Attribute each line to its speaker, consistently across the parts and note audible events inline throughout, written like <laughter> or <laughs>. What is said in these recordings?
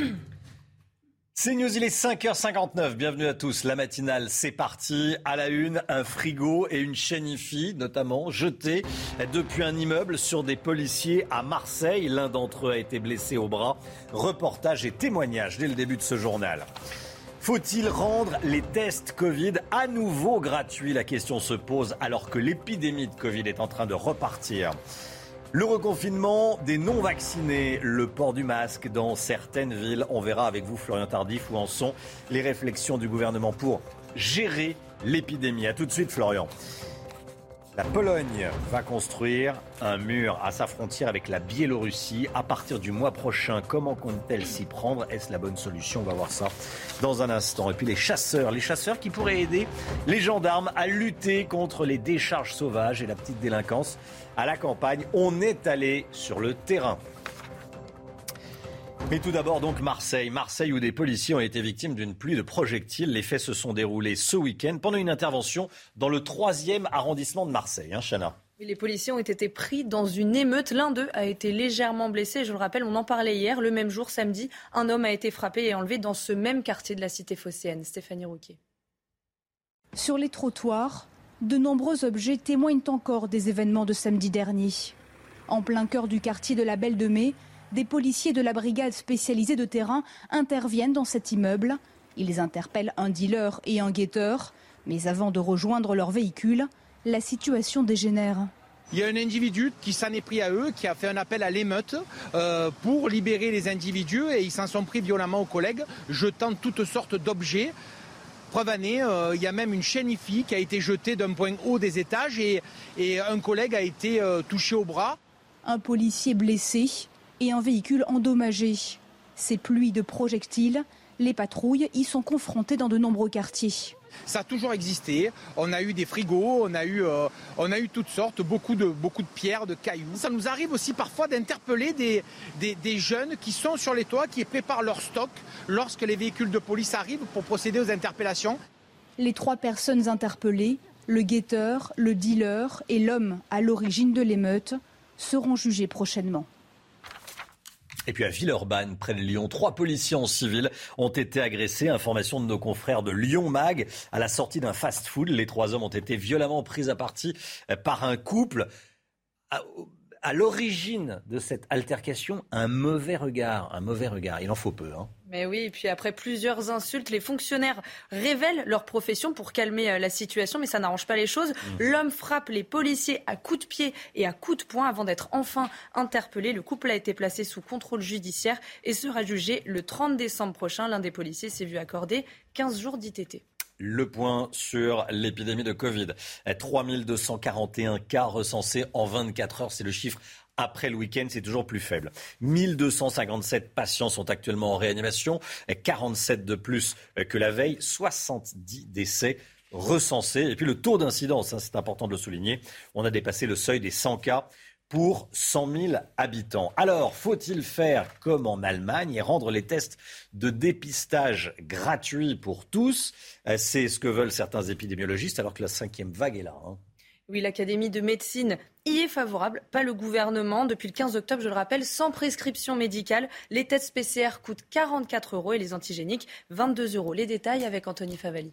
Speaker 1: <clears throat> C'est News, il est 5h59. Bienvenue à tous. La matinale, c'est parti. À la une, un frigo et une IFI, notamment, jetés depuis un immeuble sur des policiers à Marseille. L'un d'entre eux a été blessé au bras. Reportage et témoignage dès le début de ce journal. Faut-il rendre les tests Covid à nouveau gratuits? La question se pose alors que l'épidémie de Covid est en train de repartir. Le reconfinement des non-vaccinés, le port du masque dans certaines villes. On verra avec vous, Florian Tardif, où en sont les réflexions du gouvernement pour gérer l'épidémie. A tout de suite, Florian. La Pologne va construire un mur à sa frontière avec la Biélorussie à partir du mois prochain. Comment compte-t-elle s'y prendre? Est-ce la bonne solution? On va voir ça dans un instant. Et puis les chasseurs, les chasseurs qui pourraient aider les gendarmes à lutter contre les décharges sauvages et la petite délinquance à la campagne. On est allé sur le terrain. Mais tout d'abord donc Marseille. Marseille où des policiers ont été victimes d'une pluie de projectiles. Les faits se sont déroulés ce week-end pendant une intervention dans le troisième arrondissement de Marseille. Hein, Chana
Speaker 2: les policiers ont été pris dans une émeute. L'un d'eux a été légèrement blessé. Je le rappelle, on en parlait hier. Le même jour, samedi, un homme a été frappé et enlevé dans ce même quartier de la cité phocéenne. Stéphanie Rouquet.
Speaker 3: Sur les trottoirs, de nombreux objets témoignent encore des événements de samedi dernier. En plein cœur du quartier de la Belle de Mai, des policiers de la brigade spécialisée de terrain interviennent dans cet immeuble. Ils interpellent un dealer et un guetteur, mais avant de rejoindre leur véhicule, la situation dégénère.
Speaker 4: Il y a un individu qui s'en est pris à eux, qui a fait un appel à l'émeute euh, pour libérer les individus et ils s'en sont pris violemment aux collègues, jetant toutes sortes d'objets. Preuve année, euh, il y a même une chaîne IFI qui a été jetée d'un point haut des étages et, un collègue a été euh, touché au bras.
Speaker 3: Un policier blessé, et un véhicule endommagé. Ces pluies de projectiles, les patrouilles y sont confrontées dans de nombreux quartiers.
Speaker 4: Ça a toujours existé. On a eu des frigos, on a eu, euh, on toutes sortes, beaucoup de, pierres, de cailloux. Ça nous arrive aussi parfois d'interpeller des, jeunes qui sont sur les toits, qui préparent leur stock lorsque les véhicules de police arrivent pour procéder aux interpellations.
Speaker 3: Les trois personnes interpellées, le guetteur, le dealer et l'homme à l'origine de l'émeute, seront jugés prochainement.
Speaker 1: Et puis à Villeurbanne, près de Lyon, trois policiers en civil ont été agressés. Information de nos confrères de Lyon Mag. À la sortie d'un fast-food, les trois hommes ont été violemment pris à partie par un couple à l'origine de cette altercation un mauvais regard, un mauvais regard. Il en faut peu. Hein.
Speaker 2: Mais oui, et puis après plusieurs insultes, les fonctionnaires révèlent leur profession pour calmer euh, la situation, mais ça n'arrange pas les choses. Mmh. L'homme frappe les policiers à coups de pied et à coups de poing avant d'être enfin interpellé. Le couple a été placé sous contrôle judiciaire et sera jugé le 30 décembre prochain. L'un des policiers s'est vu accorder 15 jours d'ITT.
Speaker 1: Le point sur l'épidémie de Covid. 3241 cas recensés en 24 heures, c'est le chiffre après le week-end, c'est toujours plus faible. 1257 patients sont actuellement en réanimation, 47 de plus que la veille, 70 décès recensés. Et puis le taux d'incidence, hein, c'est important de le souligner, on a dépassé le seuil des 100 cas pour 100 000 habitants. Alors, faut-il faire comme en Allemagne et rendre les tests de dépistage gratuits pour tous? Euh, C'est ce que veulent certains épidémiologistes, alors que la cinquième vague est là. Hein.
Speaker 2: Oui, l'Académie de médecine y est favorable, pas le gouvernement. Depuis le 15 octobre, je le rappelle, sans prescription médicale, les tests PCR coûtent 44 euros et les antigéniques 22 euros. Les détails avec Anthony Favali.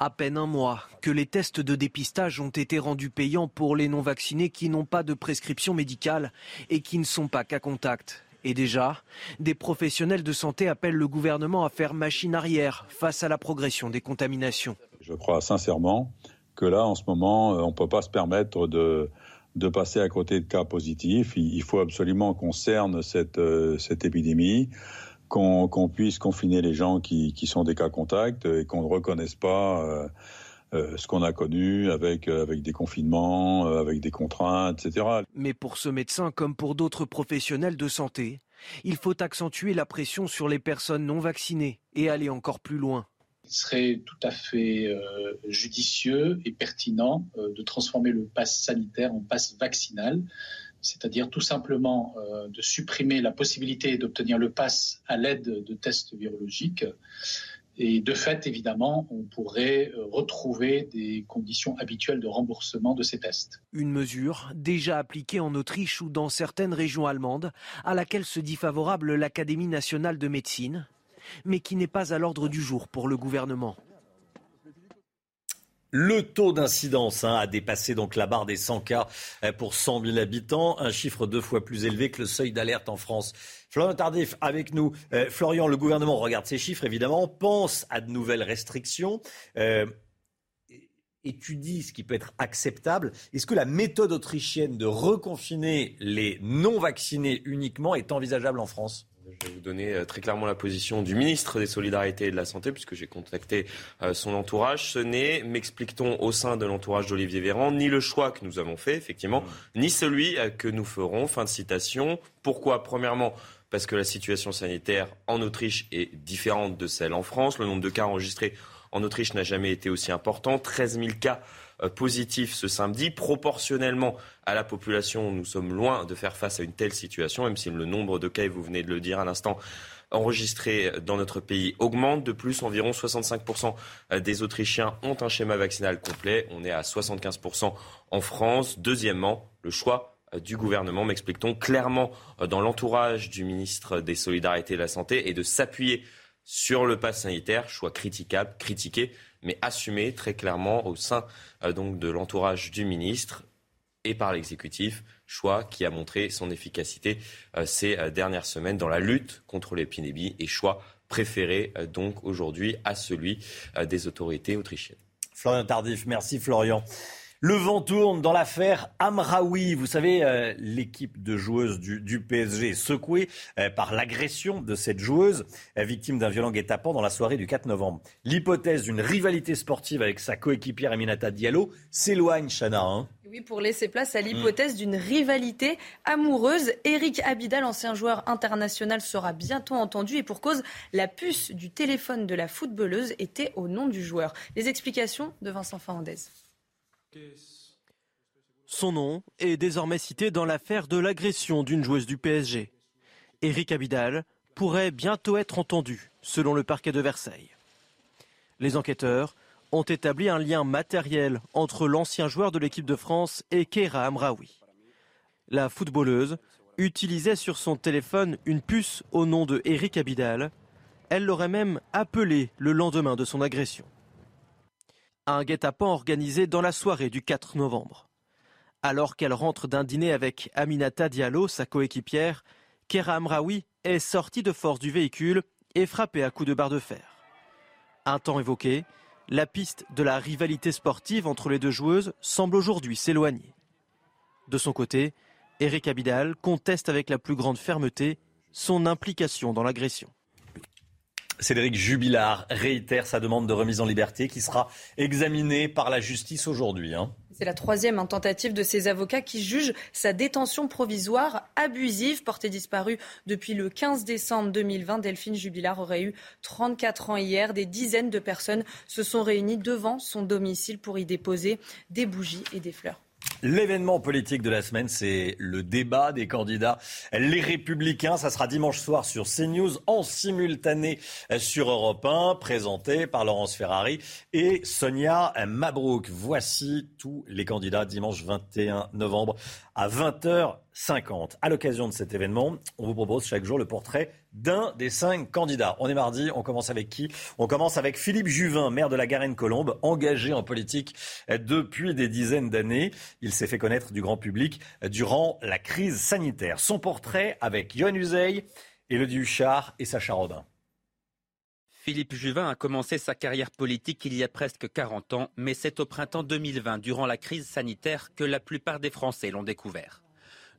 Speaker 5: À peine un mois que les tests de dépistage ont été rendus payants pour les non-vaccinés qui n'ont pas de prescription médicale et qui ne sont pas qu'à contact. Et déjà, des professionnels de santé appellent le gouvernement à faire machine arrière face à la progression des contaminations.
Speaker 6: Je crois sincèrement que là, en ce moment, euh, on ne peut pas se permettre de, de passer à côté de cas positifs. Il faut absolument qu'on cerne cette, euh, cette épidémie qu'on puisse confiner les gens qui, sont des cas contacts et qu'on ne reconnaisse pas euh, euh, ce qu'on a connu avec, euh, avec des confinements, avec des contraintes, etc.
Speaker 5: Mais pour ce médecin, comme pour d'autres professionnels de santé, il faut accentuer la pression sur les personnes non vaccinées et aller encore plus loin.
Speaker 7: Il serait tout à fait judicieux et pertinent de transformer le pass sanitaire en pass vaccinal c'est-à-dire tout simplement euh, de supprimer la possibilité d'obtenir le pass à l'aide de tests virologiques Et de fait, évidemment, on pourrait euh, retrouver des conditions habituelles de remboursement de ces tests.
Speaker 8: Une mesure déjà appliquée en Autriche ou dans certaines régions allemandes, à laquelle se dit favorable l'Académie nationale de médecine, mais qui n'est pas à l'ordre du jour pour le gouvernement.
Speaker 1: Le taux d'incidence hein, a dépassé donc la barre des 100 cas euh, pour 100 000 habitants, un chiffre deux fois plus élevé que le seuil d'alerte en France. Florian Tardif avec nous. Euh, Florian, le gouvernement regarde ces chiffres évidemment, pense à de nouvelles restrictions. Euh, étudie ce qui peut être acceptable. Est-ce que la méthode autrichienne de reconfiner les non vaccinés uniquement est envisageable en France?
Speaker 9: Je vais vous donner euh, très clairement la position du ministre des Solidarités et de la Santé, puisque j'ai contacté euh, son entourage. Ce n'est, m'explique-t-on, au sein de l'entourage d'Olivier Véran, ni le choix que nous avons fait, effectivement, mmh. ni celui euh, que nous ferons. Fin de citation. Pourquoi? Premièrement, parce que la situation sanitaire en Autriche est différente de celle en France. Le nombre de cas enregistrés en Autriche n'a jamais été aussi important. 13 000 cas euh, positif ce samedi. Proportionnellement à la population, nous sommes loin de faire face à une telle situation, même si le nombre de cas, vous venez de le dire à l'instant, enregistrés dans notre pays augmente. De plus, environ 65% des Autrichiens ont un schéma vaccinal complet. On est à 75% en France. Deuxièmement, le choix du gouvernement, m'explique-t-on, clairement dans l'entourage du ministre des Solidarités et de la Santé et de s'appuyer sur le pass sanitaire, choix critiquable, critiqué, mais assumé très clairement au sein euh, donc de l'entourage du ministre et par l'exécutif, choix qui a montré son efficacité euh, ces euh, dernières semaines dans la lutte contre l'épidémie et choix préféré donc aujourd'hui à celui des autorités autrichiennes.
Speaker 1: Florian Tardif, merci Florian. Le vent tourne dans l'affaire Amraoui. Vous savez, euh, l'équipe de joueuses du, PSG est secouée euh, par l'agression de cette joueuse, euh, victime d'un violent guet-apens dans la soirée du 4 novembre. L'hypothèse d'une rivalité sportive avec sa coéquipière Aminata Diallo s'éloigne, Chana. Hein.
Speaker 2: oui, pour laisser place à l'hypothèse d'une rivalité amoureuse. Eric Abidal, ancien joueur international, sera bientôt entendu et pour cause, la puce du téléphone de la footballeuse était au nom du joueur. Les explications de Vincent Fernandez.
Speaker 8: Son nom est désormais cité dans l'affaire de l'agression d'une joueuse du PSG. Eric Abidal pourrait bientôt être entendu, selon le parquet de Versailles. Les enquêteurs ont établi un lien matériel entre l'ancien joueur de l'équipe de France et Keira Amraoui. La footballeuse utilisait sur son téléphone une puce au nom de Eric Abidal. Elle l'aurait même appelé le lendemain de son agression un guet-apens organisé dans la soirée du 4 novembre. Alors qu'elle rentre d'un dîner avec Aminata Diallo, sa coéquipière, Kera Amraoui est sortie de force du véhicule et frappée à coups de barre de fer. Un temps évoqué, la piste de la rivalité sportive entre les deux joueuses semble aujourd'hui s'éloigner. De son côté, Eric Abidal conteste avec la plus grande fermeté son implication dans l'agression.
Speaker 1: Cédric Jubilard réitère sa demande de remise en liberté qui sera examinée par la justice aujourd'hui. Hein.
Speaker 2: C'est la troisième tentative de ses avocats qui jugent sa détention provisoire abusive. Portée disparue depuis le 15 décembre 2020, Delphine Jubilard aurait eu 34 ans hier. Des dizaines de personnes se sont réunies devant son domicile pour y déposer des bougies et des fleurs.
Speaker 1: L'événement politique de la semaine, c'est le débat des candidats Les Républicains. Ça sera dimanche soir sur CNews en simultané sur Europe 1, présenté par Laurence Ferrari et Sonia Mabrouk. Voici tous les candidats dimanche 21 novembre à 20h50. À l'occasion de cet événement, on vous propose chaque jour le portrait d'un des cinq candidats. On est mardi, on commence avec qui? On commence avec Philippe Juvin, maire de la Garenne-Colombe, engagé en politique depuis des dizaines d'années. Il s'est fait connaître du grand public durant la crise sanitaire. Son portrait avec Yohann Uzey, Elodie Huchard et Sacha Robin.
Speaker 10: Philippe Juvin a commencé sa carrière politique il y a presque 40 ans, mais c'est au printemps 2020, durant la crise sanitaire, que la plupart des Français l'ont découvert.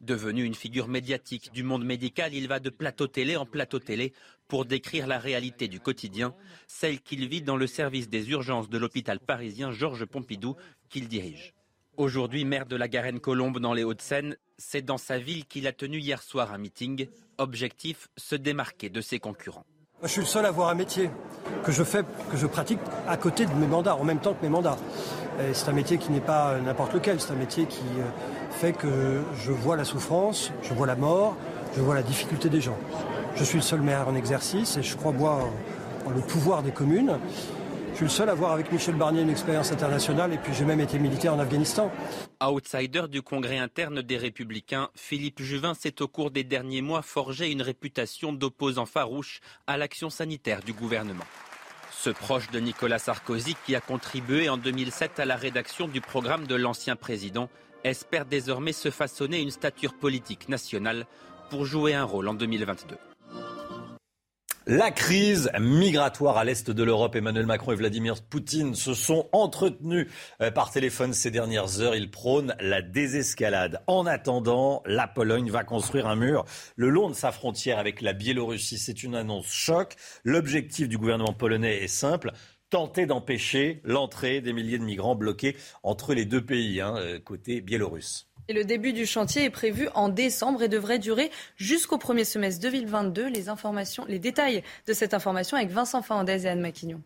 Speaker 10: Devenu une figure médiatique du monde médical, il va de plateau télé en plateau télé pour décrire la réalité du quotidien, celle qu'il vit dans le service des urgences de l'hôpital parisien Georges Pompidou qu'il dirige. Aujourd'hui maire de la Garenne-Colombe dans les Hauts-de-Seine, c'est dans sa ville qu'il a tenu hier soir un meeting. Objectif, se démarquer de ses concurrents.
Speaker 11: Je suis le seul à avoir un métier que je que je pratique à côté de mes mandats, en même temps que mes mandats. C'est un métier qui n'est pas n'importe lequel, c'est un métier qui euh, fait que je vois la souffrance, je vois la mort, je vois la difficulté des gens. Je suis le seul maire en exercice et je crois moi le pouvoir des communes. Je suis le seul à avoir avec Michel Barnier une expérience internationale et puis j'ai même été militaire en Afghanistan.
Speaker 10: Outsider du congrès interne des Républicains, Philippe Juvin s'est au cours des derniers mois forgé une réputation d'opposant farouche à l'action sanitaire du gouvernement. Ce proche de Nicolas Sarkozy, qui a contribué en 2007 à la rédaction du programme de l'ancien président, espère désormais se façonner une stature politique nationale pour jouer un rôle en 2022.
Speaker 1: La crise migratoire à l'est de l'Europe, Emmanuel Macron et Vladimir Poutine se sont entretenus euh, par téléphone ces dernières heures. Ils prônent la désescalade. En attendant, la Pologne va construire un mur le long de sa frontière avec la Biélorussie. C'est une annonce choc. L'objectif du gouvernement polonais est simple tenter d'empêcher l'entrée des milliers de migrants bloqués entre les deux pays, hein, euh, côté biélorusse.
Speaker 2: Et le début du chantier est prévu en décembre et devrait durer jusqu'au premier semestre 2022. Les, informations, les détails de cette information avec Vincent Fernandez et Anne Maquignon.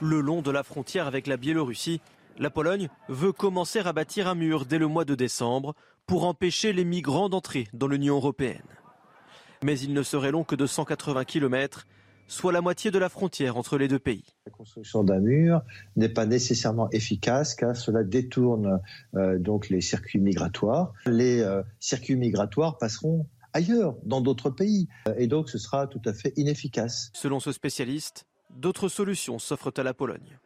Speaker 8: Le long de la frontière avec la Biélorussie, la Pologne veut commencer à bâtir un mur dès le mois de décembre pour empêcher les migrants d'entrer dans l'Union européenne. Mais il ne serait long que de 180 km soit la moitié de la frontière entre les deux pays.
Speaker 12: La construction d'un mur n'est pas nécessairement efficace car cela détourne euh, donc les circuits migratoires. Les euh, circuits migratoires passeront ailleurs, dans d'autres pays, euh, et donc ce sera tout à fait inefficace.
Speaker 8: Selon ce spécialiste, d'autres solutions s'offrent à la Pologne.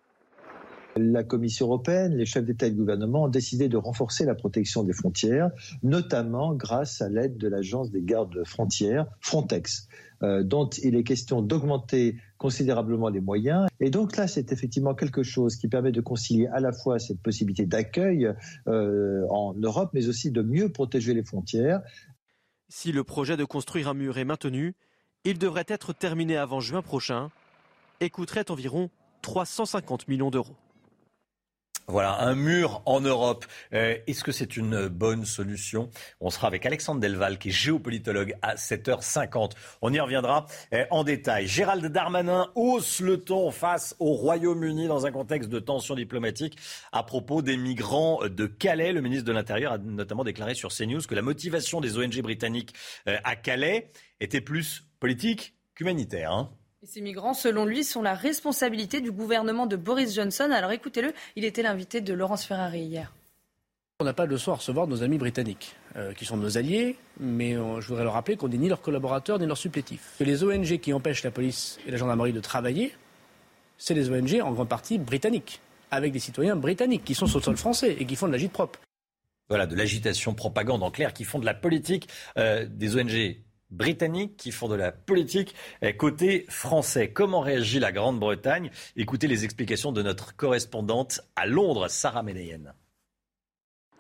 Speaker 12: La Commission européenne, les chefs d'État et de gouvernement ont décidé de renforcer la protection des frontières, notamment grâce à l'aide de l'agence des gardes frontières, Frontex. Euh, dont il est question d'augmenter considérablement les moyens. Et donc là, c'est effectivement quelque chose qui permet de concilier à la fois cette possibilité d'accueil euh, en Europe, mais aussi de mieux protéger les frontières.
Speaker 8: Si le projet de construire un mur est maintenu, il devrait être terminé avant juin prochain et coûterait environ 350 millions d'euros.
Speaker 1: Voilà, un mur en Europe. Euh, est-ce que c'est une bonne solution? On sera avec Alexandre Delval, qui est géopolitologue, à 7h50. On y reviendra euh, en détail. Gérald Darmanin hausse le ton face au Royaume-Uni dans un contexte de tension diplomatique à propos des migrants de Calais. Le ministre de l'Intérieur a notamment déclaré sur CNews que la motivation des ONG britanniques euh, à Calais était plus politique qu'humanitaire. Hein
Speaker 2: ces migrants, selon lui, sont la responsabilité du gouvernement de Boris Johnson. Alors écoutez-le, il était l'invité de Laurence Ferrari hier.
Speaker 13: On n'a pas de leçon à recevoir de nos amis britanniques, euh, qui sont nos alliés, mais je voudrais leur rappeler qu'on n'est ni leurs collaborateurs ni leurs supplétifs. Que les ONG qui empêchent la police et la gendarmerie de travailler, c'est les ONG en grande partie britanniques, avec des citoyens britanniques qui sont sur le sol français et qui font de l'agite propre.
Speaker 1: Voilà, de l'agitation propagande en clair, qui font de la politique euh, des ONG britanniques qui font de la politique côté français. Comment réagit la Grande-Bretagne? Écoutez les explications de notre correspondante à Londres, Sarah Ménéenne.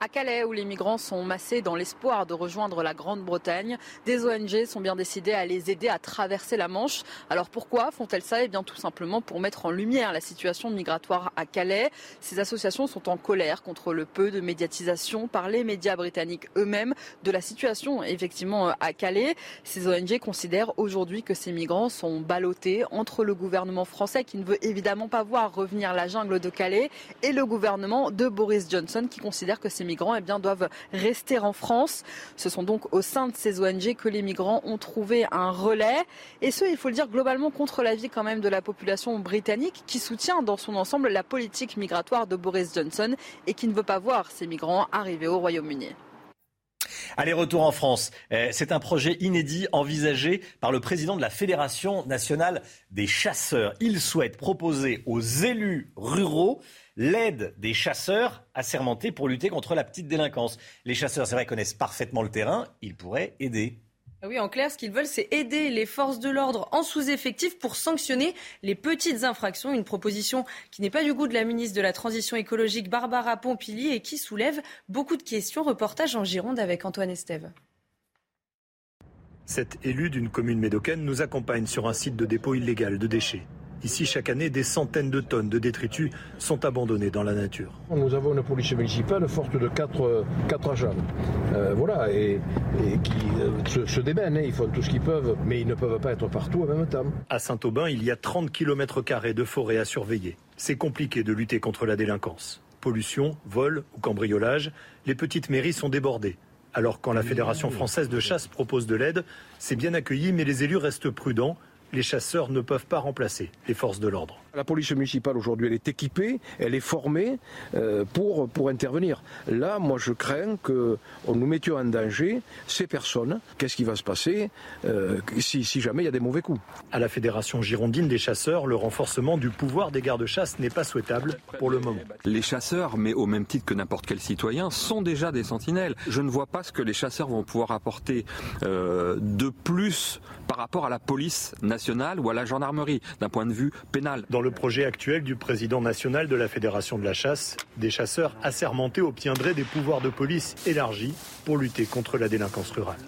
Speaker 14: À Calais, où les migrants sont massés dans l'espoir de rejoindre la Grande-Bretagne, des ONG sont bien décidées à les aider à traverser la Manche. Alors pourquoi font-elles ça? Eh bien tout simplement pour mettre en lumière la situation migratoire à Calais. Ces associations sont en colère contre le peu de médiatisation par les médias britanniques eux-mêmes de la situation effectivement à Calais. Ces ONG considèrent aujourd'hui que ces migrants sont ballottés entre le gouvernement français qui ne veut évidemment pas voir revenir la jungle de Calais et le gouvernement de Boris Johnson qui considère que ces migrants eh bien, doivent rester en France. Ce sont donc au sein de ces ONG que les migrants ont trouvé un relais. Et ce, il faut le dire, globalement contre l'avis quand même de la population britannique qui soutient dans son ensemble la politique migratoire de Boris Johnson et qui ne veut pas voir ces migrants arriver au Royaume-Uni.
Speaker 1: Allez, retour en France. Euh, c'est un projet inédit envisagé par le président de la Fédération nationale des chasseurs. Il souhaite proposer aux élus ruraux l'aide des chasseurs assermentés pour lutter contre la petite délinquance. Les chasseurs, c'est vrai, connaissent parfaitement le terrain, ils pourraient aider.
Speaker 2: Ah oui, en clair, ce qu'ils veulent, c'est aider les forces de l'ordre en sous-effectif pour sanctionner les petites infractions. Une proposition qui n'est pas du goût de la ministre de la Transition écologique, Barbara Pompili, et qui soulève beaucoup de questions. Reportage en Gironde avec Antoine Estève.
Speaker 15: Cet élu d'une commune médocaine nous accompagne sur un site de dépôt illégal de déchets. Ici, chaque année, des centaines de tonnes de détritus sont abandonnés dans la nature.
Speaker 16: Nous avons une police municipale forte de 4, agents. Euh, voilà, et, qui euh, se, démènent. Hein. ils font tout ce qu'ils peuvent, mais ils ne peuvent pas être partout en même temps.
Speaker 15: À Saint-Aubin, il y a 30 km de forêt à surveiller. C'est compliqué de lutter contre la délinquance. Pollution, vol ou cambriolage, les petites mairies sont débordées. Alors quand la Fédération française de chasse propose de l'aide, c'est bien accueilli, mais les élus restent prudents les chasseurs ne peuvent pas remplacer les forces de l'ordre.
Speaker 16: La police municipale aujourd'hui, elle est équipée, elle est formée euh, pour, pour intervenir. Là, moi, je crains que nous mettions en danger ces personnes. Qu'est-ce qui va se passer euh, si, si, jamais il y a des mauvais coups?
Speaker 15: À la Fédération girondine des chasseurs, le renforcement du pouvoir des gardes-chasse n'est pas souhaitable pour le moment.
Speaker 17: Les chasseurs, mais au même titre que n'importe quel citoyen, sont déjà des sentinelles. Je ne vois pas ce que les chasseurs vont pouvoir apporter euh, de plus par rapport à la police nationale ou à la gendarmerie d'un point de vue pénal.
Speaker 15: Dans le projet actuel du président national de la Fédération de la chasse, des chasseurs assermentés obtiendraient des pouvoirs de police élargis pour lutter contre la délinquance rurale.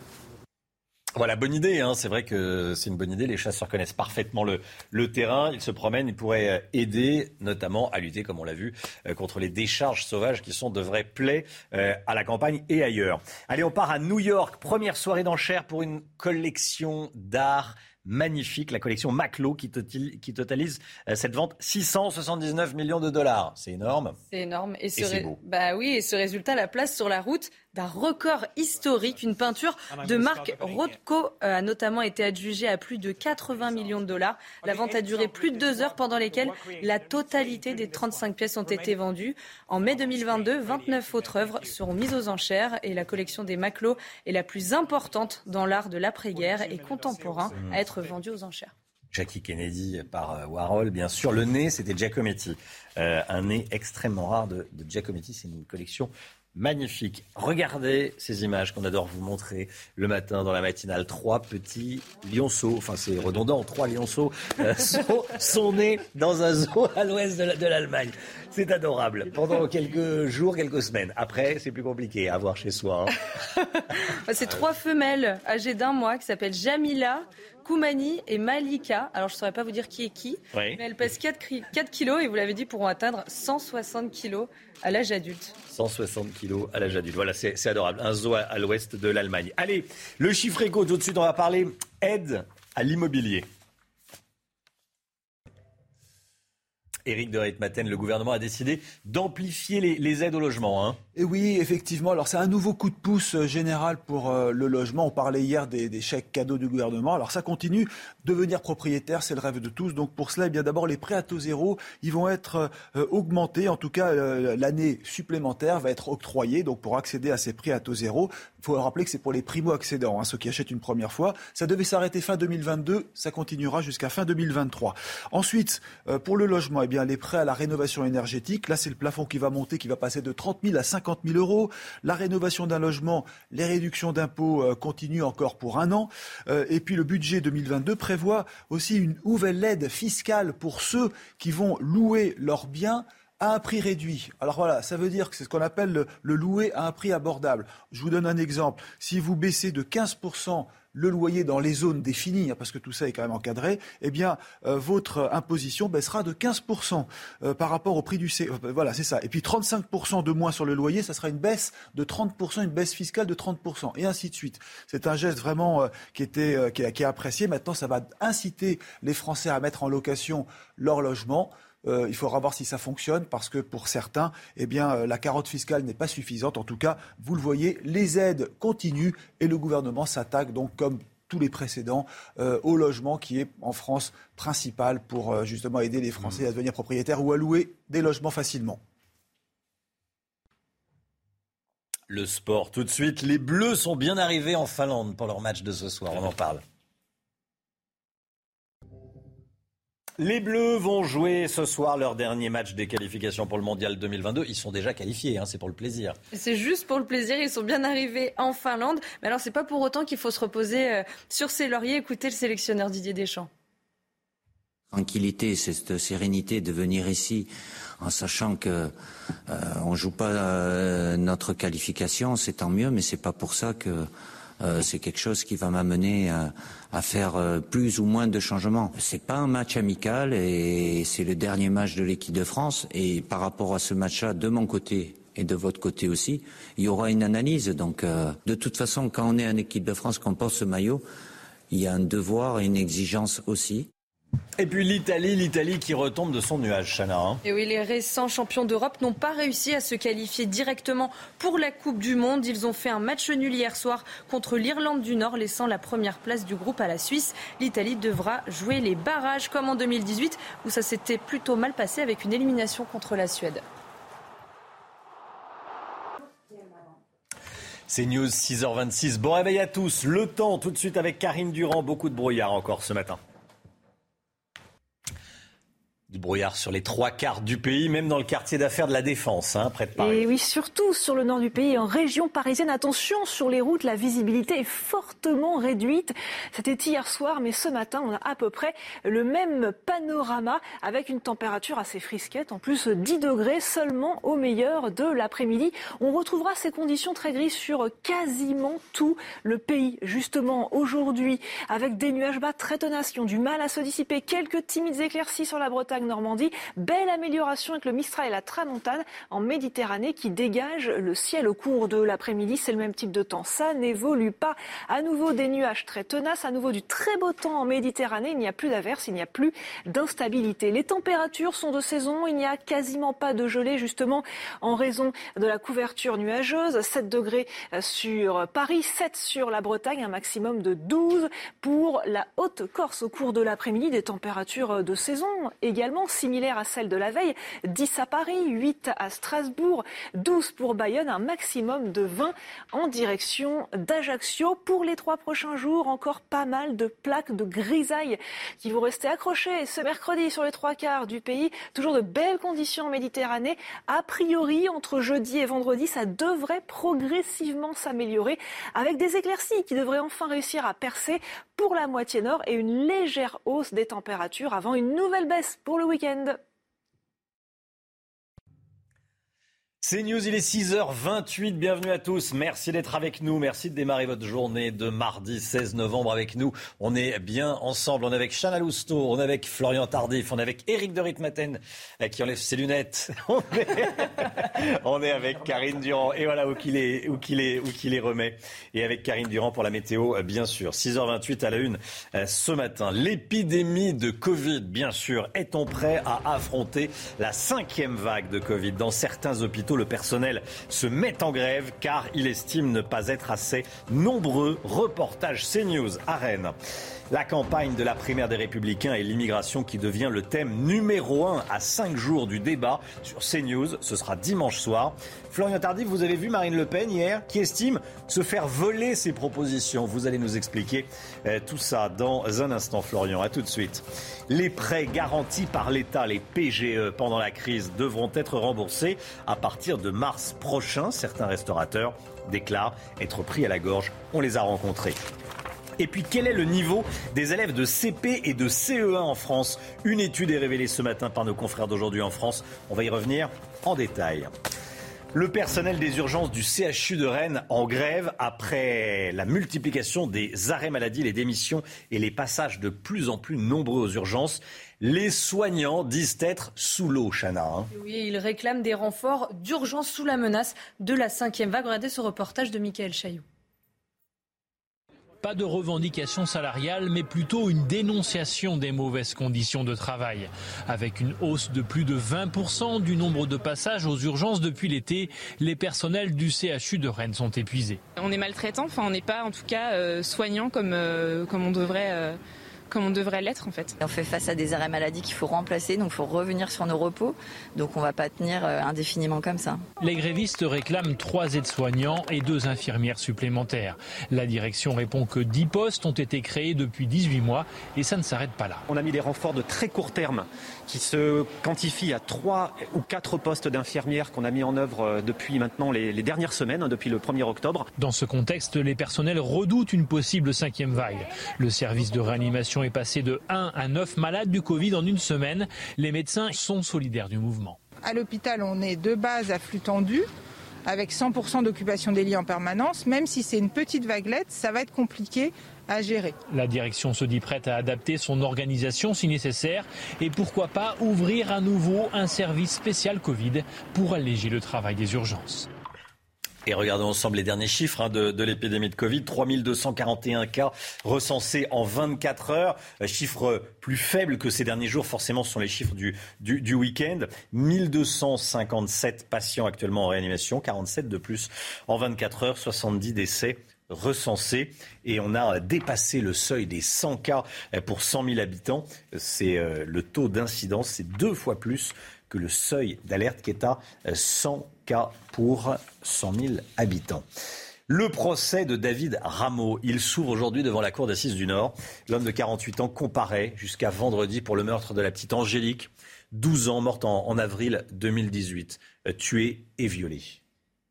Speaker 1: Voilà, bonne idée. Hein. C'est vrai que c'est une bonne idée. Les chasseurs connaissent parfaitement le, terrain. Ils se promènent. Ils pourraient euh, aider, notamment, à lutter, comme on l'a vu, euh, contre les décharges sauvages qui sont de vrais plaies euh, à la campagne et ailleurs. Allez, on part à New York. Première soirée d'enchères pour une collection d'art magnifique, la collection Maclo qui, totalise euh, cette vente 679 millions de dollars. C'est énorme.
Speaker 2: C'est énorme. Et, ce Bah oui, et ce résultat la place sur la route d'un record historique. Une peinture de Marc Rothko euh, a notamment été adjugée à plus de 80 millions de dollars. La vente a duré plus de deux heures pendant lesquelles la totalité des 35 pièces ont été vendues. En mai 2022, 29 autres œuvres seront mises aux enchères et la collection des Maclo est la plus importante dans l'art de l'après-guerre et contemporain à être vendue aux enchères.
Speaker 1: Jackie Kennedy par euh, Warhol, bien sûr. Le nez, c'était Giacometti. Euh, un nez extrêmement rare de, de Giacometti. C'est une collection magnifique. Regardez ces images qu'on adore vous montrer le matin dans la matinale. Trois petits lionceaux, enfin c'est redondant, trois lionceaux euh, <laughs> sont, nés dans un zoo à l'ouest de l'Allemagne. C'est adorable. Pendant quelques jours, quelques semaines. Après, c'est plus compliqué à voir chez soi. Hein. <laughs>
Speaker 2: c'est trois femelles âgées d'un mois qui s'appellent Jamila, Koumani et Malika. Alors, je ne saurais pas vous dire qui est qui, mais elles pèsent 4, 4 kilos et vous l'avez dit, pourront atteindre 160 kilos à l'âge adulte.
Speaker 1: 160 kilos à l'âge adulte. Voilà, c'est adorable. Un zoo à, l'ouest de l'Allemagne. Allez, le chiffre éco, tout de suite, on va parler aide à l'immobilier. Éric de Reitmaten, le gouvernement a décidé d'amplifier les, aides au logement. Hein.
Speaker 18: Et oui, effectivement. Alors c'est un nouveau coup de pouce euh, général pour euh, le logement. On parlait hier des, chèques cadeaux du gouvernement. Alors ça continue. Devenir propriétaire, c'est le rêve de tous. Donc pour cela, eh bien d'abord les prêts à taux zéro, ils vont être euh, augmentés. En tout cas, l'année supplémentaire va être octroyée. Donc pour accéder à ces prêts à taux zéro, il faut rappeler que c'est pour les primo-accédants, hein, ceux qui achètent une première fois. Ça devait s'arrêter fin 2022. Ça continuera jusqu'à fin 2023. Ensuite, pour le logement, eh les prêts à la rénovation énergétique. Là, c'est le plafond qui va monter, qui va passer de 30 000 à 50 000 euros. La rénovation d'un logement, les réductions d'impôts euh, continuent encore pour un an. Euh, et puis le budget 2022 prévoit aussi une nouvelle aide fiscale pour ceux qui vont louer leurs biens à un prix réduit. Alors voilà, ça veut dire que c'est ce qu'on appelle le, le, louer à un prix abordable. Je vous donne un exemple. Si vous baissez de 15% le loyer dans les zones définies, hein, parce que tout ça est quand même encadré, eh bien, euh, votre imposition baissera de 15% euh, par rapport au prix du C. Euh, voilà, c'est ça. Et puis 35% de moins sur le loyer, ça sera une baisse de 30%, une baisse fiscale de 30%, et ainsi de suite. C'est un geste vraiment qui, était, qui, qui est apprécié. Maintenant, ça va inciter les Français à mettre en location leur logement. Euh, il faudra voir si ça fonctionne parce que pour certains, eh bien, euh, la carotte fiscale n'est pas suffisante. En tout cas, vous le voyez, les aides continuent et le gouvernement s'attaque donc comme tous les précédents euh, au logement qui est en France principal pour justement aider les Français à devenir propriétaires ou à louer des logements facilement.
Speaker 1: Le sport tout de suite. Les Bleus sont bien arrivés en Finlande pour leur match de ce soir. On en parle. Les Bleus vont jouer ce soir leur dernier match des qualifications pour le Mondial 2022. Ils sont déjà qualifiés, hein, c'est pour le plaisir.
Speaker 2: C'est juste pour le plaisir, ils sont bien arrivés en Finlande. Mais alors, c'est pas pour autant qu'il faut se reposer euh, sur ses lauriers. Écoutez le sélectionneur Didier Deschamps.
Speaker 19: Tranquillité, cette sérénité de venir ici en sachant que euh, on joue pas euh, notre qualification, c'est tant mieux, mais c'est pas pour ça que euh, c'est quelque chose qui va m'amener à, faire euh, plus ou moins de changements. C'est pas un match amical et c'est le dernier match de l'équipe de France. Et par rapport à ce match-là, de mon côté et de votre côté aussi, il y aura une analyse. Donc, euh, de toute façon, quand on est en équipe de France, qu'on porte ce maillot, il y a un devoir et une exigence aussi.
Speaker 1: Et puis l'Italie, l'Italie qui retombe de son nuage, Chana. Hein.
Speaker 2: Et oui, les récents champions d'Europe n'ont pas réussi à se qualifier directement pour la Coupe du Monde. Ils ont fait un match nul hier soir contre l'Irlande du Nord, laissant la première place du groupe à la Suisse. L'Italie devra jouer les barrages comme en 2018, où ça s'était plutôt mal passé avec une élimination contre la Suède.
Speaker 1: C'est News 6h26. Bon réveil à tous. Le temps tout de suite avec Karine Durand. Beaucoup de brouillard encore ce matin du brouillard sur les trois quarts du pays, même dans le quartier d'affaires de la Défense, hein, près de Paris.
Speaker 20: Et oui, surtout sur le nord du pays, en région parisienne. Attention, sur les routes, la visibilité est fortement réduite. C'était hier soir, mais ce matin, on a à peu près le même panorama avec une température assez frisquette, en plus 10 degrés seulement au meilleur de l'après-midi. On retrouvera ces conditions très grises sur quasiment tout le pays, justement aujourd'hui, avec des nuages bas très tenaces qui ont du mal à se dissiper, quelques timides éclaircies sur la Bretagne Normandie. Belle amélioration avec le Mistral et la Tramontane en Méditerranée qui dégagent le ciel au cours de l'après-midi. C'est le même type de temps. Ça n'évolue pas. À nouveau des nuages très tenaces, à nouveau du très beau temps en Méditerranée. Il n'y a plus d'averse, il n'y a plus d'instabilité. Les températures sont de saison. Il n'y a quasiment pas de gelée justement en raison de la couverture nuageuse. 7 degrés sur Paris, 7 sur la Bretagne, un maximum de 12 pour la Haute-Corse au cours de l'après-midi. Des températures de saison également similaire à celle de la veille. 10 à Paris, 8 à Strasbourg, 12 pour Bayonne, un maximum de 20 en direction d'Ajaccio. Pour les trois prochains jours, encore pas mal de plaques de grisaille qui vont rester accrochées ce mercredi sur les trois quarts du pays. Toujours de belles conditions en Méditerranée. A priori, entre jeudi et vendredi, ça devrait progressivement s'améliorer avec des éclaircies qui devraient enfin réussir à percer pour la moitié nord et une légère hausse des températures avant une nouvelle baisse pour le week-end.
Speaker 1: C'est News, il est 6h28. Bienvenue à tous. Merci d'être avec nous. Merci de démarrer votre journée de mardi 16 novembre avec nous. On est bien ensemble. On est avec Chana Lousteau, on est avec Florian Tardif, on est avec Éric de Ritmaten euh, qui enlève ses lunettes. <laughs> On est, avec Karine Durand. Et voilà où qu'il est, où qu'il est, où qu'il les remet. Et avec Karine Durand pour la météo, euh, bien sûr. 6h28 à la une euh, ce matin. L'épidémie de Covid, bien sûr. Est-on prêt à affronter la cinquième vague de Covid dans certains hôpitaux? Le personnel se met en grève car il estime ne pas être assez nombreux. Reportage CNews à Rennes. La campagne de la primaire des Républicains et l'immigration qui devient le thème numéro un à cinq jours du débat sur CNews. Ce sera dimanche soir. Florian Tardif, vous avez vu Marine Le Pen hier qui estime se faire voler ses propositions. Vous allez nous expliquer euh, tout ça dans un instant, Florian. À tout de suite. Les prêts garantis par l'État, les PGE, pendant la crise devront être remboursés à partir de mars prochain. Certains restaurateurs déclarent être pris à la gorge. On les a rencontrés. Et puis quel est le niveau des élèves de CP et de CE1 en France? Une étude est révélée ce matin par nos confrères d'aujourd'hui en France. On va y revenir en détail. Le personnel des urgences du CHU de Rennes en grève après la multiplication des arrêts maladie, les démissions et les passages de plus en plus nombreux aux urgences. Les soignants disent être sous l'eau, Chana. Hein.
Speaker 2: Oui, ils réclament des renforts d'urgence sous la menace de la cinquième vague. Regardez ce reportage de Michael Chailloux.
Speaker 21: Pas de revendication salariale, mais plutôt une dénonciation des mauvaises conditions de travail. Avec une hausse de plus de 20% du nombre de passages aux urgences depuis l'été, les personnels du CHU de Rennes sont épuisés.
Speaker 22: On est maltraitant, enfin on n'est pas en tout cas euh, soignant comme, euh, comme on devrait. Euh, comme on devrait l'être en fait.
Speaker 23: On fait face à des arrêts maladie qu'il faut remplacer, donc il faut revenir sur nos repos. Donc on ne va pas tenir euh, indéfiniment comme ça.
Speaker 21: Les grévistes réclament trois aides-soignants et deux infirmières supplémentaires. La direction répond que 10 postes ont été créés depuis 18 mois et ça ne s'arrête pas là.
Speaker 24: On a mis des renforts de très court terme qui se quantifient à trois ou quatre postes d'infirmières qu'on a mis en œuvre euh, depuis maintenant les, les dernières semaines, hein, depuis le 1er octobre.
Speaker 21: Dans ce contexte, les personnels redoutent une possible cinquième vague. Le service de réanimation est passé de 1 à 9 malades du Covid en une semaine. Les médecins sont solidaires du mouvement.
Speaker 25: À l'hôpital, on est de base à flux tendu avec 100% d'occupation des lits en permanence. Même si c'est une petite vaguelette, ça va être compliqué à gérer.
Speaker 21: La direction se dit prête à adapter son organisation si nécessaire et pourquoi pas ouvrir à nouveau un service spécial Covid pour alléger le travail des urgences.
Speaker 1: Et regardons ensemble les derniers chiffres hein, de, l'épidémie de Covid. 3241 cas recensés en 24 heures. Euh, chiffre plus faible que ces derniers jours, forcément, ce sont les chiffres du, du, week-end. 1257 patients actuellement en réanimation, 47 de plus en 24 heures, 70 décès recensés et on a dépassé le seuil des 100 cas pour 100 000 habitants. C'est euh, le taux d'incidence, c'est deux fois plus que le seuil d'alerte qui est à 100 cas pour 100 000 habitants. Le procès de David Rameau, il s'ouvre aujourd'hui devant la cour d'assises du Nord. L'homme de 48 ans comparaît jusqu'à vendredi pour le meurtre de la petite Angélique, 12 ans, morte en, en avril 2018, tuée et violée.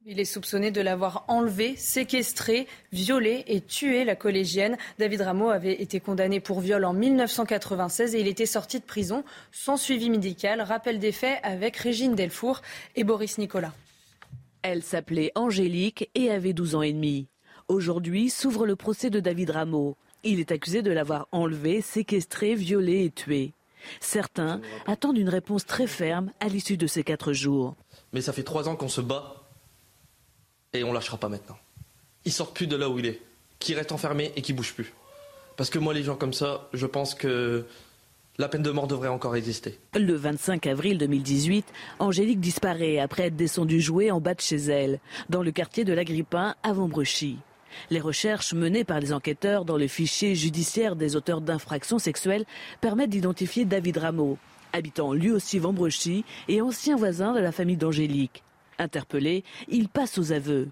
Speaker 2: Il est soupçonné de l'avoir enlevé, séquestré, violé et tué la collégienne. David Rameau avait été condamné pour viol en 1996 et il était sorti de prison sans suivi médical. Rappel des faits avec Régine Delfour et Boris Nicolas.
Speaker 26: Elle s'appelait Angélique et avait 12 ans et demi. Aujourd'hui s'ouvre le procès de David Rameau. Il est accusé de l'avoir enlevé, séquestré, violé et tué. Certains attendent une réponse très ferme à l'issue de ces quatre jours.
Speaker 27: Mais ça fait trois ans qu'on se bat et on lâchera pas maintenant. Il sort plus de là où il est, qui reste enfermé et qui bouge plus. Parce que moi, les gens comme ça, je pense que la peine de mort devrait encore exister.
Speaker 26: Le 25 avril 2018, Angélique disparaît après être descendue jouer en bas de chez elle, dans le quartier de l'Agrippin, à Vambrechy. Les recherches menées par les enquêteurs dans le fichier judiciaire des auteurs d'infractions sexuelles permettent d'identifier David Rameau, habitant lui aussi Vambrechy et ancien voisin de la famille d'Angélique. Interpellé, il passe aux aveux.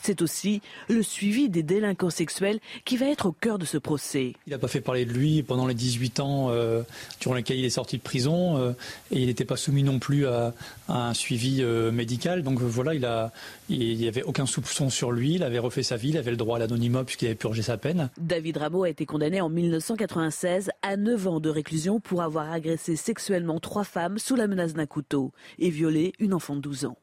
Speaker 26: C'est aussi le suivi des délinquants sexuels qui va être au cœur de ce procès.
Speaker 28: Il n'a pas fait parler de lui pendant les 18 ans euh, durant lesquels il est sorti de prison euh, et il n'était pas soumis non plus à, un suivi euh, médical. Donc voilà, il n'y avait aucun soupçon sur lui, il avait refait sa vie, il avait le droit à l'anonymat puisqu'il avait purgé sa peine.
Speaker 26: David Rameau a été condamné en 1996 à 9 ans de réclusion pour avoir agressé sexuellement trois femmes sous la menace d'un couteau et violé une enfant de 12 ans.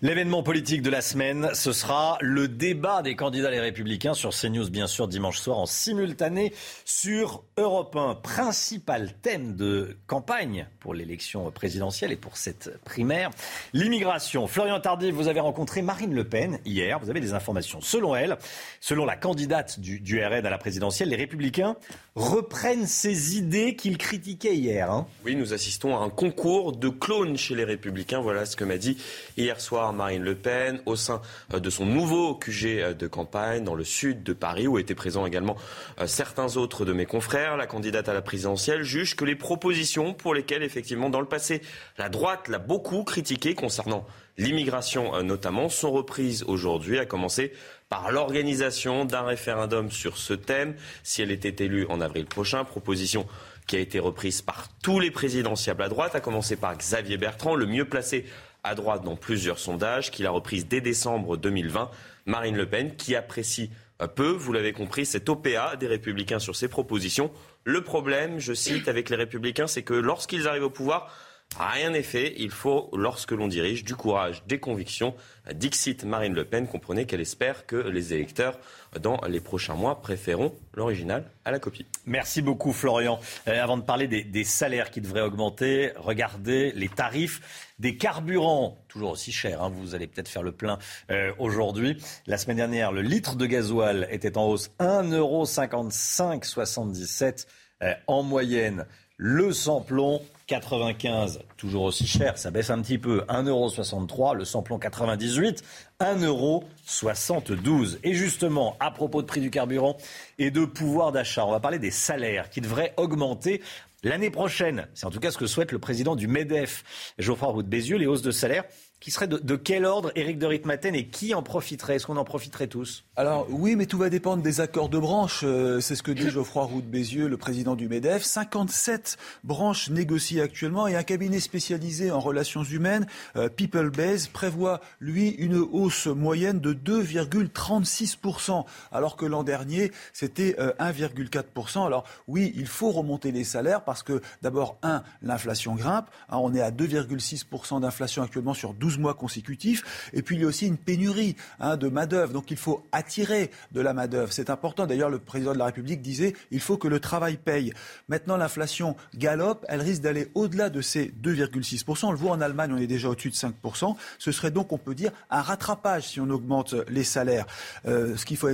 Speaker 1: L'événement politique de la semaine, ce sera le débat des candidats les républicains sur CNews, bien sûr, dimanche soir en simultané sur Europe 1. Principal thème de campagne pour l'élection présidentielle et pour cette primaire, l'immigration. Florian Tardif, vous avez rencontré Marine Le Pen hier. Vous avez des informations. Selon elle, selon la candidate du, RN à la présidentielle, les républicains reprennent ces idées qu'ils critiquaient hier. Hein.
Speaker 9: Oui, nous assistons à un concours de clones chez les républicains. Voilà ce que m'a dit hier soir Marine Le Pen au sein euh, de son nouveau QG euh, de campagne dans le sud de Paris où étaient présents également euh, certains autres de mes confrères. La candidate à la présidentielle juge que les propositions pour lesquelles effectivement dans le passé la droite l'a beaucoup critiqué concernant l'immigration notamment sont reprises aujourd'hui, à commencer par l'organisation d'un référendum sur ce thème si elle était élue en avril prochain. Proposition qui a été reprise par tous les présidentiables à droite, à commencer par Xavier Bertrand, le mieux placé à droite dans plusieurs sondages, qu'il a reprise dès décembre 2020. Marine Le Pen, qui apprécie peu, vous l'avez compris, cette OPA des Républicains sur ses propositions. Le problème, je cite, avec les Républicains, c'est que lorsqu'ils arrivent au pouvoir, Rien n'est fait. Il faut, lorsque l'on dirige, du courage, des convictions. Dixit Marine Le Pen, comprenez qu'elle espère que les électeurs, dans les prochains mois, préféreront l'original à la copie.
Speaker 1: Merci beaucoup, Florian. Euh, avant de parler des, salaires qui devraient augmenter, regardez les tarifs des carburants, toujours aussi chers. Hein. vous allez peut-être faire le plein euh, aujourd'hui. La semaine dernière, le litre de gasoil était en hausse 1,5577 euh, en moyenne. Le samplon 95, toujours aussi cher, ça baisse un petit peu, 1,63€, le samplon 98, 1,72€. Et justement, à propos de prix du carburant et de pouvoir d'achat, on va parler des salaires qui devraient augmenter l'année prochaine. C'est en tout cas ce que souhaite le président du MEDEF, Geoffroy Roux de Bézieux, les hausses de salaire qui serait de, quel ordre, Éric de Ritmaten, et qui en profiterait? Est-ce qu'on en profiterait tous?
Speaker 18: Alors oui, mais tout va dépendre des accords de branche. Euh, c'est ce que dit <coughs> Geoffroy Roux de Bézieux, le président du MEDEF. 57 branches négocient actuellement et un cabinet spécialisé en relations humaines, euh, People Base, prévoit, lui, une hausse moyenne de 2,36%, alors que l'an dernier, c'était 1,4%. Euh, alors oui, il faut remonter les salaires parce que d'abord, un, l'inflation grimpe. Hein, on est à 2,6% d'inflation actuellement sur 12 12 mois consécutifs. Et puis il y a aussi une pénurie hein, de main-d'œuvre. Donc il faut attirer de la main-d'œuvre. C'est important. D'ailleurs, le président de la République disait il faut que le travail paye. Maintenant, l'inflation galope. Elle risque d'aller au-delà de ces 2,6%. On le voit en Allemagne, on est déjà au-dessus de 5%. Ce serait donc, on peut dire, un rattrapage si on augmente les salaires. Euh, ce qu'il faut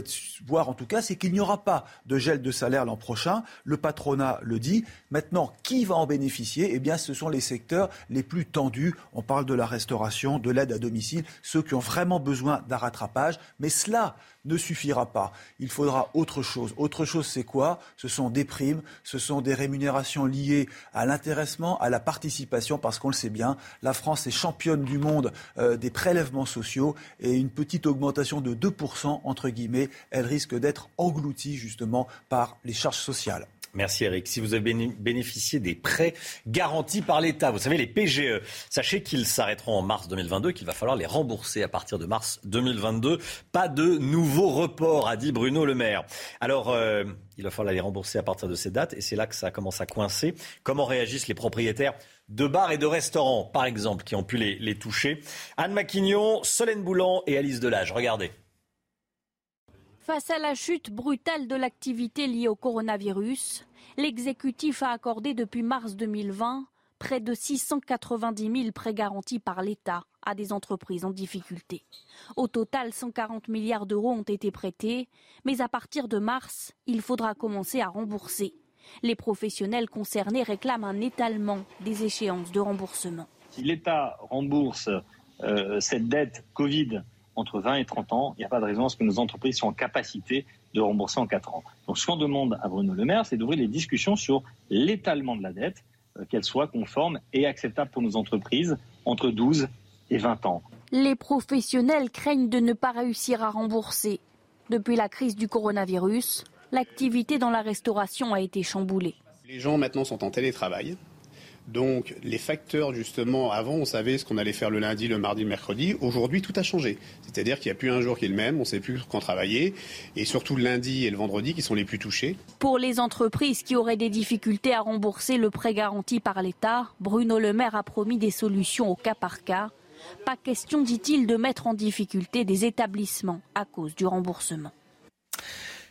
Speaker 18: voir en tout cas, c'est qu'il n'y aura pas de gel de salaire l'an prochain. Le patronat le dit. Maintenant, qui va en bénéficier? Eh bien, ce sont les secteurs les plus tendus. On parle de la restauration, de l'aide à domicile, ceux qui ont vraiment besoin d'un rattrapage. Mais cela ne suffira pas. Il faudra autre chose. Autre chose, c'est quoi? Ce sont des primes, ce sont des rémunérations liées à l'intéressement, à la participation, parce qu'on le sait bien, la France est championne du monde euh, des prélèvements sociaux et une petite augmentation de 2%, entre guillemets, elle risque d'être engloutie justement par les charges sociales.
Speaker 1: Merci Eric. Si vous avez bénéficié des prêts garantis par l'État, vous savez, les PGE, sachez qu'ils s'arrêteront en mars 2022, qu'il va falloir les rembourser à partir de mars 2022. Pas de nouveau report, a dit Bruno Le Maire. Alors, euh, il va falloir les rembourser à partir de ces dates et c'est là que ça commence à coincer. Comment réagissent les propriétaires de bars et de restaurants, par exemple, qui ont pu les, les toucher? Anne Maquignon, Solène Boulan et Alice Delage. Regardez.
Speaker 29: Face à la chute brutale de l'activité liée au coronavirus, l'exécutif a accordé depuis mars 2020 près de 690 000 prêts garantis par l'État à des entreprises en difficulté. Au total, 140 milliards d'euros ont été prêtés, mais à partir de mars, il faudra commencer à rembourser. Les professionnels concernés réclament un étalement des échéances de remboursement.
Speaker 30: Si l'État rembourse euh, cette dette Covid entre 20 et 30 ans, il n'y a pas de raison à ce que nos entreprises soient en capacité de rembourser en 4 ans. Donc ce qu'on demande à Bruno Le Maire, c'est d'ouvrir les discussions sur l'étalement de la dette, euh, qu'elle soit conforme et acceptable pour nos entreprises entre 12 et 20 ans.
Speaker 29: Les professionnels craignent de ne pas réussir à rembourser. Depuis la crise du coronavirus, l'activité dans la restauration a été chamboulée.
Speaker 31: Les gens maintenant sont en télétravail. Donc les facteurs, justement, avant on savait ce qu'on allait faire le lundi, le mardi, le mercredi. Aujourd'hui, tout a changé. C'est-à-dire qu'il n'y a plus un jour qui est le même, on ne sait plus quand travailler. Et surtout le lundi et le vendredi qui sont les plus touchés.
Speaker 29: Pour les entreprises qui auraient des difficultés à rembourser le prêt garanti par l'État, Bruno Le Maire a promis des solutions au cas par cas. Pas question, dit-il, de mettre en difficulté des établissements à cause du remboursement.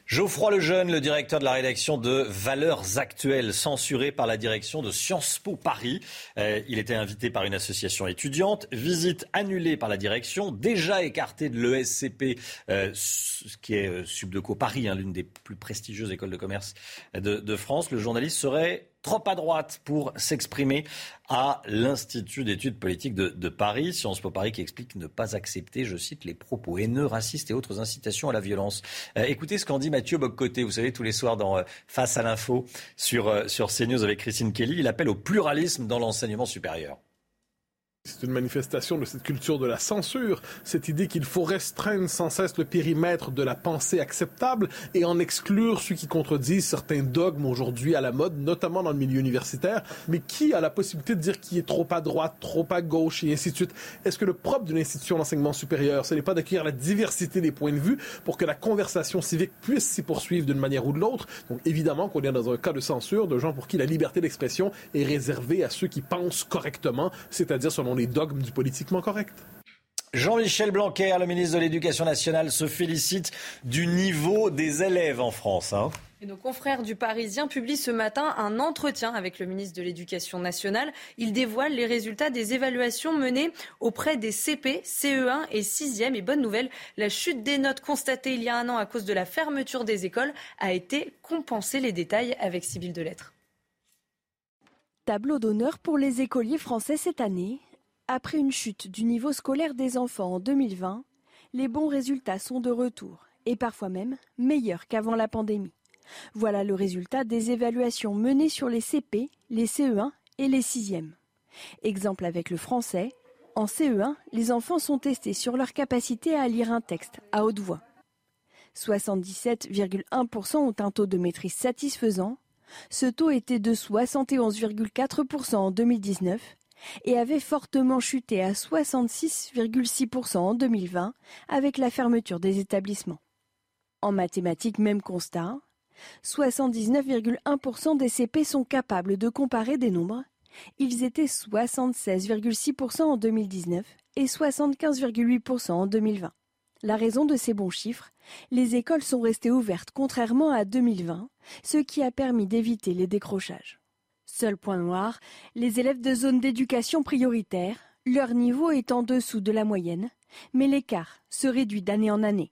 Speaker 1: Geoffroy Lejeune, le directeur de la rédaction de Valeurs Actuelles, censuré par la direction de Sciences Po Paris. Euh, il était invité par une association étudiante. Visite annulée par la direction, déjà écarté de l'ESCP, euh, qui est euh, Subdeco Paris, hein, l'une des plus prestigieuses écoles de commerce de France. Le journaliste serait trop à droite pour s'exprimer à l'Institut d'études politiques de, Paris, Sciences Po Paris, qui explique ne pas accepter, je cite, les propos haineux, racistes et autres incitations à la violence. Euh, écoutez ce qu'en dit Mathieu Boccoté, vous savez, tous les soirs dans euh, Face à l'info sur, euh, sur CNews avec Christine Kelly. Il appelle au pluralisme dans l'enseignement supérieur.
Speaker 32: C'est une manifestation de cette culture de la censure, cette idée qu'il faut restreindre sans cesse le périmètre de la pensée acceptable et en exclure ceux qui contredisent certains dogmes aujourd'hui à la mode, notamment dans le milieu universitaire, mais qui a la possibilité de dire qui est trop à droite, trop à gauche et ainsi de suite? Est-ce que le propre d'une institution d'enseignement supérieur, ce n'est pas d'accueillir la diversité des points de vue pour que la conversation civique puisse s'y poursuivre d'une manière ou de l'autre? Donc évidemment qu'on est dans un cas de censure de gens pour qui la liberté d'expression est réservée à ceux qui pensent correctement, c'est-à-dire selon les dogmes du politiquement correct.
Speaker 1: Jean-Michel Blanquer, le ministre de l'Éducation nationale, se félicite du niveau des élèves en France. Hein.
Speaker 2: Et nos confrères du Parisien publient ce matin un entretien avec le ministre de l'Éducation nationale. Il dévoile les résultats des évaluations menées auprès des CP, CE1 et 6e. Et bonne nouvelle, la chute des notes constatée il y a un an à cause de la fermeture des écoles a été compensée. Les détails avec Sybille Delettre.
Speaker 33: Tableau d'honneur pour les écoliers français cette année. Après une chute du niveau scolaire des enfants en 2020, les bons résultats sont de retour et parfois même meilleurs qu'avant la pandémie. Voilà le résultat des évaluations menées sur les CP, les CE1 et les 6e. Exemple avec le français, en CE1, les enfants sont testés sur leur capacité à lire un texte à haute voix. 77,1% ont un taux de maîtrise satisfaisant. Ce taux était de 71,4% en 2019 et avait fortement chuté à 66,6% en 2020 avec la fermeture des établissements. En mathématiques, même constat, 79,1% des CP sont capables de comparer des nombres Ils étaient 76,6% en 2019 et 75,8% en 2020. La raison de ces bons chiffres, les écoles sont restées ouvertes contrairement à 2020, ce qui a permis d'éviter les décrochages. Seul point noir, les élèves de zone d'éducation prioritaire, leur niveau est en dessous de la moyenne, mais l'écart se réduit d'année en année.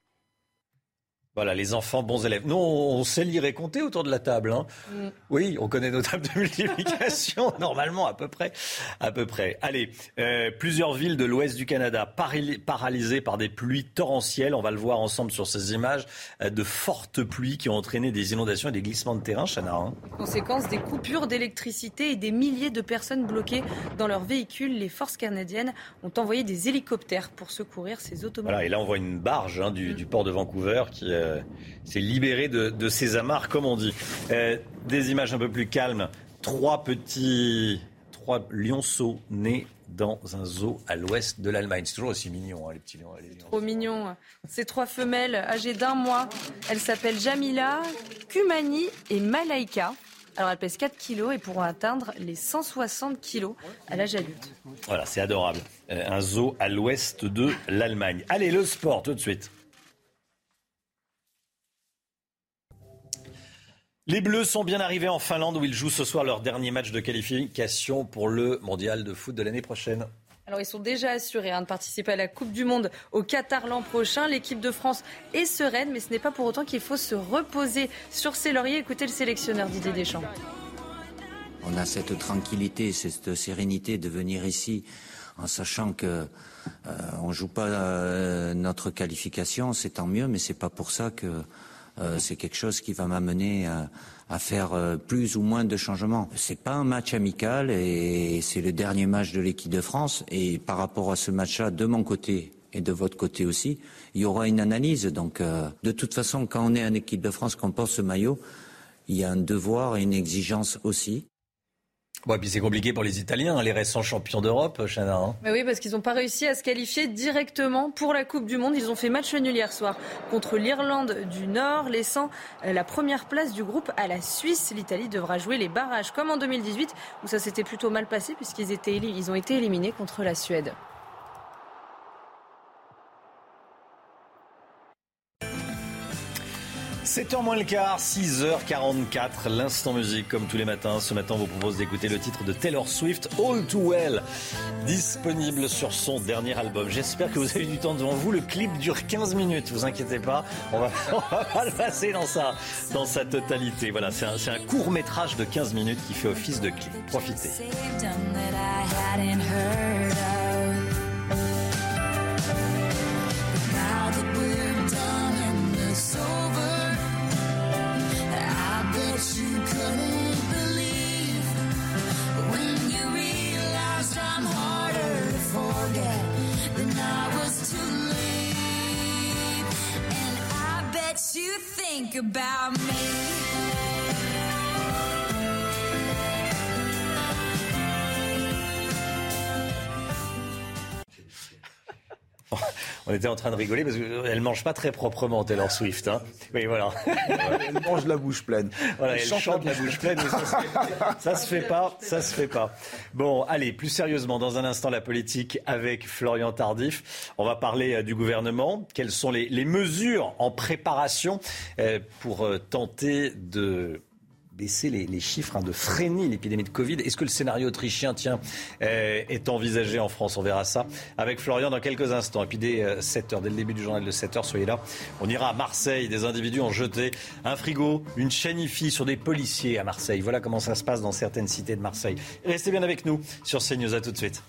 Speaker 1: Voilà, les enfants bons élèves. Nous, on sait lire et compter autour de la table. Hein. Mm. Oui, on connaît nos tables de multiplication, <laughs> normalement, à peu près. À peu près. Allez, euh, plusieurs villes de l'ouest du Canada paralysées par des pluies torrentielles. On va le voir ensemble sur ces images euh, de fortes pluies qui ont entraîné des inondations et des glissements de terrain, Chana. Hein.
Speaker 2: Conséquence des coupures d'électricité et des milliers de personnes bloquées dans leurs véhicules. Les forces canadiennes ont envoyé des hélicoptères pour secourir ces automobiles.
Speaker 1: Voilà, et là, on voit une barge hein, du, mm. du, port de Vancouver qui... C'est euh, libéré de, de, ses amarres, comme on dit. Euh, des images un peu plus calmes. Trois petits, trois lionceaux nés dans un zoo à l'ouest de l'Allemagne. C'est toujours aussi mignon, hein, les petits lions.
Speaker 2: Trop mignon. Ces trois femelles âgées d'un mois. Elles s'appellent Jamila, Kumani et Malaika. Alors elles pèsent 4 kilos et pourront atteindre les 160 kilos à l'âge adulte.
Speaker 1: Voilà, c'est adorable. Euh, un zoo à l'ouest de l'Allemagne. Allez, le sport tout de suite. Les Bleus sont bien arrivés en Finlande où ils jouent ce soir leur dernier match de qualification pour le mondial de foot de l'année prochaine.
Speaker 2: Alors ils sont déjà assurés hein, de participer à la Coupe du Monde au Qatar l'an prochain. L'équipe de France est sereine, mais ce n'est pas pour autant qu'il faut se reposer sur ses lauriers. Écoutez le sélectionneur Didier Deschamps.
Speaker 19: On a cette tranquillité, cette sérénité de venir ici en sachant que euh, on joue pas euh, notre qualification, c'est tant mieux, mais c'est pas pour ça que euh, c'est quelque chose qui va m'amener à, faire euh, plus ou moins de changements. C'est pas un match amical et c'est le dernier match de l'équipe de France. Et par rapport à ce match-là, de mon côté et de votre côté aussi, il y aura une analyse. Donc, euh, de toute façon, quand on est en équipe de France, qu'on porte ce maillot, il y a un devoir et une exigence aussi.
Speaker 1: Bon, et puis c'est compliqué pour les Italiens, hein, les récents champions d'Europe, Chana. Hein.
Speaker 2: oui, parce qu'ils n'ont pas réussi à se qualifier directement pour la Coupe du Monde. Ils ont fait match nul hier soir contre l'Irlande du Nord, laissant euh, la première place du groupe à la Suisse. L'Italie devra jouer les barrages comme en 2018, où ça s'était plutôt mal passé puisqu'ils ont été éliminés contre la Suède.
Speaker 1: 7h moins le quart, 6h44, l'instant musique comme tous les matins. Ce matin, on vous propose d'écouter le titre de Taylor Swift, All Too Well, disponible sur son dernier album. J'espère que vous avez du temps devant vous. Le clip dure 15 minutes, vous inquiétez pas. <laughs> On va, pas le passer dans sa, dans sa totalité. Voilà, c'est un, un court métrage de 15 minutes qui fait office de clip. Profitez. Think about me. On était en train de rigoler parce qu'elle mange pas très proprement Taylor Swift. Hein. Oui, voilà.
Speaker 18: Elle mange la bouche pleine.
Speaker 1: Voilà, elle, chante, la bouche pleine. <laughs> ça, se fait pas, ça se fait pas. Bon, allez, plus sérieusement, dans un instant, la politique avec Florian Tardif. On va parler euh, du gouvernement. Quelles sont les, les mesures en préparation euh, pour euh, tenter de baisser les, chiffres, hein, de freiner l'épidémie de Covid. Est-ce que le scénario autrichien, tiens, euh, est envisagé en France? On verra ça avec Florian dans quelques instants. Et puis dès 7 euh, dès le début du journal de 7 h soyez là. On ira à Marseille. Des individus ont jeté un frigo, une chaîne IFI sur des policiers à Marseille. Voilà comment ça se passe dans certaines cités de Marseille. Restez bien avec nous sur CNews. À tout de suite.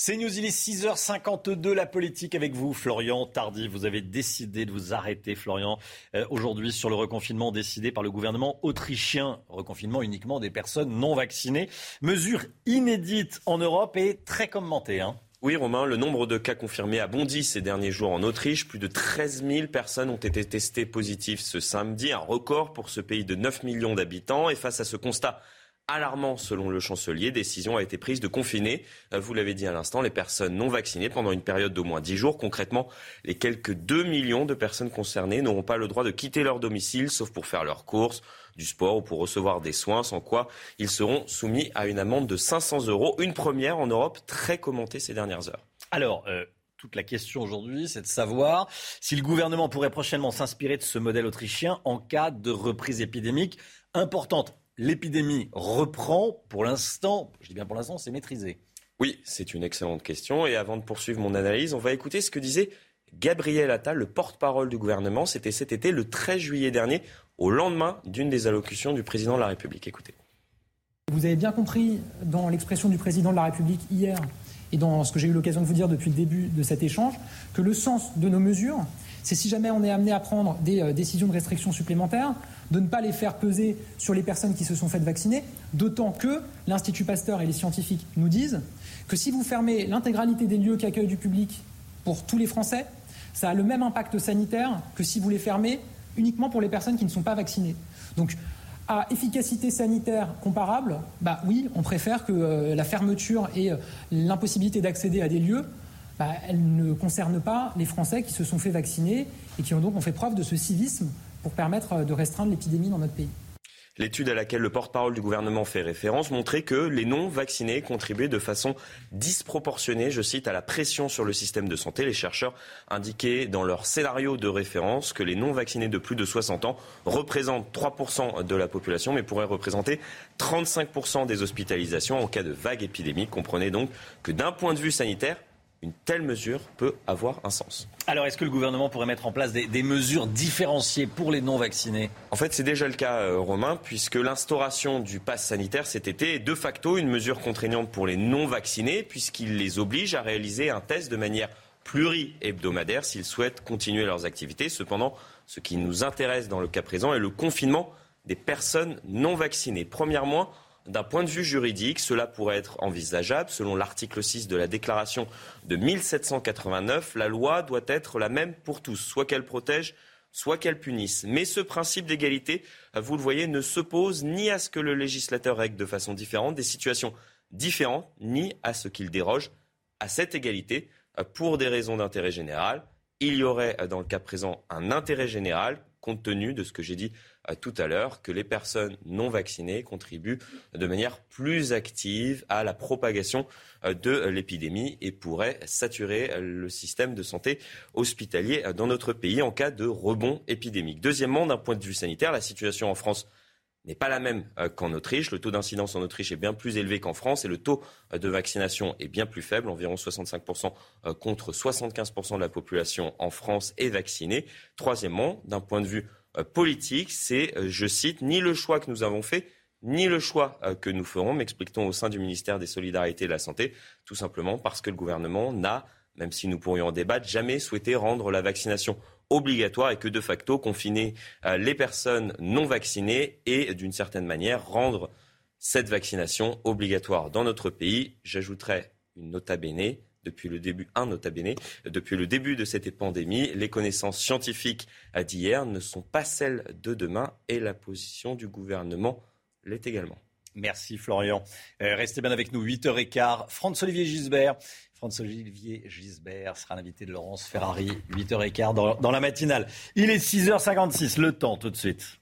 Speaker 1: C'est News, il est 6h52, la politique avec vous, Florian Tardy. Vous avez décidé de vous arrêter, Florian, euh, aujourd'hui sur le reconfinement décidé par le gouvernement autrichien. Reconfinement uniquement des personnes non vaccinées. Mesure inédite en Europe et très commentée. Hein.
Speaker 9: Oui, Romain, le nombre de cas confirmés a bondi ces derniers jours en Autriche. Plus de 13 000 personnes ont été testées positives ce samedi, un record pour ce pays de 9 millions d'habitants. Et face à ce constat alarmant selon le chancelier. Décision a été prise de confiner, euh, vous l'avez dit à l'instant, les personnes non vaccinées pendant une période d'au moins 10 jours. Concrètement, les quelques 2 millions de personnes concernées n'auront pas le droit de quitter leur domicile, sauf pour faire leurs courses, du sport ou pour recevoir des soins, sans quoi ils seront soumis à une amende de 500 euros. Une première en Europe très commentée ces dernières heures.
Speaker 1: Alors, euh, toute la question aujourd'hui, c'est de savoir si le gouvernement pourrait prochainement s'inspirer de ce modèle autrichien en cas de reprise épidémique importante. L'épidémie reprend. Pour l'instant, je dis bien pour l'instant, c'est maîtrisé.
Speaker 9: Oui, c'est une excellente question. Et avant de poursuivre mon analyse, on va écouter ce que disait Gabriel Attal, le porte-parole du gouvernement. C'était cet été, le 13 juillet dernier, au lendemain d'une des allocutions du président de la République. Écoutez.
Speaker 34: Vous avez bien compris dans l'expression du président de la République hier et dans ce que j'ai eu l'occasion de vous dire depuis le début de cet échange, que le sens de nos mesures, c'est si jamais on est amené à prendre des euh, décisions de restriction supplémentaires, de ne pas les faire peser sur les personnes qui se sont faites vacciner, d'autant que l'Institut Pasteur et les scientifiques nous disent que si vous fermez l'intégralité des lieux qui accueillent du public pour tous les Français, ça a le même impact sanitaire que si vous les fermez uniquement pour les personnes qui ne sont pas vaccinées. Donc, à efficacité sanitaire comparable, bah oui, on préfère que euh, la fermeture et euh, l'impossibilité d'accéder à des lieux, bah, elles ne concernent pas les Français qui se sont fait vacciner et qui ont donc fait preuve de ce civisme pour permettre euh, de restreindre l'épidémie dans notre pays.
Speaker 9: L'étude à laquelle le porte-parole du gouvernement fait référence montrait que les non-vaccinés contribuaient de façon disproportionnée, je cite, à la pression sur le système de santé. Les chercheurs indiquaient dans leur scénario de référence que les non-vaccinés de plus de 60 ans représentent 3% de la population, mais pourraient représenter 35% des hospitalisations en cas de vague épidémique. Comprenez donc que d'un point de vue sanitaire, une telle mesure peut avoir un sens.
Speaker 1: Alors, est-ce que le gouvernement pourrait mettre en place des, mesures différenciées pour les non-vaccinés?
Speaker 9: En fait, c'est déjà le cas, euh, Romain, puisque l'instauration du pass sanitaire cet été est de facto une mesure contraignante pour les non-vaccinés, puisqu'il les oblige à réaliser un test de manière pluri-hebdomadaire s'ils souhaitent continuer leurs activités. Cependant, ce qui nous intéresse dans le cas présent est le confinement des personnes non vaccinées. Premièrement, d'un point de vue juridique, cela pourrait être envisageable. Selon l'article 6 de la déclaration de 1789, la loi doit être la même pour tous, soit qu'elle protège, soit qu'elle punisse. Mais ce principe d'égalité, vous le voyez, ne s'oppose ni à ce que le législateur règle de façon différente des situations différentes, ni à ce qu'il déroge à cette égalité pour des raisons d'intérêt général. Il y aurait dans le cas présent un intérêt général compte tenu de ce que j'ai dit tout à l'heure, que les personnes non vaccinées contribuent de manière plus active à la propagation euh, de l'épidémie et pourraient saturer le système de santé hospitalier dans notre pays en cas de rebond épidémique. Deuxièmement, d'un point de vue sanitaire, la situation en France n'est pas la même euh, qu'en Autriche. Le taux d'incidence en Autriche est bien plus élevé qu'en France et le taux euh, de vaccination est bien plus faible, environ 65% contre 75% de la population en France est vaccinée. Troisièmement, d'un point de vue euh, politique, c'est, euh, je cite, ni le choix que nous avons fait, ni le choix euh, que nous ferons, m'explique-t-on au sein du ministère des Solidarités et de la Santé, tout simplement parce que le gouvernement n'a, même si nous pourrions en débattre, jamais souhaité rendre la vaccination obligatoire et que de facto confiner les personnes non vaccinées et d'une certaine manière rendre cette vaccination obligatoire dans notre pays. J'ajouterai une nota bene depuis le début, un nota depuis le début de cette pandémie. Les connaissances scientifiques d'hier ne sont pas celles de demain et la position du gouvernement l'est également.
Speaker 1: Merci Florian. Euh, restez bien avec nous, 8h15. Franz-Olivier Gisbert. Franz-Olivier Gisbert sera l'invité de Laurence Ferrari, 8h15 dans, dans la matinale. Il est 6h56, le temps tout de suite.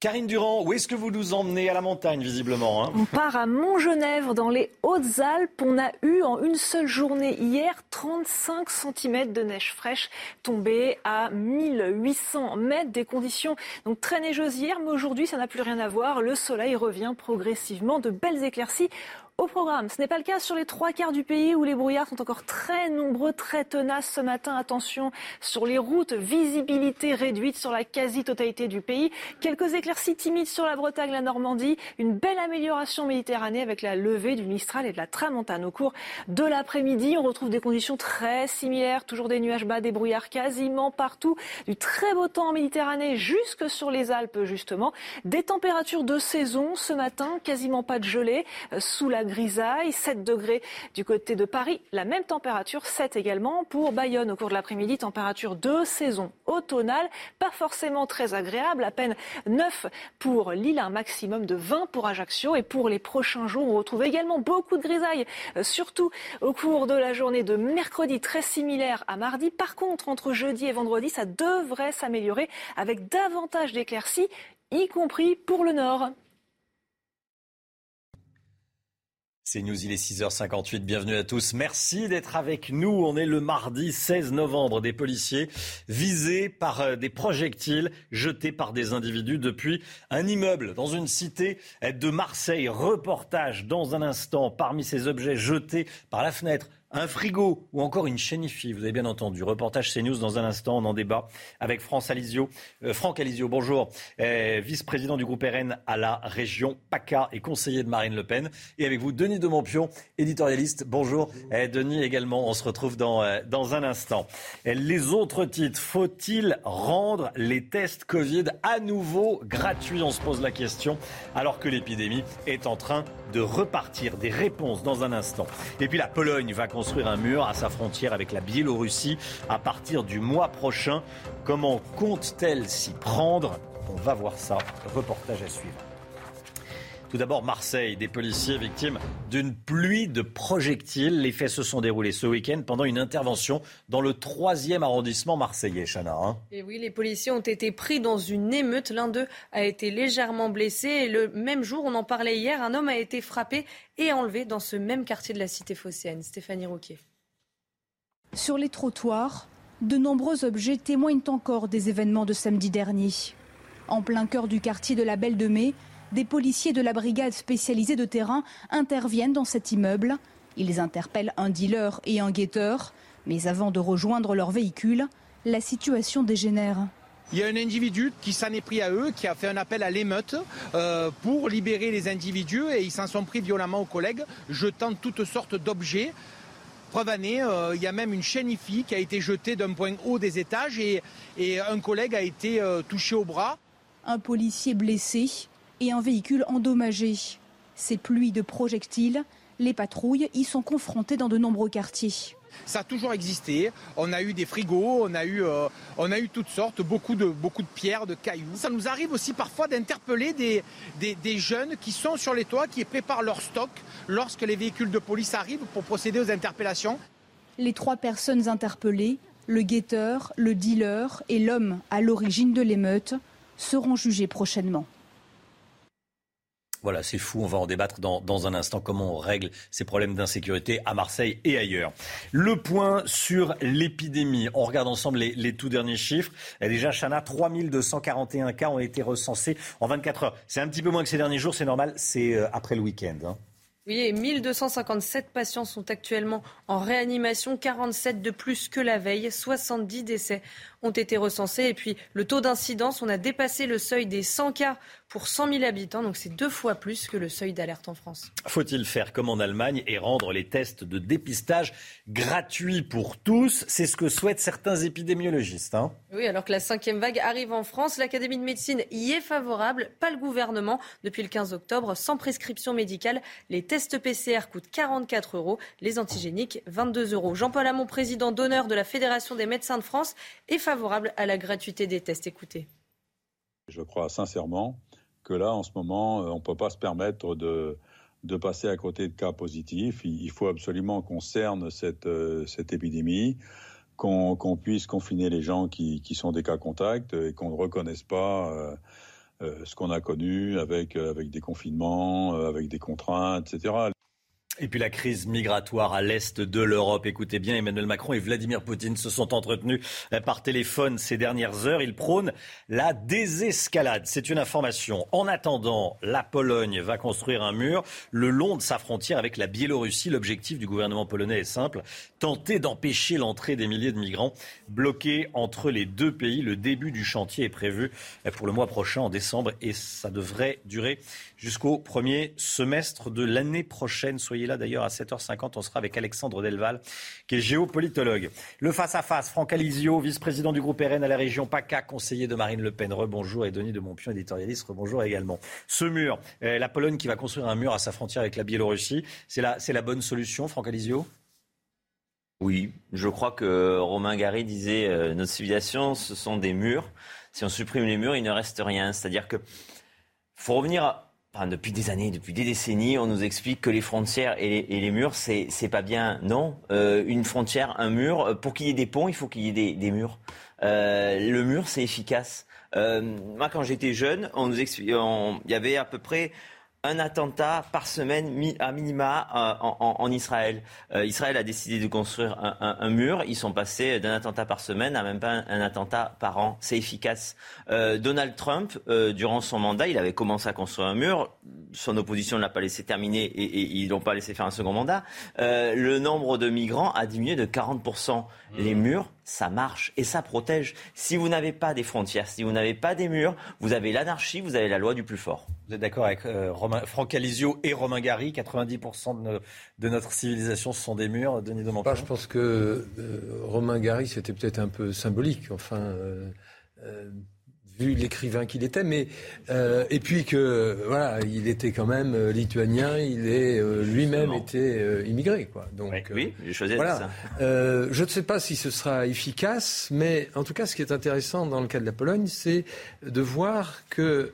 Speaker 1: Karine Durand, où est-ce que vous nous emmenez à la montagne, visiblement hein
Speaker 20: On part à Montgenèvre, dans les Hautes-Alpes. On a eu en une seule journée hier 35 cm de neige fraîche tombée à 1800 mètres. Des conditions donc très neigeuses hier, mais aujourd'hui, ça n'a plus rien à voir. Le soleil revient progressivement. De belles éclaircies au programme. Ce n'est pas le cas sur les trois quarts du pays où les brouillards sont encore très nombreux, très tenaces ce matin. Attention sur les routes, visibilité réduite sur la quasi-totalité du pays. Quelques éclaircies timides sur la Bretagne, la Normandie. Une belle amélioration Méditerranée avec la levée du Mistral et de la Tramontane. Au cours de l'après-midi, on retrouve des conditions très similaires. Toujours des nuages bas, des brouillards quasiment partout. Du très beau temps en Méditerranée jusque sur les Alpes justement. Des températures de saison ce matin, quasiment pas de gelée. Sous la grisaille, 7 degrés du côté de Paris, la même température, 7 également pour Bayonne au cours de l'après-midi, température de saison automnale, pas forcément très agréable, à peine 9 pour Lille, un maximum de 20 pour Ajaccio et pour les prochains jours, on retrouve également beaucoup de grisaille, euh, surtout au cours de la journée de mercredi, très similaire à mardi. Par contre, entre jeudi et vendredi, ça devrait s'améliorer avec davantage d'éclaircies, y compris pour le nord.
Speaker 1: C'est News, il est 6h58, bienvenue à tous. Merci d'être avec nous. On est le mardi 16 novembre. Des policiers visés par euh, des projectiles jetés par des individus depuis un immeuble dans une cité de Marseille. Reportage dans un instant parmi ces objets jetés par la fenêtre un frigo ou encore une chénifie. Vous avez bien entendu. Reportage CNews dans un instant. On en débat avec France Alizio. Euh, Franck Alizio, bonjour. Euh, vice-président du groupe RN à la région PACA et conseiller de Marine Le Pen. Et avec vous, Denis de Montpion, éditorialiste. Bonjour. Euh, Denis également. On se retrouve dans, dans un instant. les autres titres. Faut-il rendre les tests Covid à nouveau gratuits? On se pose la question alors que l'épidémie est en train de repartir. Des réponses dans un instant. Et puis la Pologne va construire un mur à sa frontière avec la Biélorussie à partir du mois prochain. Comment compte-t-elle s'y prendre? On va voir ça. Reportage à suivre. Tout d'abord, Marseille, des policiers victimes d'une pluie de projectiles. Les faits se sont déroulés ce week-end pendant une intervention dans le troisième arrondissement marseillais, Chana. Hein.
Speaker 2: et oui, les policiers ont été pris dans une émeute. L'un d'eux a été légèrement blessé. Et le même jour, on en parlait hier, un homme a été frappé et enlevé dans ce même quartier de la cité phocéenne. Stéphanie Rouquier.
Speaker 3: Sur les trottoirs, de nombreux objets témoignent encore des événements de samedi dernier. En plein cœur du quartier de la Belle de Mai, des policiers de la brigade spécialisée de terrain interviennent dans cet immeuble. Ils interpellent un dealer et un guetteur, mais avant de rejoindre leur véhicule, la situation dégénère.
Speaker 4: Il y a un individu qui s'en est pris à eux, qui a fait un appel à l'émeute euh, pour libérer les individus et ils s'en sont pris violemment aux collègues, jetant toutes sortes d'objets. Preuve année, euh, il y a même une chaîne IFI qui a été jetée d'un point haut des étages et, un collègue a été euh, touché au bras.
Speaker 3: Un policier blessé, et un véhicule endommagé. Ces pluies de projectiles, les patrouilles y sont confrontées dans de nombreux quartiers.
Speaker 4: Ça a toujours existé. On a eu des frigos, on a eu, euh, on a eu toutes sortes, beaucoup de, beaucoup de pierres, de cailloux. Ça nous arrive aussi parfois d'interpeller des, des, jeunes qui sont sur les toits, qui préparent leur stock lorsque les véhicules de police arrivent pour procéder aux interpellations.
Speaker 3: Les trois personnes interpellées, le guetteur, le dealer et l'homme à l'origine de l'émeute, seront jugés prochainement.
Speaker 1: Voilà, c'est fou. On va en débattre dans, dans, un instant. Comment on règle ces problèmes d'insécurité à Marseille et ailleurs. Le point sur l'épidémie. On regarde ensemble les, les tout derniers chiffres. Et déjà, Chana, 3241 cas ont été recensés en 24 heures. C'est un petit peu moins que ces derniers jours. C'est normal. C'est euh, après le week-end. Hein.
Speaker 2: Oui, et 1257 patients sont actuellement en réanimation, 47 de plus que la veille, 70 décès ont été recensés. Et puis le taux d'incidence, on a dépassé le seuil des 100 cas pour 100 000 habitants, donc c'est deux fois plus que le seuil d'alerte en France.
Speaker 1: Faut-il faire comme en Allemagne et rendre les tests de dépistage gratuits pour tous? C'est ce que souhaitent certains épidémiologistes. Hein.
Speaker 2: oui, alors que la cinquième vague arrive en France, l'Académie de médecine y est favorable, pas le gouvernement. Depuis le 15 octobre, sans prescription médicale, les tests PCR coûtent 44 euros, les antigéniques 22 euros. Jean-Paul Hamon, président d'honneur de la Fédération des médecins de France, est favorable à la gratuité des tests. Écoutez.
Speaker 6: Je crois sincèrement que là, en ce moment, euh, on ne peut pas se permettre de, de passer à côté de cas positifs. Il faut absolument qu'on cerne cette, euh, cette épidémie, qu'on puisse confiner les gens qui, qui, sont des cas contacts et qu'on ne reconnaisse pas euh, ce qu'on a connu avec, avec des confinements, avec des contraintes, etc.
Speaker 1: Et puis la crise migratoire à l'est de l'Europe. Écoutez bien, Emmanuel Macron et Vladimir Poutine se sont entretenus euh, par téléphone ces dernières heures. Ils prônent la désescalade. C'est une information. En attendant, la Pologne va construire un mur le long de sa frontière avec la Biélorussie. L'objectif du gouvernement polonais est simple tenter d'empêcher l'entrée des milliers de migrants bloqués entre les deux pays. Le début du chantier est prévu euh, pour le mois prochain, en décembre, et ça devrait durer jusqu'au premier semestre de l'année prochaine. Soyez d'ailleurs à 7h50. On sera avec Alexandre Delval, qui est géopolitologue. Le face-à-face, Franck Alizio, vice-président du groupe RN à la région PACA, conseiller de Marine Le Pen. Rebonjour. Et Denis de Montpion, éditorialiste. Rebonjour également. Ce mur, euh, la Pologne qui va construire un mur à sa frontière avec la Biélorussie, c'est la, c'est la bonne solution, Franck Alizio?
Speaker 35: Oui, je crois que Romain Gary disait euh, notre civilisation, ce sont des murs. Si on supprime les murs, il ne reste rien. C'est-à-dire que faut revenir à, Depuis des années, depuis des décennies, on nous explique que les frontières et les, murs, c'est, c'est pas bien. Non, euh, une frontière, un mur, euh, pour qu'il y ait des ponts, il faut qu'il y ait des, murs. Euh, le mur, c'est efficace. Euh, moi, quand j'étais jeune, on nous il y avait à peu près un attentat par semaine à minima euh, en, Israël. Euh, Israël a décidé de construire un, mur. Ils sont passés d'un attentat par semaine à même pas un, attentat par an. C'est efficace. Euh, Donald Trump, durant son mandat, il avait commencé à construire un mur. Son opposition ne l'a pas laissé terminer et, et ils l'ont pas laissé faire un second mandat. le nombre de migrants a diminué de 40%. Les murs, ça marche et ça protège. Si vous n'avez pas des frontières, si vous n'avez pas des murs, vous avez l'anarchie, vous avez la loi du plus fort.
Speaker 1: Vous êtes d'accord avec euh, Franck Alizio et Romain Gary 90% de, notre civilisation, ce sont des murs, Denis de
Speaker 36: bah, Je pense que euh, Romain Gary, c'était peut-être un peu symbolique. Enfin, euh, vu l'écrivain qu'il était, mais euh, et puis que voilà, il était quand même euh, lituanien, il est euh, lui-même était immigré, quoi.
Speaker 35: Donc oui, j'ai choisi
Speaker 36: voilà.
Speaker 35: ça.
Speaker 36: je ne sais pas si ce sera efficace, mais en tout cas, ce qui est intéressant dans le cas de la Pologne, c'est de voir que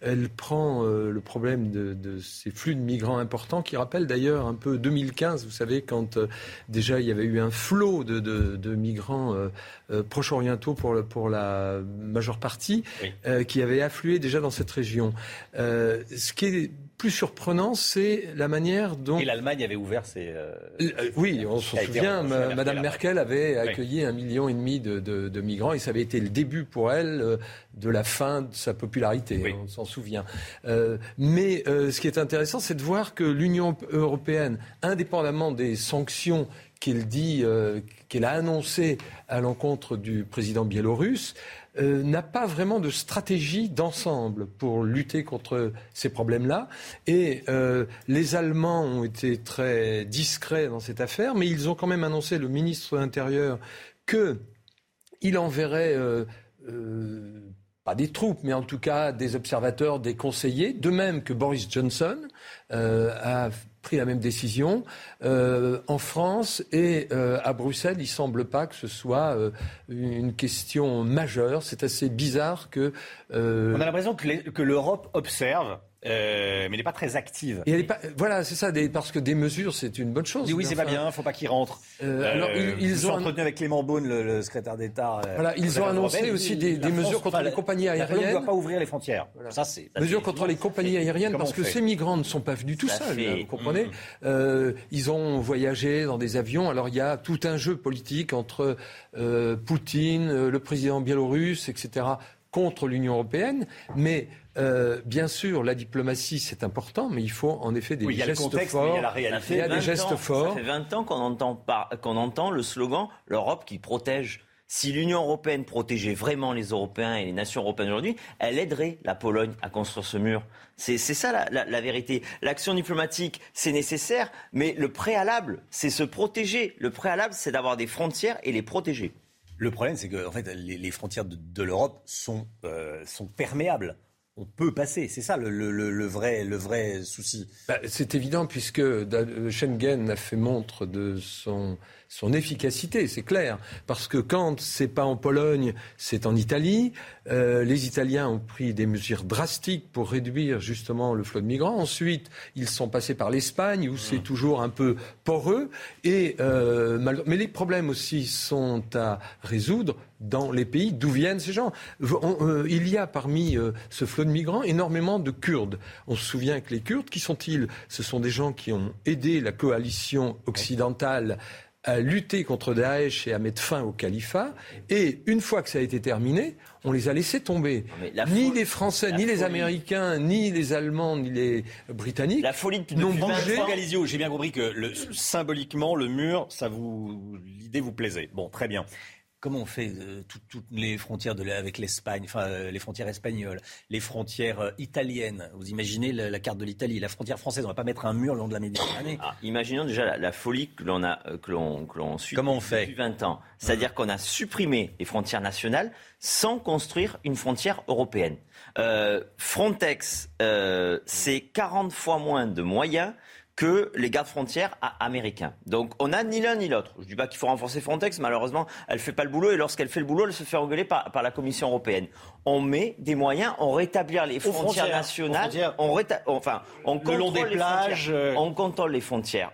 Speaker 36: elle prend euh, le problème de, ces flux de migrants importants qui rappellent d'ailleurs un peu 2015, vous savez, quand euh, déjà il y avait eu un flot de, migrants euh, proche-orientaux pour, pour la majeure partie, qui avait afflué déjà dans cette région. ce qui est plus surprenant, c'est la manière dont.
Speaker 1: Et l'Allemagne avait ouvert ses. Euh,
Speaker 36: euh, oui, on se souvient, Madame Merkel avait accueilli un million et demi de, migrants et ça avait été le début pour elle euh, de la fin de sa popularité. On s'en souvient. mais ce qui est intéressant, c'est de voir que l'Union européenne, indépendamment des sanctions qu'elle dit, qu'elle a annoncées à l'encontre du président biélorusse, euh, n'a pas vraiment de stratégie d'ensemble pour lutter contre ces problèmes-là. Et euh, les Allemands ont été très discrets dans cette affaire, mais ils ont quand même annoncé, le ministre de l'Intérieur, qu'il enverrait... Euh, pas des troupes, mais en tout cas des observateurs, des conseillers, de même que Boris Johnson a pris la même décision. Euh, en France et euh, à Bruxelles, il ne semble pas que ce soit euh, une question majeure. C'est assez bizarre que...
Speaker 1: On a l'impression que l'Europe observe euh, mais elle n'est pas très active.
Speaker 36: Et elle est pas, voilà, c'est ça, des, parce que des mesures, c'est une bonne chose.
Speaker 1: Oui, c'est pas bien, il ne faut pas qu'ils rentrent. Euh, alors, ils, ils ont entretenu avec Clément Beaune, le, secrétaire d'État.
Speaker 36: Euh, voilà, ils ont annoncé aussi des, des mesures contre les compagnies aériennes.
Speaker 1: On ne doit pas ouvrir les frontières. Ça,
Speaker 36: c'est. Mesures contre les compagnies aériennes, parce que ces migrants ne sont pas venus tout seuls, hein, vous comprenez mm. euh, Ils ont voyagé dans des avions. Alors, il y a tout un jeu politique entre euh, Poutine, le président biélorusse, etc., contre l'Union européenne, mais euh, bien sûr, la diplomatie, c'est important, mais il faut en effet des gestes forts.
Speaker 1: Il y a la réalité.
Speaker 36: Il y a des gestes forts.
Speaker 35: Ça fait 20 ans qu'on entend, qu'on entend le slogan « l'Europe qui protège ». Si l'Union européenne protégeait vraiment les Européens et les nations européennes aujourd'hui, elle aiderait la Pologne à construire ce mur. C'est ça la, la vérité. L'action diplomatique, c'est nécessaire, mais le préalable, c'est se protéger. Le préalable, c'est d'avoir des frontières et les protéger.
Speaker 1: Le problème, c'est que en fait, les, frontières de, l'Europe sont, euh, sont perméables on peut passer. C'est ça le, vrai, le vrai souci.
Speaker 36: Bah, c'est évident puisque Schengen a fait montre de son son efficacité, c'est clair. Parce que quand c'est pas en Pologne, c'est en Italie. Euh, les Italiens ont pris des mesures drastiques pour réduire justement le flot de migrants. Ensuite, ils sont passés par l'Espagne où c'est mmh. toujours un peu poreux. Et, euh, mais les problèmes aussi sont à résoudre dans les pays d'où viennent ces gens. Euh, il y a parmi ce flot de migrants énormément de Kurdes. On se souvient que les Kurdes, qui sont-ils? Ce sont des gens qui ont aidé la coalition occidentale à lutter contre Daesh et à mettre fin au califat. Et une fois que ça a été terminé, on les a laissés tomber. Ni les Français, ni les Américains, ni les Allemands, ni les Britanniques
Speaker 1: la folie n'ont bougé. J'ai bien compris que le, symboliquement, le mur, ça vous, l'idée vous plaisait. Bon, très bien. Comment on fait euh, toutes les frontières de, avec l'Espagne, enfin euh, les frontières espagnoles, les frontières euh, italiennes Vous imaginez la, carte de l'Italie, la frontière française, on ne va pas mettre un mur le long de la Méditerranée.
Speaker 35: Ah, imaginons déjà la, folie que l'on a, que l'on, suit
Speaker 1: Comment on fait
Speaker 35: depuis 20 ans. C'est-à-dire qu'on a supprimé les frontières nationales sans construire une frontière européenne. Frontex, c'est 40 fois moins de moyens que les gardes frontières américains. Donc on n'a ni l'un ni l'autre. Je ne dis pas qu'il faut renforcer Frontex, malheureusement, elle ne fait pas le boulot et lorsqu'elle fait le boulot, elle se fait engueuler par, par la Commission européenne. On met des moyens, on rétablit les frontières, nationales, on enfin, on contrôle des les plages, euh. on contrôle les frontières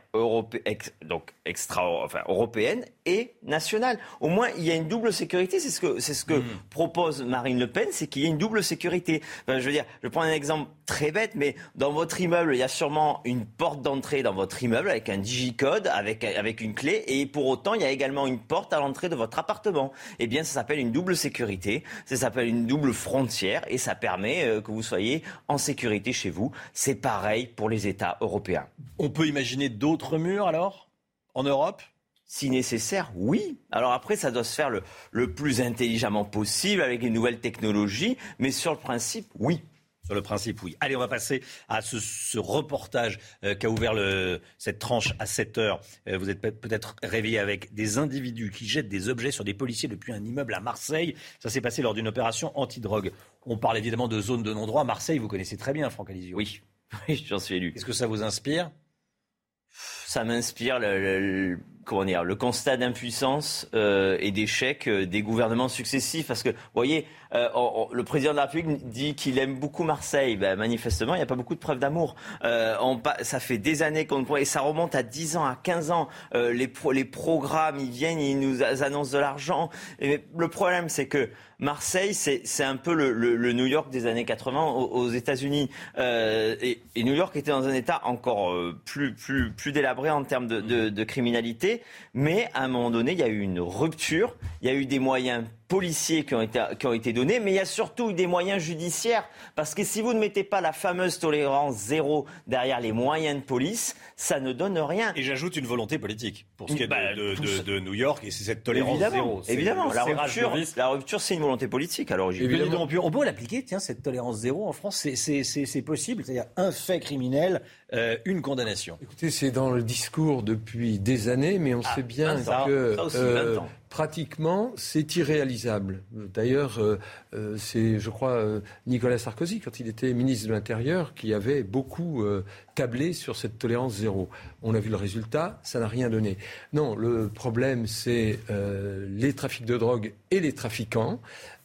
Speaker 35: donc extra, enfin, européennes et nationales. Au moins, il y a une double sécurité. C'est ce que, c'est ce que hmm. propose Marine Le Pen, c'est qu'il y ait une double sécurité. je veux dire, je prends un exemple très bête, mais dans votre immeuble, il y a sûrement une porte d'entrée dans votre immeuble avec un digicode, avec, avec une clé, et pour autant, il y a également une porte à l'entrée de votre appartement. Eh bien, ça s'appelle une double sécurité, ça s'appelle une double frontière, et ça permet euh, que vous soyez en sécurité chez vous. C'est pareil pour les États européens.
Speaker 1: On peut imaginer d'autres murs alors en Europe?
Speaker 35: Si nécessaire, oui. Alors après, ça doit se faire le, le, plus intelligemment possible avec les nouvelles technologies, mais sur le principe, oui.
Speaker 1: Sur le principe, oui. Allez, on va passer à ce, reportage euh, qu'a ouvert le, cette tranche à 7 heures. Euh, vous êtes peut-être réveillé avec des individus qui jettent des objets sur des policiers depuis un immeuble à Marseille. Ça s'est passé lors d'une opération anti-drogue. On parle évidemment de zone de non-droit. Marseille, vous connaissez très bien, Franck Alizio.
Speaker 35: Oui, <laughs> oui j'en suis élu.
Speaker 1: Est-ce que ça vous inspire?
Speaker 35: Ça m'inspire le, comment dire, le constat d'impuissance euh, et d'échec des gouvernements successifs. Parce que, vous voyez, euh, le président de la République dit qu'il aime beaucoup Marseille. Ben, manifestement, il n'y a pas beaucoup de preuves d'amour. Euh, ça fait des années qu'on et ça remonte à 10 ans, à 15 ans. Euh, les, les programmes, ils viennent, ils nous annoncent de l'argent. le problème, c'est que Marseille, c'est un peu le, New York des années 80 aux, États-Unis. Euh, et, New York était dans un état encore euh, plus, délabré en termes de, de, de criminalité. Mais à un moment donné, il y a eu une rupture. Il y a eu des moyens policiers qui ont, été, qui ont été donnés, mais il y a surtout des moyens judiciaires. Parce que si vous ne mettez pas la fameuse tolérance zéro derrière les moyens de police, ça ne donne rien.
Speaker 1: Et j'ajoute une volonté politique pour ce qui est bah, de, New York, et c'est cette tolérance zéro.
Speaker 35: Évidemment, la rupture, la rupture, c'est une volonté politique à l'origine.
Speaker 1: On peut, on peut l'appliquer, tiens, cette tolérance zéro en France, c'est possible. C'est-à-dire un fait criminel, euh, une condamnation.
Speaker 36: Écoutez, c'est dans le discours depuis des années, mais on ah, sait bien que euh, pratiquement c'est irréalisable. D'ailleurs, euh, c'est, je crois, Nicolas Sarkozy, quand il était ministre de l'Intérieur, qui avait beaucoup tablé sur cette tolérance zéro. On a vu le résultat, ça n'a rien donné. Non, le problème, c'est les trafics de drogue et les trafiquants,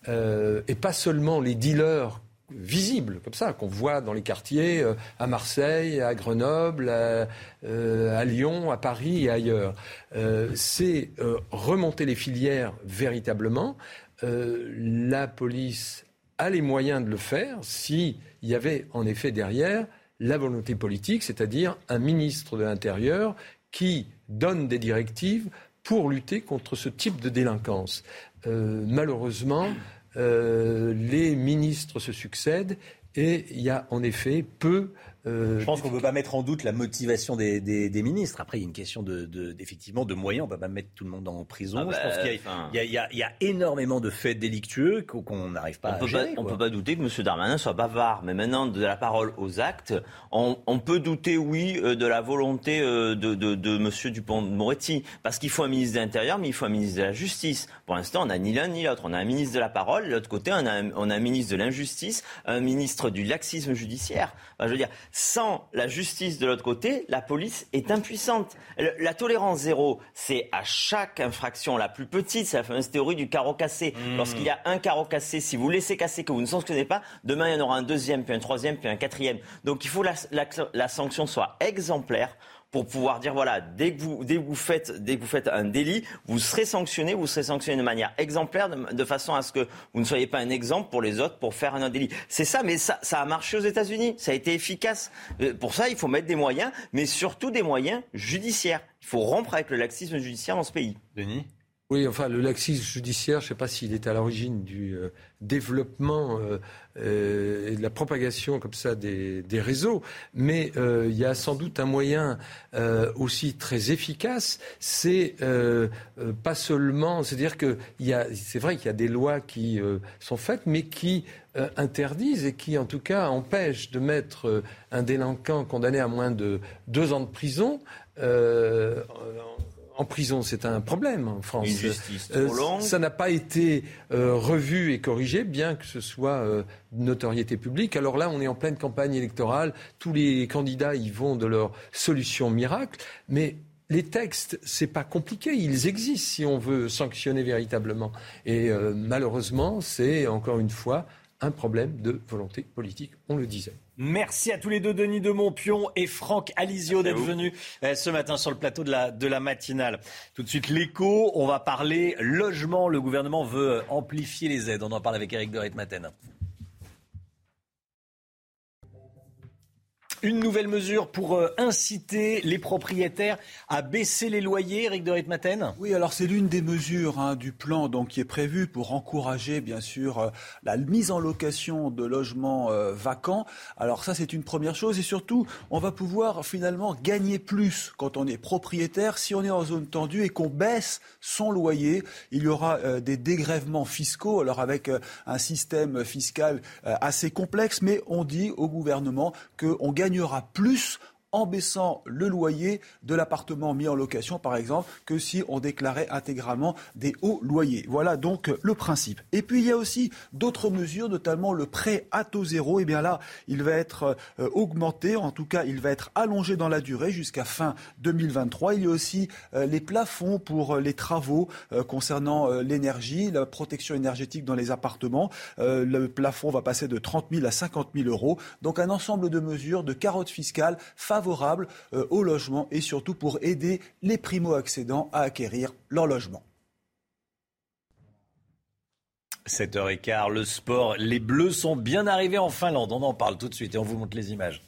Speaker 36: et pas seulement les dealers visibles, comme ça, qu'on voit dans les quartiers, euh, à Marseille, à Grenoble, à, euh, Lyon, à Paris et ailleurs. Euh, c'est remonter les filières véritablement. la police a les moyens de le faire s'il y avait en effet derrière la volonté politique, c'est-à-dire un ministre de l'Intérieur qui donne des directives pour lutter contre ce type de délinquance. malheureusement, les ministres se succèdent et il y a en effet peu
Speaker 1: euh, je pense qu'on ne peut pas mettre en doute la motivation des, des, ministres. Après, il y a une question de, de, effectivement de moyens. On ne peut pas mettre tout le monde en prison. Ah je pense qu'il y, y, y, a énormément de faits délictueux qu'on n'arrive pas
Speaker 35: on
Speaker 1: à gérer.
Speaker 35: on ne peut pas douter que M. Darmanin soit bavard. Mais maintenant, de la parole aux actes, on, on peut douter, oui, euh, de la volonté euh, de, de, de M. Dupont-Moretti. Parce qu'il faut un ministre de l'Intérieur, mais il faut un ministre de la Justice. Pour l'instant, on n'a ni l'un ni l'autre. On a un ministre de la parole. De l'autre côté, on a, un, on a un ministre de l'injustice, un ministre du laxisme judiciaire. je veux dire, sans la justice de l'autre côté, la police est impuissante. La tolérance zéro, c'est à chaque infraction la plus petite, c'est la fameuse théorie du carreau cassé. Mmh. Lorsqu'il y a un carreau cassé, si vous laissez casser, que vous ne sanctionnez pas, demain il y en aura un deuxième, puis un troisième, puis un quatrième. Donc il faut que la sanction soit exemplaire pour pouvoir dire voilà, dès que vous, dès que vous, faites, dès que vous faites un délit, vous serez sanctionné, vous serez sanctionné de manière exemplaire, de, façon à ce que vous ne soyez pas un exemple pour les autres pour faire un délit. C'est ça, mais ça, ça a marché aux États-Unis, ça a été efficace. Euh, pour ça, il faut mettre des moyens, mais surtout des moyens judiciaires. Il faut rompre avec le laxisme judiciaire dans ce pays.
Speaker 1: Denis?
Speaker 36: Oui, enfin, le laxisme judiciaire, je ne sais pas s'il est à l'origine du euh, développement euh, euh, et de la propagation comme ça des, réseaux, mais il y a sans doute un moyen aussi très efficace, c'est pas seulement, c'est-à-dire que c'est vrai qu'il y a des lois qui sont faites, mais qui interdisent et qui, en tout cas, empêchent de mettre un délinquant condamné à moins de deux ans de prison prison, c'est un problème en France. Une
Speaker 35: justice euh, trop longue.
Speaker 36: ça n'a pas été euh, revu et corrigé, bien que ce soit euh, notoriété publique. Alors là, on est en pleine campagne électorale. Tous les candidats y vont de leur solution miracle, mais les textes, c'est pas compliqué, ils existent si on veut sanctionner véritablement. Et malheureusement, c'est encore une fois un problème de volonté politique, on le disait.
Speaker 1: Merci à tous les deux, Denis de Montpion et Franck Alizio, d'être venus euh, ce matin sur le plateau de la, de la matinale. Tout de suite, l'écho. On va parler logement. Le gouvernement veut amplifier les aides. On en parle avec Eric de Matin. Une nouvelle mesure pour euh, inciter les propriétaires à baisser les loyers, Eric de Ritmaten?
Speaker 18: Oui, alors c'est l'une des mesures hein, du plan donc, qui est prévue pour encourager bien sûr euh, la mise en location de logements euh, vacants. Alors ça c'est une première chose et surtout on va pouvoir finalement gagner plus quand on est propriétaire si on est en zone tendue et qu'on baisse son loyer. Il y aura des dégrèvements fiscaux, alors avec un système fiscal assez complexe, mais on dit au gouvernement qu'on gagne gagnera plus en baissant le loyer de l'appartement mis en location, par exemple, que si on déclarait intégralement des hauts loyers. Voilà donc le principe. Et puis il y a aussi d'autres mesures, notamment le prêt à taux zéro. Et eh bien là, il va être euh, augmenté, en tout cas, il va être allongé dans la durée jusqu'à fin 2023. Il y a aussi euh, les plafonds pour euh, les travaux concernant l'énergie, la protection énergétique dans les appartements. le plafond va passer de 30 000 à 50 000 euros. Donc un ensemble de mesures, de carottes fiscales favorable euh, au logement et surtout pour aider les primo-accédants à acquérir leur logement.
Speaker 1: 7h15, le sport. Les Bleus sont bien arrivés en Finlande. On en parle tout de suite et on vous montre les images.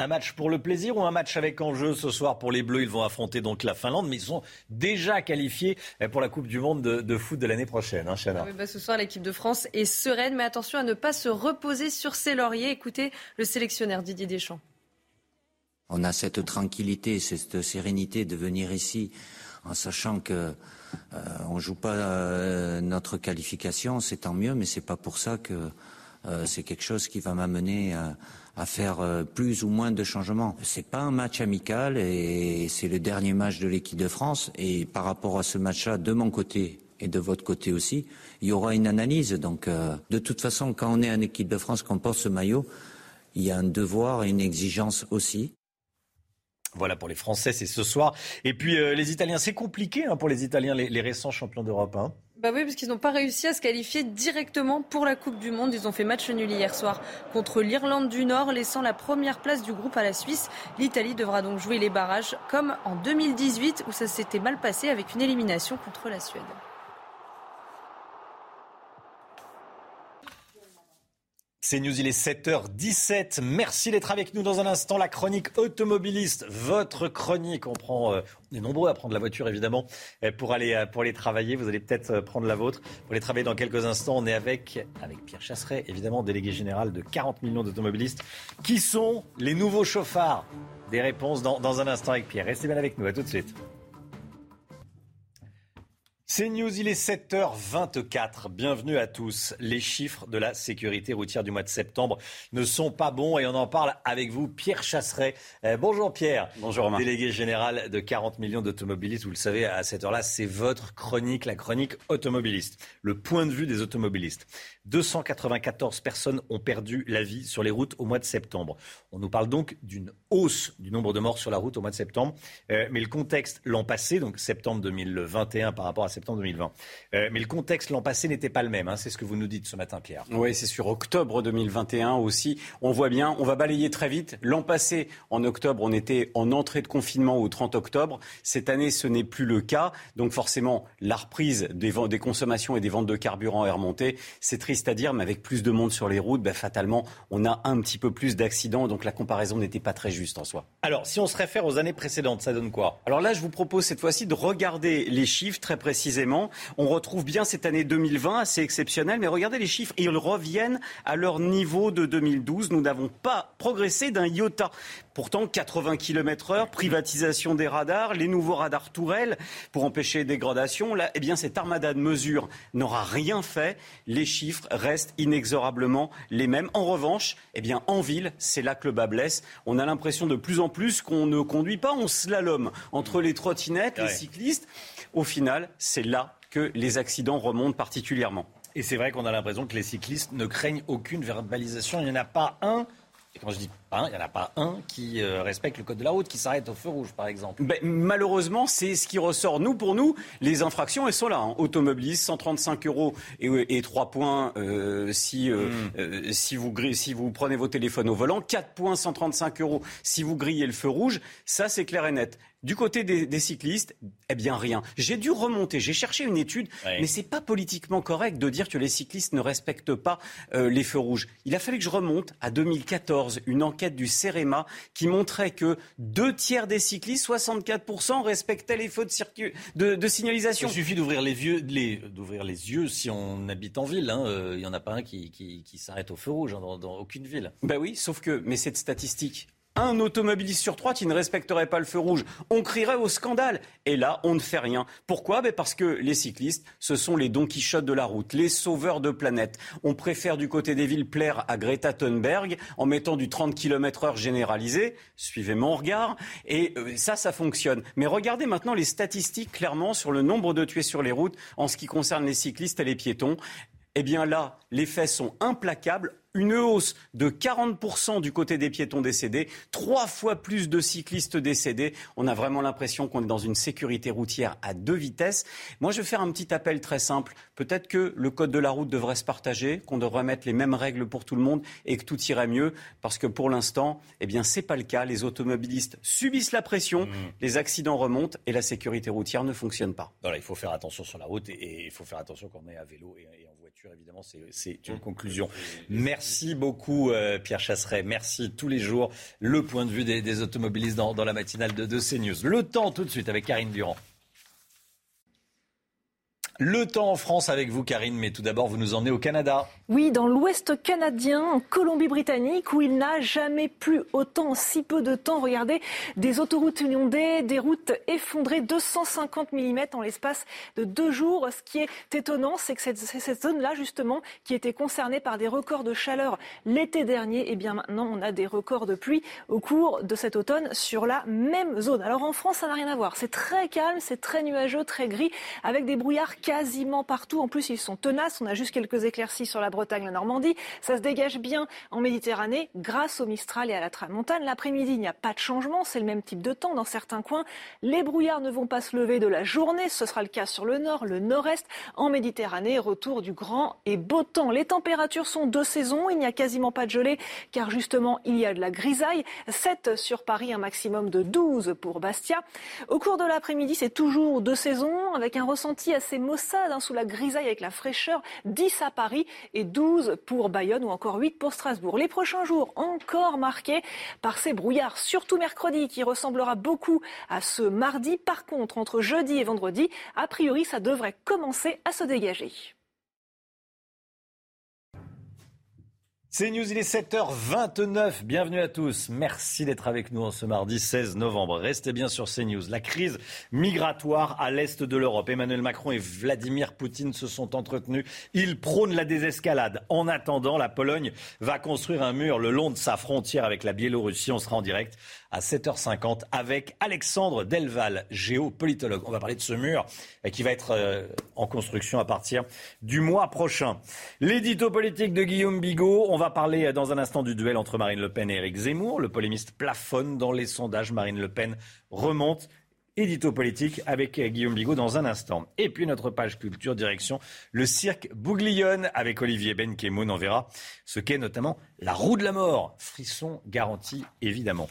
Speaker 1: Un match pour le plaisir ou un match avec enjeu ce soir pour les Bleus? Ils vont affronter donc la Finlande, mais ils sont déjà qualifiés pour la Coupe du Monde de, foot de l'année prochaine. Hein,
Speaker 2: ah bah, ce soir, l'équipe de France est sereine, mais attention à ne pas se reposer sur ses lauriers. Écoutez le sélectionneur Didier Deschamps.
Speaker 19: On a cette tranquillité, cette sérénité de venir ici en sachant que euh, on joue pas euh, notre qualification, c'est tant mieux, mais c'est pas pour ça que euh, c'est quelque chose qui va m'amener à à faire euh, plus ou moins de changements. C'est pas un match amical et c'est le dernier match de l'équipe de France. Et par rapport à ce match-là, de mon côté et de votre côté aussi, il y aura une analyse. Donc, euh, de toute façon, quand on est en équipe de France, qu'on porte ce maillot, il y a un devoir et une exigence aussi.
Speaker 1: Voilà pour les Français, c'est ce soir. Et puis euh, les Italiens, c'est compliqué hein, pour les Italiens, les, récents champions d'Europe. Hein.
Speaker 2: Bah oui, parce qu'ils n'ont pas réussi à se qualifier directement pour la Coupe du Monde. Ils ont fait match nul hier soir contre l'Irlande du Nord, laissant la première place du groupe à la Suisse. L'Italie devra donc jouer les barrages comme en 2018 où ça s'était mal passé avec une élimination contre la Suède.
Speaker 1: C'est News, il est 7h17. Merci d'être avec nous dans un instant. La chronique automobiliste, votre chronique. On euh, on est nombreux à prendre la voiture évidemment euh, pour aller euh, pour aller travailler. Vous allez peut-être prendre la vôtre pour aller travailler dans quelques instants. On est avec avec Pierre Chasseret, évidemment délégué général de 40 millions d'automobilistes. Qui sont les nouveaux chauffards Des réponses dans, dans un instant avec Pierre. Restez bien avec nous. À tout de suite. C'est News, il est 7h24. Bienvenue à tous. Les chiffres de la sécurité routière du mois de septembre ne sont pas bons et on en parle avec vous, Pierre Chasseret. Euh, bonjour Pierre.
Speaker 24: Bonjour Romain.
Speaker 1: Délégué général de 40 millions d'automobilistes. Vous le savez, à cette heure-là, c'est votre chronique, la chronique automobiliste. Le point de vue des automobilistes. 294 personnes ont perdu la vie sur les routes au mois de septembre. On nous parle donc d'une hausse du nombre de morts sur la route au mois de septembre. Euh, mais le contexte l'an passé, donc septembre 2021 par rapport à septembre 2020. Euh, mais le contexte l'an passé n'était pas le même. Hein. c'est ce que vous nous dites ce matin, Pierre.
Speaker 24: Oui, c'est sur octobre 2021 aussi. On voit bien, on va balayer très vite. L'an passé, en octobre, on était en entrée de confinement au 30 octobre. Cette année, ce n'est plus le cas. Donc forcément, la reprise des, des consommations et des ventes de carburant est remontée. C'est triste à dire, mais avec plus de monde sur les routes, ben, fatalement, on a un petit peu plus d'accidents. Donc la comparaison n'était pas très juste en soi.
Speaker 1: Alors, si on se réfère aux années précédentes, ça donne quoi?
Speaker 24: Alors là, je vous propose cette fois-ci de regarder les chiffres très précisément. On retrouve bien cette année 2020, assez exceptionnelle, mais regardez les chiffres, ils reviennent à leur niveau de 2012. Nous n'avons pas progressé d'un iota. Pourtant, 80 km heure, privatisation des radars, les nouveaux radars tourelles pour empêcher les dégradations. Là, eh bien, cette armada de mesures n'aura rien fait. Les chiffres restent inexorablement les mêmes. En revanche, eh bien, en ville, c'est là que le bas blesse. On a l'impression de plus en plus qu'on ne conduit pas, on slalom entre les trottinettes, les cyclistes. Au final, c'est là que les accidents remontent particulièrement.
Speaker 1: Et c'est vrai qu'on a l'impression que les cyclistes ne craignent aucune verbalisation. Il n'y en a pas un et quand je dis pas il n'y en a pas un qui euh, respecte le code de la route, qui s'arrête au feu rouge, par exemple.
Speaker 24: Ben, malheureusement, c'est ce qui ressort. Nous, pour nous, les infractions, elles sont là. Hein. Automobiliste, 135 euros et, et 3 points euh, si, euh, hmm. si, vous, si vous prenez vos téléphones au volant. 4 points, 135 euros si vous grillez le feu rouge. Ça, c'est clair et net. Du côté des, cyclistes, eh bien rien. J'ai dû remonter, j'ai cherché une étude, mais c'est pas politiquement correct de dire que les cyclistes ne respectent pas les feux rouges. Il a fallu que je remonte à 2014, une enquête du CEREMA qui montrait que deux tiers des cyclistes, 64%, respectaient les feux de, de, signalisation.
Speaker 1: Il suffit d'ouvrir les, les, les yeux si on habite en ville. Hein. Euh, il n'y en a pas un qui, qui, s'arrête au feu rouge hein, dans, dans, aucune ville.
Speaker 24: Ben oui, sauf que, mais cette statistique, un automobiliste sur trois qui ne respecterait pas le feu rouge. On crierait au scandale. Et là, on ne fait rien. Pourquoi? Ben Parce que les cyclistes, ce sont les Don Quichotte de la route, les sauveurs de planète. On préfère du côté des villes plaire à Greta Thunberg en mettant du 30 km heure généralisé. Suivez mon regard. Et euh, ça, ça fonctionne. Mais regardez maintenant les statistiques clairement sur le nombre de tués sur les routes en ce qui concerne les cyclistes et les piétons. Eh bien là, les faits sont implacables une hausse de 40% du côté des piétons décédés, trois fois plus de cyclistes décédés. On a vraiment l'impression qu'on est dans une sécurité routière à deux vitesses. Moi, je vais faire un petit appel très simple. Peut-être que le code de la route devrait se partager, qu'on devrait mettre les mêmes règles pour tout le monde et que tout irait mieux, parce que pour l'instant, eh bien, c'est pas le cas. Les automobilistes subissent la pression, mmh. les accidents remontent et la sécurité routière ne fonctionne pas.
Speaker 1: il faut faire attention sur la route et, il faut faire attention quand on est à vélo et, évidemment, c'est une mmh. conclusion. Merci. Merci beaucoup euh, Pierre Chasseret. Merci tous les jours. Le point de vue des, automobilistes dans, la matinale de, de CNews. Le temps tout de suite avec Karine Durand. Le temps en France avec vous, Karine, mais tout d'abord, vous nous emmenez au Canada.
Speaker 20: Oui, dans l'ouest canadien, en Colombie-Britannique, où il n'a jamais plu autant si peu de temps. Regardez, des autoroutes inondées, des routes effondrées, 250 mm en l'espace de deux jours. Ce qui est étonnant, c'est que cette, cette zone-là, justement, qui était concernée par des records de chaleur l'été dernier, et eh bien maintenant, on a des records de pluie au cours de cet automne sur la même zone. Alors en France, ça n'a rien à voir. C'est très calme, c'est très nuageux, très gris, avec des brouillards quasiment partout. En plus, ils sont tenaces. On a juste quelques éclaircies sur la Bretagne, la Normandie. Ça se dégage bien en Méditerranée grâce au Mistral et à la Tramontane. L'après-midi, il n'y a pas de changement. C'est le même type de temps dans certains coins. Les brouillards ne vont pas se lever de la journée. Ce sera le cas sur le nord, le nord-est. En Méditerranée, retour du grand et beau temps. Les températures sont de saison. Il n'y a quasiment pas de gelée car justement, il y a de la grisaille. 7 sur Paris, un maximum de 12 pour Bastia. Au cours de l'après-midi, c'est toujours de saison avec un ressenti assez hein, sous la grisaille avec la fraîcheur. 10 à Paris et 12 pour Bayonne ou encore 8 pour Strasbourg. Les prochains jours encore marqués par ces brouillards, surtout mercredi qui ressemblera beaucoup à ce mardi. Par contre, entre jeudi et vendredi, a priori, ça devrait commencer à se dégager.
Speaker 1: C'est News, il est 7h29. Bienvenue à tous. Merci d'être avec nous en ce mardi 16 novembre. Restez bien sur CNews. La crise migratoire à l'est de l'Europe. Emmanuel Macron et Vladimir Poutine se sont entretenus. Ils prônent la désescalade. En attendant, la Pologne va construire un mur le long de sa frontière avec la Biélorussie. On sera en direct à 7h50 avec Alexandre Delval, géopolitologue. On va parler de ce mur euh, qui va être euh, en construction à partir du mois prochain. L'édito politique de Guillaume Bigot. On va parler euh, dans un instant du duel entre Marine Le Pen et Éric Zemmour. Le polémiste plafonne dans les sondages. Marine Le Pen remonte Édito politique avec Guillaume Bigot dans un instant. Et puis notre page culture direction le cirque Bouglione avec Olivier Benkemoun. On verra ce qu'est notamment la roue de la mort. Frisson garanti évidemment.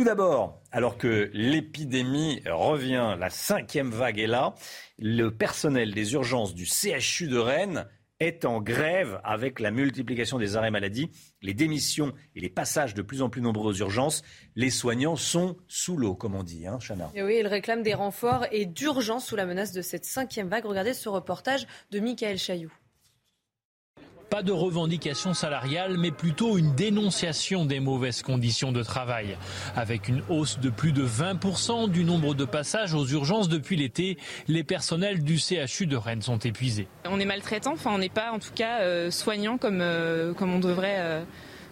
Speaker 1: Tout d'abord, alors que l'épidémie revient, la cinquième vague est là, le personnel des urgences du CHU de Rennes est en grève avec la multiplication des arrêts maladie, les démissions et les passages de plus en plus nombreux aux urgences. Les soignants sont sous l'eau, comme on dit, hein, Chana.
Speaker 2: Et oui, ils réclament des renforts et d'urgence sous la menace de cette cinquième vague. Regardez ce reportage de Michael Chailloux.
Speaker 21: Pas de revendication salariale, mais plutôt une dénonciation des mauvaises conditions de travail. Avec une hausse de plus de 20% du nombre de passages aux urgences depuis l'été, les personnels du CHU de Rennes sont épuisés.
Speaker 37: On est maltraitant, enfin on n'est pas en tout cas euh, soignant comme, euh, comme on devrait. Euh,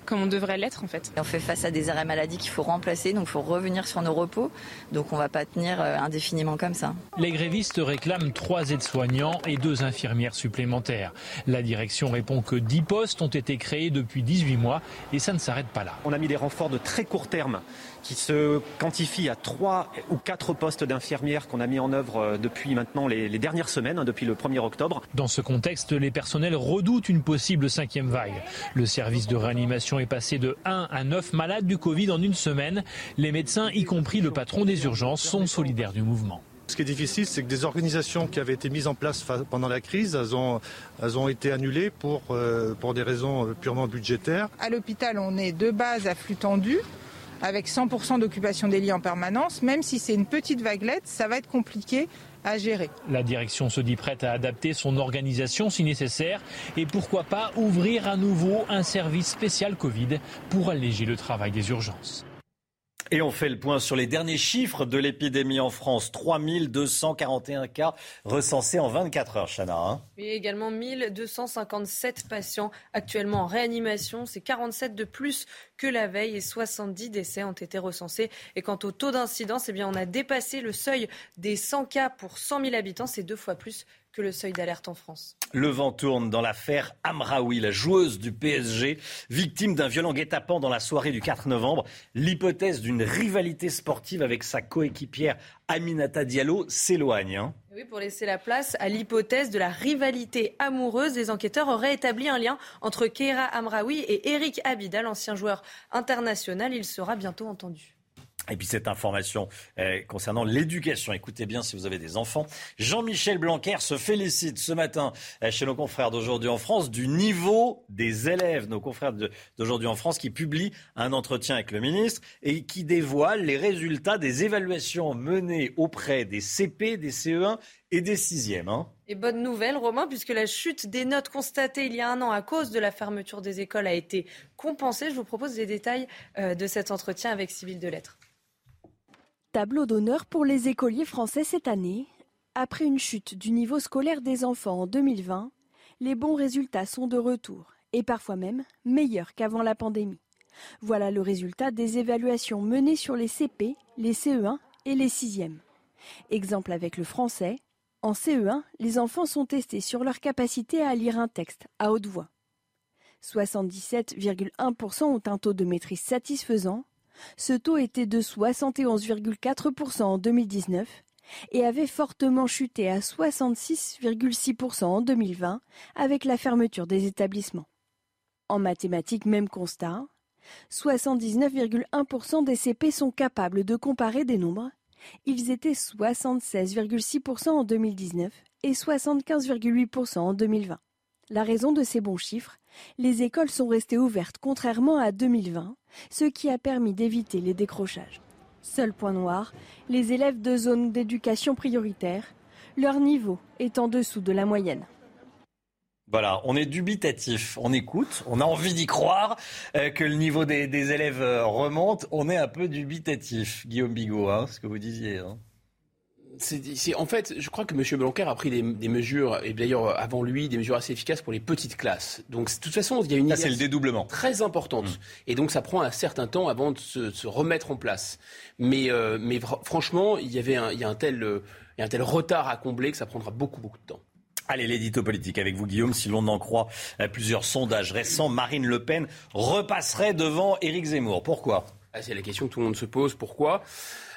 Speaker 37: comme on devrait l'être en fait.
Speaker 38: On fait face à des arrêts maladie qu'il faut remplacer, donc il faut revenir sur nos repos. Donc on ne va pas tenir euh, indéfiniment comme ça.
Speaker 21: Les grévistes réclament trois aides-soignants et deux infirmières supplémentaires. La direction répond que 10 postes ont été créés depuis 18 mois et ça ne s'arrête pas là.
Speaker 39: On a mis des renforts de très court terme qui se quantifie à trois ou quatre postes d'infirmières qu'on a mis en œuvre euh, depuis maintenant les, dernières semaines, hein, depuis le 1er octobre.
Speaker 21: Dans ce contexte, les personnels redoutent une possible cinquième vague. Le service de réanimation est passé de 1 à 9 malades du Covid en une semaine. Les médecins, y compris le patron des urgences, sont solidaires du mouvement.
Speaker 40: Ce qui est difficile, c'est que des organisations qui avaient été mises en place pendant la crise, elles ont, elles ont été annulées pour, euh, pour des raisons purement budgétaires.
Speaker 41: À l'hôpital, on est de base à flux tendu avec 100% d'occupation des lits en permanence, même si c'est une petite vaguelette, ça va être compliqué à gérer.
Speaker 21: La direction se dit prête à adapter son organisation si nécessaire et pourquoi pas ouvrir à nouveau un service spécial Covid pour alléger le travail des urgences.
Speaker 1: Et on fait le point sur les derniers chiffres de l'épidémie en France. 3241 cas recensés en 24 heures, Chana. Hein
Speaker 2: et également 1257 patients actuellement en réanimation. C'est 47 de plus que la veille et 70 décès ont été recensés. Et quant au taux d'incidence, eh bien, on a dépassé le seuil des 100 cas pour 100 000 habitants. C'est deux fois plus que le seuil d'alerte en France.
Speaker 1: Le vent tourne dans l'affaire Amraoui, la joueuse du PSG, victime d'un violent guet-apens dans la soirée du 4 novembre. L'hypothèse d'une rivalité sportive avec sa coéquipière Aminata Diallo s'éloigne. Hein.
Speaker 2: Oui, pour laisser la place à l'hypothèse de la rivalité amoureuse, les enquêteurs auraient établi un lien entre Keira Amraoui et Eric Abidal, ancien joueur international. Il sera bientôt entendu.
Speaker 1: Et puis cette information euh, concernant l'éducation, écoutez bien si vous avez des enfants. Jean-Michel Blanquer se félicite ce matin euh, chez nos confrères d'aujourd'hui en France du niveau des élèves, nos confrères d'aujourd'hui en France qui publient un entretien avec le ministre et qui dévoile les résultats des évaluations menées auprès des CP, des CE1 et des 6e. Hein.
Speaker 2: Et bonne nouvelle, Romain, puisque la chute des notes constatées il y a un an à cause de la fermeture des écoles a été compensée. Je vous propose les détails euh, de cet entretien avec Civil de Lettres.
Speaker 33: Tableau d'honneur pour les écoliers français cette année. Après une chute du niveau scolaire des enfants en 2020, les bons résultats sont de retour et parfois même meilleurs qu'avant la pandémie. Voilà le résultat des évaluations menées sur les CP, les CE1 et les 6e. Exemple avec le français, en CE1, les enfants sont testés sur leur capacité à lire un texte à haute voix. 77,1% ont un taux de maîtrise satisfaisant ce taux était de 71,4% en 2019 et avait fortement chuté à 66,6% en 2020 avec la fermeture des établissements. En mathématiques, même constat. 79,1% des CP sont capables de comparer des nombres. Ils étaient 76,6% en 2019 et 75,8% en 2020. La raison de ces bons chiffres, les écoles sont restées ouvertes contrairement à 2020, ce qui a permis d'éviter les décrochages. Seul point noir, les élèves de zones d'éducation prioritaire, leur niveau est en dessous de la moyenne.
Speaker 1: Voilà, on est dubitatif, on écoute, on a envie d'y croire euh, que le niveau des, élèves euh, remonte, on est un peu dubitatif, Guillaume Bigot, hein, ce que vous disiez. Hein
Speaker 42: en fait, je crois que M. Blanquer a pris des, mesures, et d'ailleurs avant lui, des mesures assez efficaces pour les petites classes. Donc, de toute façon, il y a une
Speaker 1: c'est le dédoublement.
Speaker 42: très importante. Mmh. Et donc, ça prend un certain temps avant de se, remettre en place. Mais, euh, mais franchement, il y avait un, il y a un tel, euh, un tel retard à combler que ça prendra beaucoup, beaucoup de temps.
Speaker 1: Allez, l'édito politique avec vous, Guillaume. Si l'on en croit plusieurs sondages récents, Marine Le Pen repasserait devant Éric Zemmour. Pourquoi?
Speaker 42: Ah, C'est la question que tout le monde se pose. Pourquoi?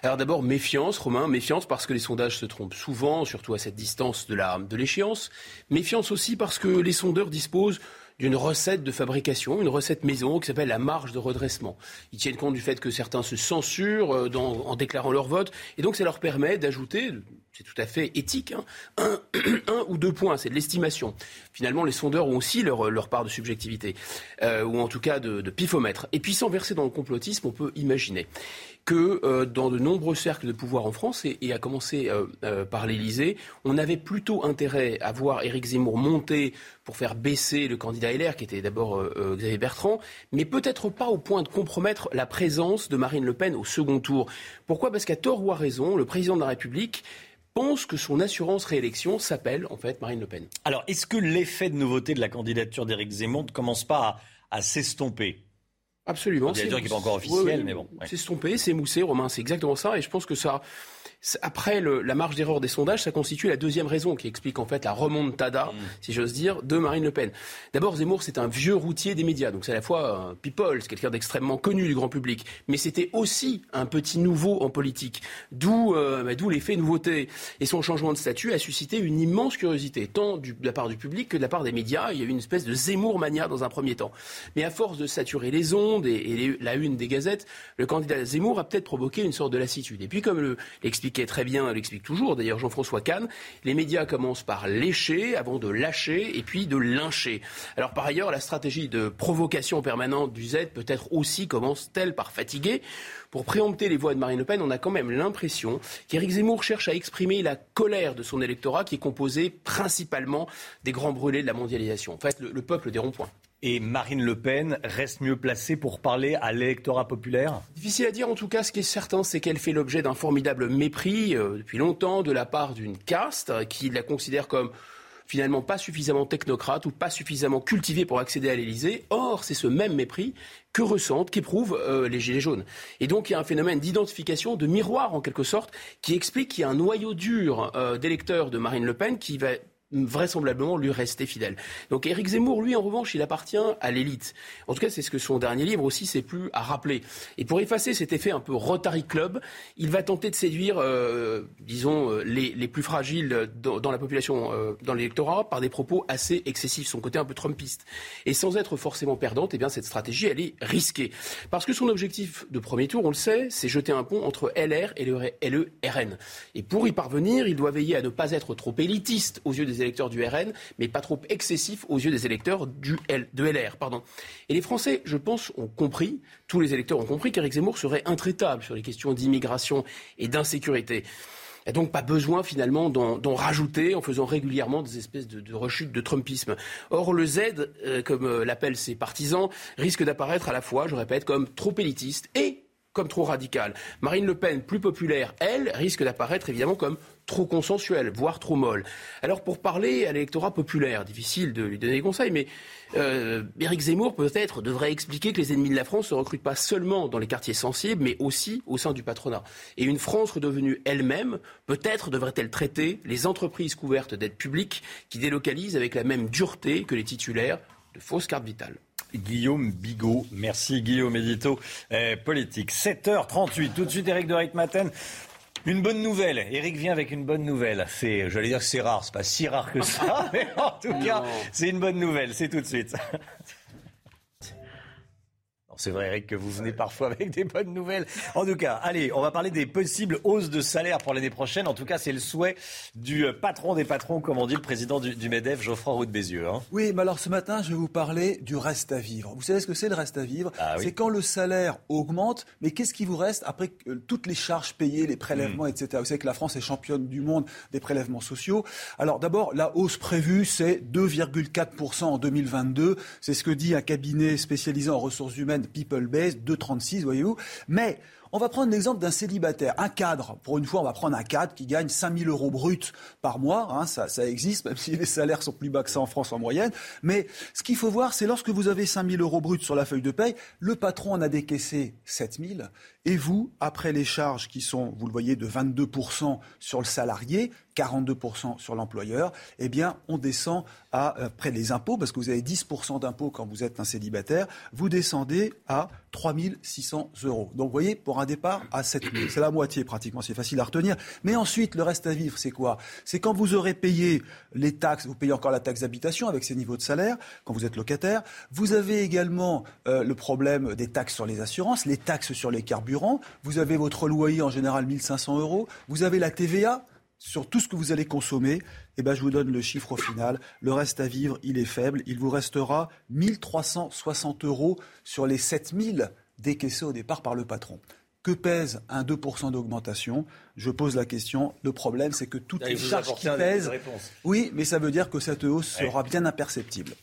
Speaker 42: Alors d'abord, méfiance, Romain, méfiance parce que les sondages se trompent souvent, surtout à cette distance de l'échéance. De méfiance aussi parce que les sondeurs disposent d'une recette de fabrication, une recette maison qui s'appelle la marge de redressement. Ils tiennent compte du fait que certains se censurent euh, en déclarant leur vote, et donc ça leur permet d'ajouter, c'est tout à fait éthique, hein, <clears throat> un, ou deux points, c'est de l'estimation. Finalement, les sondeurs ont aussi leur, part de subjectivité, euh, ou en tout cas de, pifomètre. Et puis sans verser dans le complotisme, on peut imaginer que euh, dans de nombreux cercles de pouvoir en France, et, à commencer euh, par l'Élysée, on avait plutôt intérêt à voir Éric Zemmour monter pour faire baisser le candidat LR, qui était d'abord Xavier Bertrand, mais peut-être pas au point de compromettre la présence de Marine Le Pen au second tour. Pourquoi? Parce qu'à tort ou à raison, le président de la République pense que son assurance réélection s'appelle en fait Marine Le Pen.
Speaker 1: Alors, est-ce que l'effet de nouveauté de la candidature d'Éric Zemmour ne commence pas à s'estomper?
Speaker 42: Absolument.
Speaker 1: C'est dire qui n'est pas encore officiel, mais bon.
Speaker 42: C'est stompé, c'est moussé, Romain, c'est exactement ça. Et je pense que ça, après la marge d'erreur des sondages, ça constitue la deuxième raison qui explique en fait la remontada, mm. si j'ose dire, de Marine Le Pen. D'abord, Zemmour, c'est un vieux routier des médias, donc c'est à la fois un people, c'est quelqu'un d'extrêmement connu du grand public, mais c'était aussi un petit nouveau en politique, d'où euh, bah, l'effet nouveauté. Et son changement de statut a suscité une immense curiosité, tant de la part du public que de la part des médias. Il y a eu une espèce de Zemmour mania dans un premier temps. Mais à force de saturer les ondes et, la une des gazettes, le candidat Zemmour a peut-être provoqué une sorte de lassitude. Et puis, comme l'explique expliquait très bien, elle explique toujours d'ailleurs Jean-François Kahn, les médias commencent par lécher avant de lâcher et puis de lyncher. Alors par ailleurs, la stratégie de provocation permanente du Z peut-être aussi commence-t-elle par fatiguer? Pour préempter les voix de Marine Le Pen, on a quand même l'impression qu'Éric Zemmour cherche à exprimer la colère de son électorat qui est composé principalement des grands brûlés de la mondialisation. En fait, le peuple des ronds-points.
Speaker 1: Et Marine Le Pen reste mieux placée pour parler à l'électorat populaire?
Speaker 42: Difficile à dire. En tout cas, ce qui est certain, c'est qu'elle fait l'objet d'un formidable mépris euh, depuis longtemps de la part d'une caste qui la considère comme finalement pas suffisamment technocrate ou pas suffisamment cultivée pour accéder à l'Élysée. Or, c'est ce même mépris que ressentent, qu'éprouvent euh, les Gilets jaunes. Et donc, il y a un phénomène d'identification, de miroir en quelque sorte, qui explique qu'il y a un noyau dur euh, d'électeurs de Marine Le Pen qui va vraisemblablement lui rester fidèle. Donc Éric Zemmour, lui, en revanche, il appartient à l'élite. En tout cas, c'est ce que son dernier livre aussi c'est plus à rappeler. Et pour effacer cet effet un peu Rotary Club, il va tenter de séduire, euh, disons, euh, les, les, plus fragiles dans, la population, euh, dans l'électorat, par des propos assez excessifs, son côté un peu trumpiste. Et sans être forcément perdante, eh bien, cette stratégie, elle est risquée. Parce que son objectif de premier tour, on le sait, c'est jeter un pont entre LR et le, et RN. Et pour y parvenir, il doit veiller à ne pas être trop élitiste aux yeux des électeurs du RN, mais pas trop excessif aux yeux des électeurs du L, de LR. Pardon. Et les Français, je pense, ont compris, tous les électeurs ont compris qu'Éric Zemmour serait intraitable sur les questions d'immigration et d'insécurité. Il n'y a donc pas besoin finalement d'en rajouter en faisant régulièrement des espèces de, rechutes de Trumpisme. Or, le Z, euh, comme euh, l'appellent ses partisans, risque d'apparaître à la fois, je répète, comme trop élitiste et comme trop radical. Marine Le Pen, plus populaire, elle, risque d'apparaître évidemment comme trop consensuelle, voire trop molle. Alors pour parler à l'électorat populaire, difficile de lui donner des conseils, mais euh, Éric Zemmour peut-être devrait expliquer que les ennemis de la France ne recrutent pas seulement dans les quartiers sensibles, mais aussi au sein du patronat. Et une France redevenue elle-même, peut-être devrait-elle traiter les entreprises couvertes d'aide publique qui délocalisent avec la même dureté que les titulaires de fausses cartes vitales.
Speaker 1: Guillaume Bigot. Merci Guillaume Édito, euh, politique. 7h38, tout de suite Eric de Reitmaten. Une bonne nouvelle. Eric vient avec une bonne nouvelle. C'est, j'allais dire que c'est rare, c'est pas si rare que ça, <laughs> mais en tout cas, c'est une bonne nouvelle. C'est tout de suite. <laughs> C'est vrai, Eric, que vous venez parfois avec des bonnes nouvelles. En tout cas, allez, on va parler des possibles hausses de salaire pour l'année prochaine. En tout cas, c'est le souhait du euh, patron des patrons, comme on dit, le président du, MEDEF, Geoffroy Roux de Bézieux. Hein.
Speaker 18: Oui, mais alors ce matin, je vais vous parler du reste à vivre. Vous savez ce que c'est le reste à vivre? Ah C'est quand le salaire augmente, mais qu'est-ce qui vous reste après euh, toutes les charges payées, les prélèvements, hmm. etc. Vous savez que la France est championne du monde des prélèvements sociaux. Alors d'abord, la hausse prévue, c'est 2,4% en 2022. C'est ce que dit un cabinet spécialisé en ressources humaines People Base, 2,36, voyez-vous. Mais On va prendre l'exemple d'un célibataire, un cadre. Pour une fois, on va prendre un cadre qui gagne 5000 euros bruts par mois. Hein, ça, existe, même <laughs> si les salaires sont plus bas que ça en France en moyenne. Mais ce qu'il faut voir, c'est lorsque vous avez 5000 euros bruts sur la feuille de paye, le patron en a décaissé 7000. Et vous, après les charges qui sont, vous le voyez, de 22% sur le salarié, 42% sur l'employeur, eh bien, on descend à, euh, après les impôts, parce que vous avez 10% d'impôts quand vous êtes un célibataire, vous descendez à 3600 euros. Donc, vous voyez, pour un départ à 7000, c'est la moitié pratiquement, c'est facile à retenir. Mais ensuite, le reste à vivre, c'est quoi? C'est quand vous aurez payé les taxes, vous payez encore la taxe d'habitation avec ces niveaux de salaire, quand vous êtes locataire. Vous avez également euh, le problème des taxes sur les assurances, les taxes sur les carburants. Vous avez votre loyer en général 1500 euros. Vous avez la TVA sur tout ce que vous allez consommer, eh ben, je vous donne le chiffre au final. Le reste à vivre, il est faible. Il vous restera 1360 euros sur les 7000 décaissés au départ par le patron. Que pèse un 2% d'augmentation? Je pose la question. Le problème, c'est que toutes les charges qui pèsent. Oui, mais ça veut dire que cette hausse sera bien imperceptible.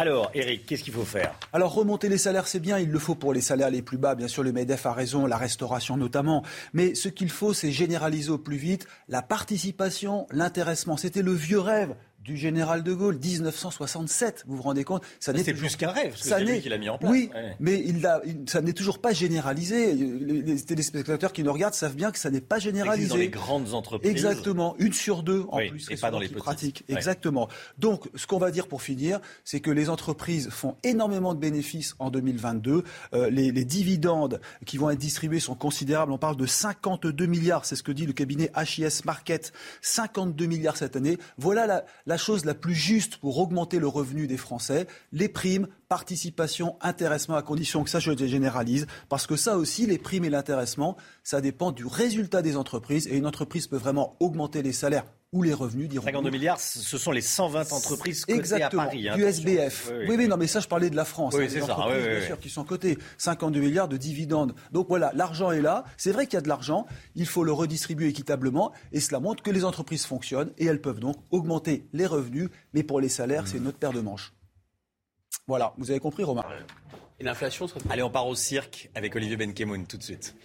Speaker 1: Alors, Eric, qu'est-ce qu'il faut faire?
Speaker 18: Alors, remonter les salaires, c'est bien. Il le faut pour les salaires les plus bas. Bien sûr, le MEDEF a raison, la restauration notamment. Mais ce qu'il faut, c'est généraliser au plus vite la participation, l'intéressement. C'était le vieux rêve du général de Gaulle, 1967. Vous vous rendez compte
Speaker 1: Ça n'est plus qu'un rêve.
Speaker 18: Ça
Speaker 1: n'est qu'il a mis en place.
Speaker 18: Oui, mais il a, ça n'est toujours pas généralisé. Les, téléspectateurs qui nous regardent savent bien que ça n'est pas généralisé.
Speaker 1: dans les grandes entreprises.
Speaker 18: Exactement, une sur deux en plus.
Speaker 1: Et pas dans les
Speaker 18: pratiques. Exactement. Donc, ce qu'on va dire pour finir, c'est que les entreprises font énormément de bénéfices en 2022. Euh, les, les, dividendes qui vont être distribués sont considérables. On parle de 52 milliards. C'est ce que dit le cabinet HIS Market. 52 milliards cette année. Voilà la, la chose la plus juste pour augmenter le revenu des Français, les primes, participation, intéressement, à condition que ça, je généralise, parce que ça aussi, les primes et l'intéressement, ça dépend du résultat des entreprises, et une entreprise peut vraiment augmenter les salaires ou les revenus diront
Speaker 1: 52 milliards, ce sont les 120 entreprises cotées
Speaker 18: Exactement,
Speaker 1: à Paris.
Speaker 18: Hein, du SBF. Oui oui. non, mais ça, je parlais de la France.
Speaker 1: Oui, hein, c'est ça.
Speaker 18: Entreprises, bien sûr, qui sont cotées. 52 milliards de dividendes. Donc voilà, l'argent est là. C'est vrai qu'il y a de l'argent. Il faut le redistribuer équitablement. Et cela montre que les entreprises fonctionnent et elles peuvent donc augmenter les revenus. Mais pour les salaires, c'est notre paire de manches. Voilà, vous avez compris, Romain?
Speaker 42: Et l'inflation serait...
Speaker 1: Allez, on part au cirque avec Olivier Benkemoun tout de suite.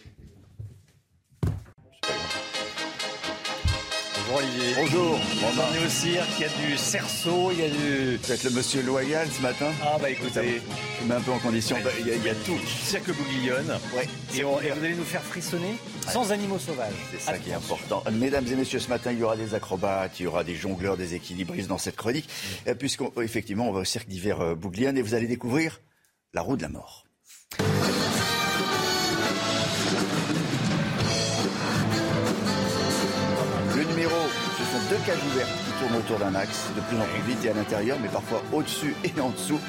Speaker 1: Bonjour Olivier.
Speaker 43: Bonjour.
Speaker 1: On est au cirque, il y a du cerceau, il y a du...
Speaker 43: Vous êtes le monsieur loyal ce matin
Speaker 1: Ah bah écoutez...
Speaker 43: Je mets un peu en condition.
Speaker 1: Bah, il, y a, il, y a, tout. Cirque Bouglione.
Speaker 43: Ouais.
Speaker 1: Et, on, et, vous allez nous faire frissonner sans animaux sauvages.
Speaker 43: C'est ça qui est important. Mesdames et messieurs, ce matin, il y aura des acrobates, il y aura des jongleurs, des équilibristes dans cette chronique. Mm. Puisqu'effectivement, on va au cirque d'hiver Bouglione et vous allez découvrir la roue de la mort. Deux cages ouvertes qui tournent autour d'un axe, de plus en plus vite et à l'intérieur, mais parfois au-dessus et en dessous.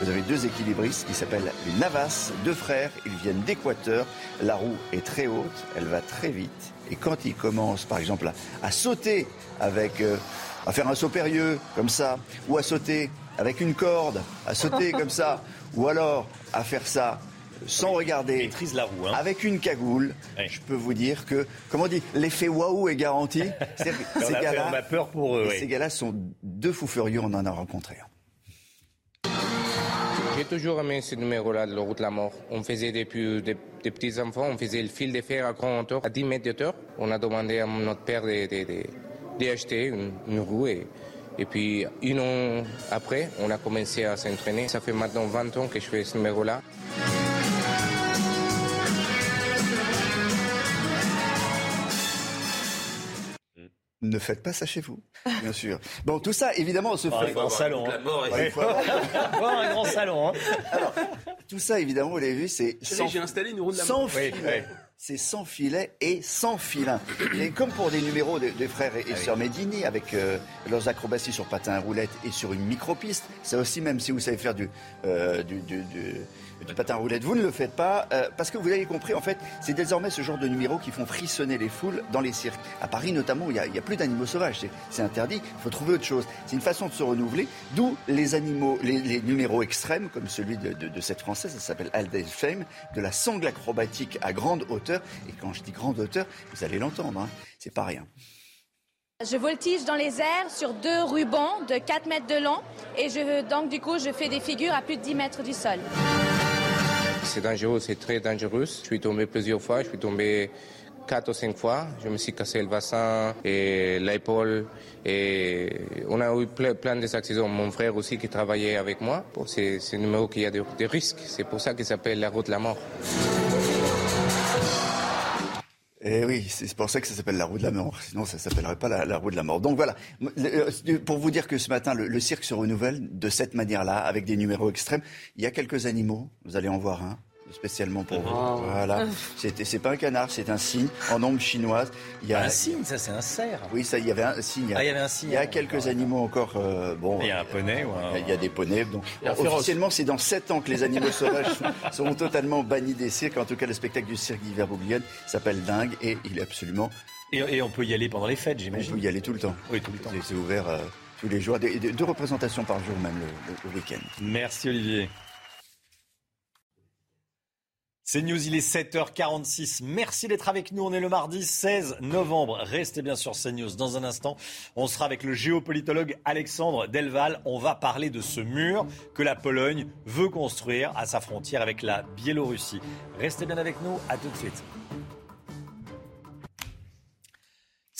Speaker 43: Vous avez deux équilibristes qui s'appellent les Navas, deux frères, ils viennent d'Équateur. La roue est très haute, elle va très vite. Et quand ils commencent, par exemple, à, à sauter avec, euh, à faire un saut périlleux, comme ça, ou à sauter avec une corde, à sauter <laughs> comme ça, ou alors à faire ça sans regarder,
Speaker 1: la roue, hein.
Speaker 43: avec une cagoule, ouais. je peux vous dire que, comment on dit, l'effet waouh est garanti. <laughs>
Speaker 1: ces gars-là, on a peur pour eux.
Speaker 43: Ces gars-là sont deux fous furieux, on en a rencontré.
Speaker 44: J'ai toujours aimé ce numéro-là de la route de la mort. On faisait depuis des, des, petits enfants, on faisait le fil de fer à grande hauteur, à 10 mètres de hauteur. On a demandé à notre père d'acheter une, une roue et, et puis, un an après, on a commencé à s'entraîner. Ça fait maintenant 20 ans que je fais ce numéro-là.
Speaker 43: Ne faites pas ça chez vous, bien sûr. Bon, tout ça, évidemment, se fait.
Speaker 1: Un grand salon.
Speaker 43: Hein. <laughs>
Speaker 1: un grand salon. Hein.
Speaker 43: Alors, tout ça, évidemment, vous l'avez vu, c'est
Speaker 42: sans. J'ai installé une roue de la
Speaker 43: sans
Speaker 42: mort.
Speaker 43: filet. Oui, oui. C'est sans filet et sans filin. Et comme pour des numéros des de frères et, et sœurs Medini, avec euh, leurs acrobaties sur patin à roulettes et sur une micro-piste, ça aussi, même si vous savez faire du, euh, du, du, du du patin roulette, vous ne le faites pas euh, parce que vous avez compris, en fait, c'est désormais ce genre de numéros qui font frissonner les foules dans les cirques. À Paris notamment, il n'y a, plus d'animaux sauvages, c'est interdit, il faut trouver autre chose. C'est une façon de se renouveler, d'où les animaux, les, numéros extrêmes, comme celui de, cette française, ça s'appelle Aldel Fame, de la sangle acrobatique à grande hauteur. Et quand je dis grande hauteur, vous allez l'entendre, hein, c'est pas rien.
Speaker 45: Je voltige dans les airs sur deux rubans de 4 mètres de long et donc du coup je fais des figures à plus de 10 mètres du sol.
Speaker 44: C'est dangereux, c'est très dangereux. Je suis tombé plusieurs fois, je suis tombé quatre ou cinq fois. Je me suis cassé le bassin et l'épaule. Et on a eu plein, d'accidents. Mon frère aussi qui travaillait avec moi. C'est un numéro qui a des, risques. C'est pour ça qu'il s'appelle la route de la mort.
Speaker 43: Eh oui, c'est pour ça que ça s'appelle la roue de la mort. Sinon, ça s'appellerait pas la, roue de la mort. Donc voilà, euh, pour vous dire que ce matin, le cirque se renouvelle de cette manière-là, avec des numéros extrêmes. Il y a quelques animaux, vous allez en voir un spécialement pour vous. Ah. Voilà. C'est pas un canard, c'est un cygne en ombre chinoise.
Speaker 1: Il y a un cygne, ça c'est un cerf.
Speaker 43: Oui, ça, il y avait un cygne.
Speaker 1: Ah, il y avait un cygne.
Speaker 43: Il y a quelques animaux encore.
Speaker 1: Euh, bon. Il y a un poney.
Speaker 43: Il y a des poneys. Donc officiellement, c'est dans 7 ans que les animaux sauvages <laughs> seront totalement bannis des cirques. En tout cas, le spectacle du cirque d'hiver Bouglione s'appelle Dingue et il est absolument.
Speaker 1: Et, on peut y aller pendant les fêtes, j'imagine.
Speaker 43: On peut y aller tout le temps.
Speaker 1: Oui, tout le temps.
Speaker 43: C'est ouvert. Euh, tous les jours, deux représentations par jour même le week-end.
Speaker 1: Merci Olivier. C'est News, il est 7h46. Merci d'être avec nous. On est le mardi 16 novembre. Restez bien sur CNews. Dans un instant, on sera avec le géopolitologue Alexandre Delval. On va parler de ce mur que la Pologne veut construire à sa frontière avec la Biélorussie. Restez bien avec nous. À tout de suite.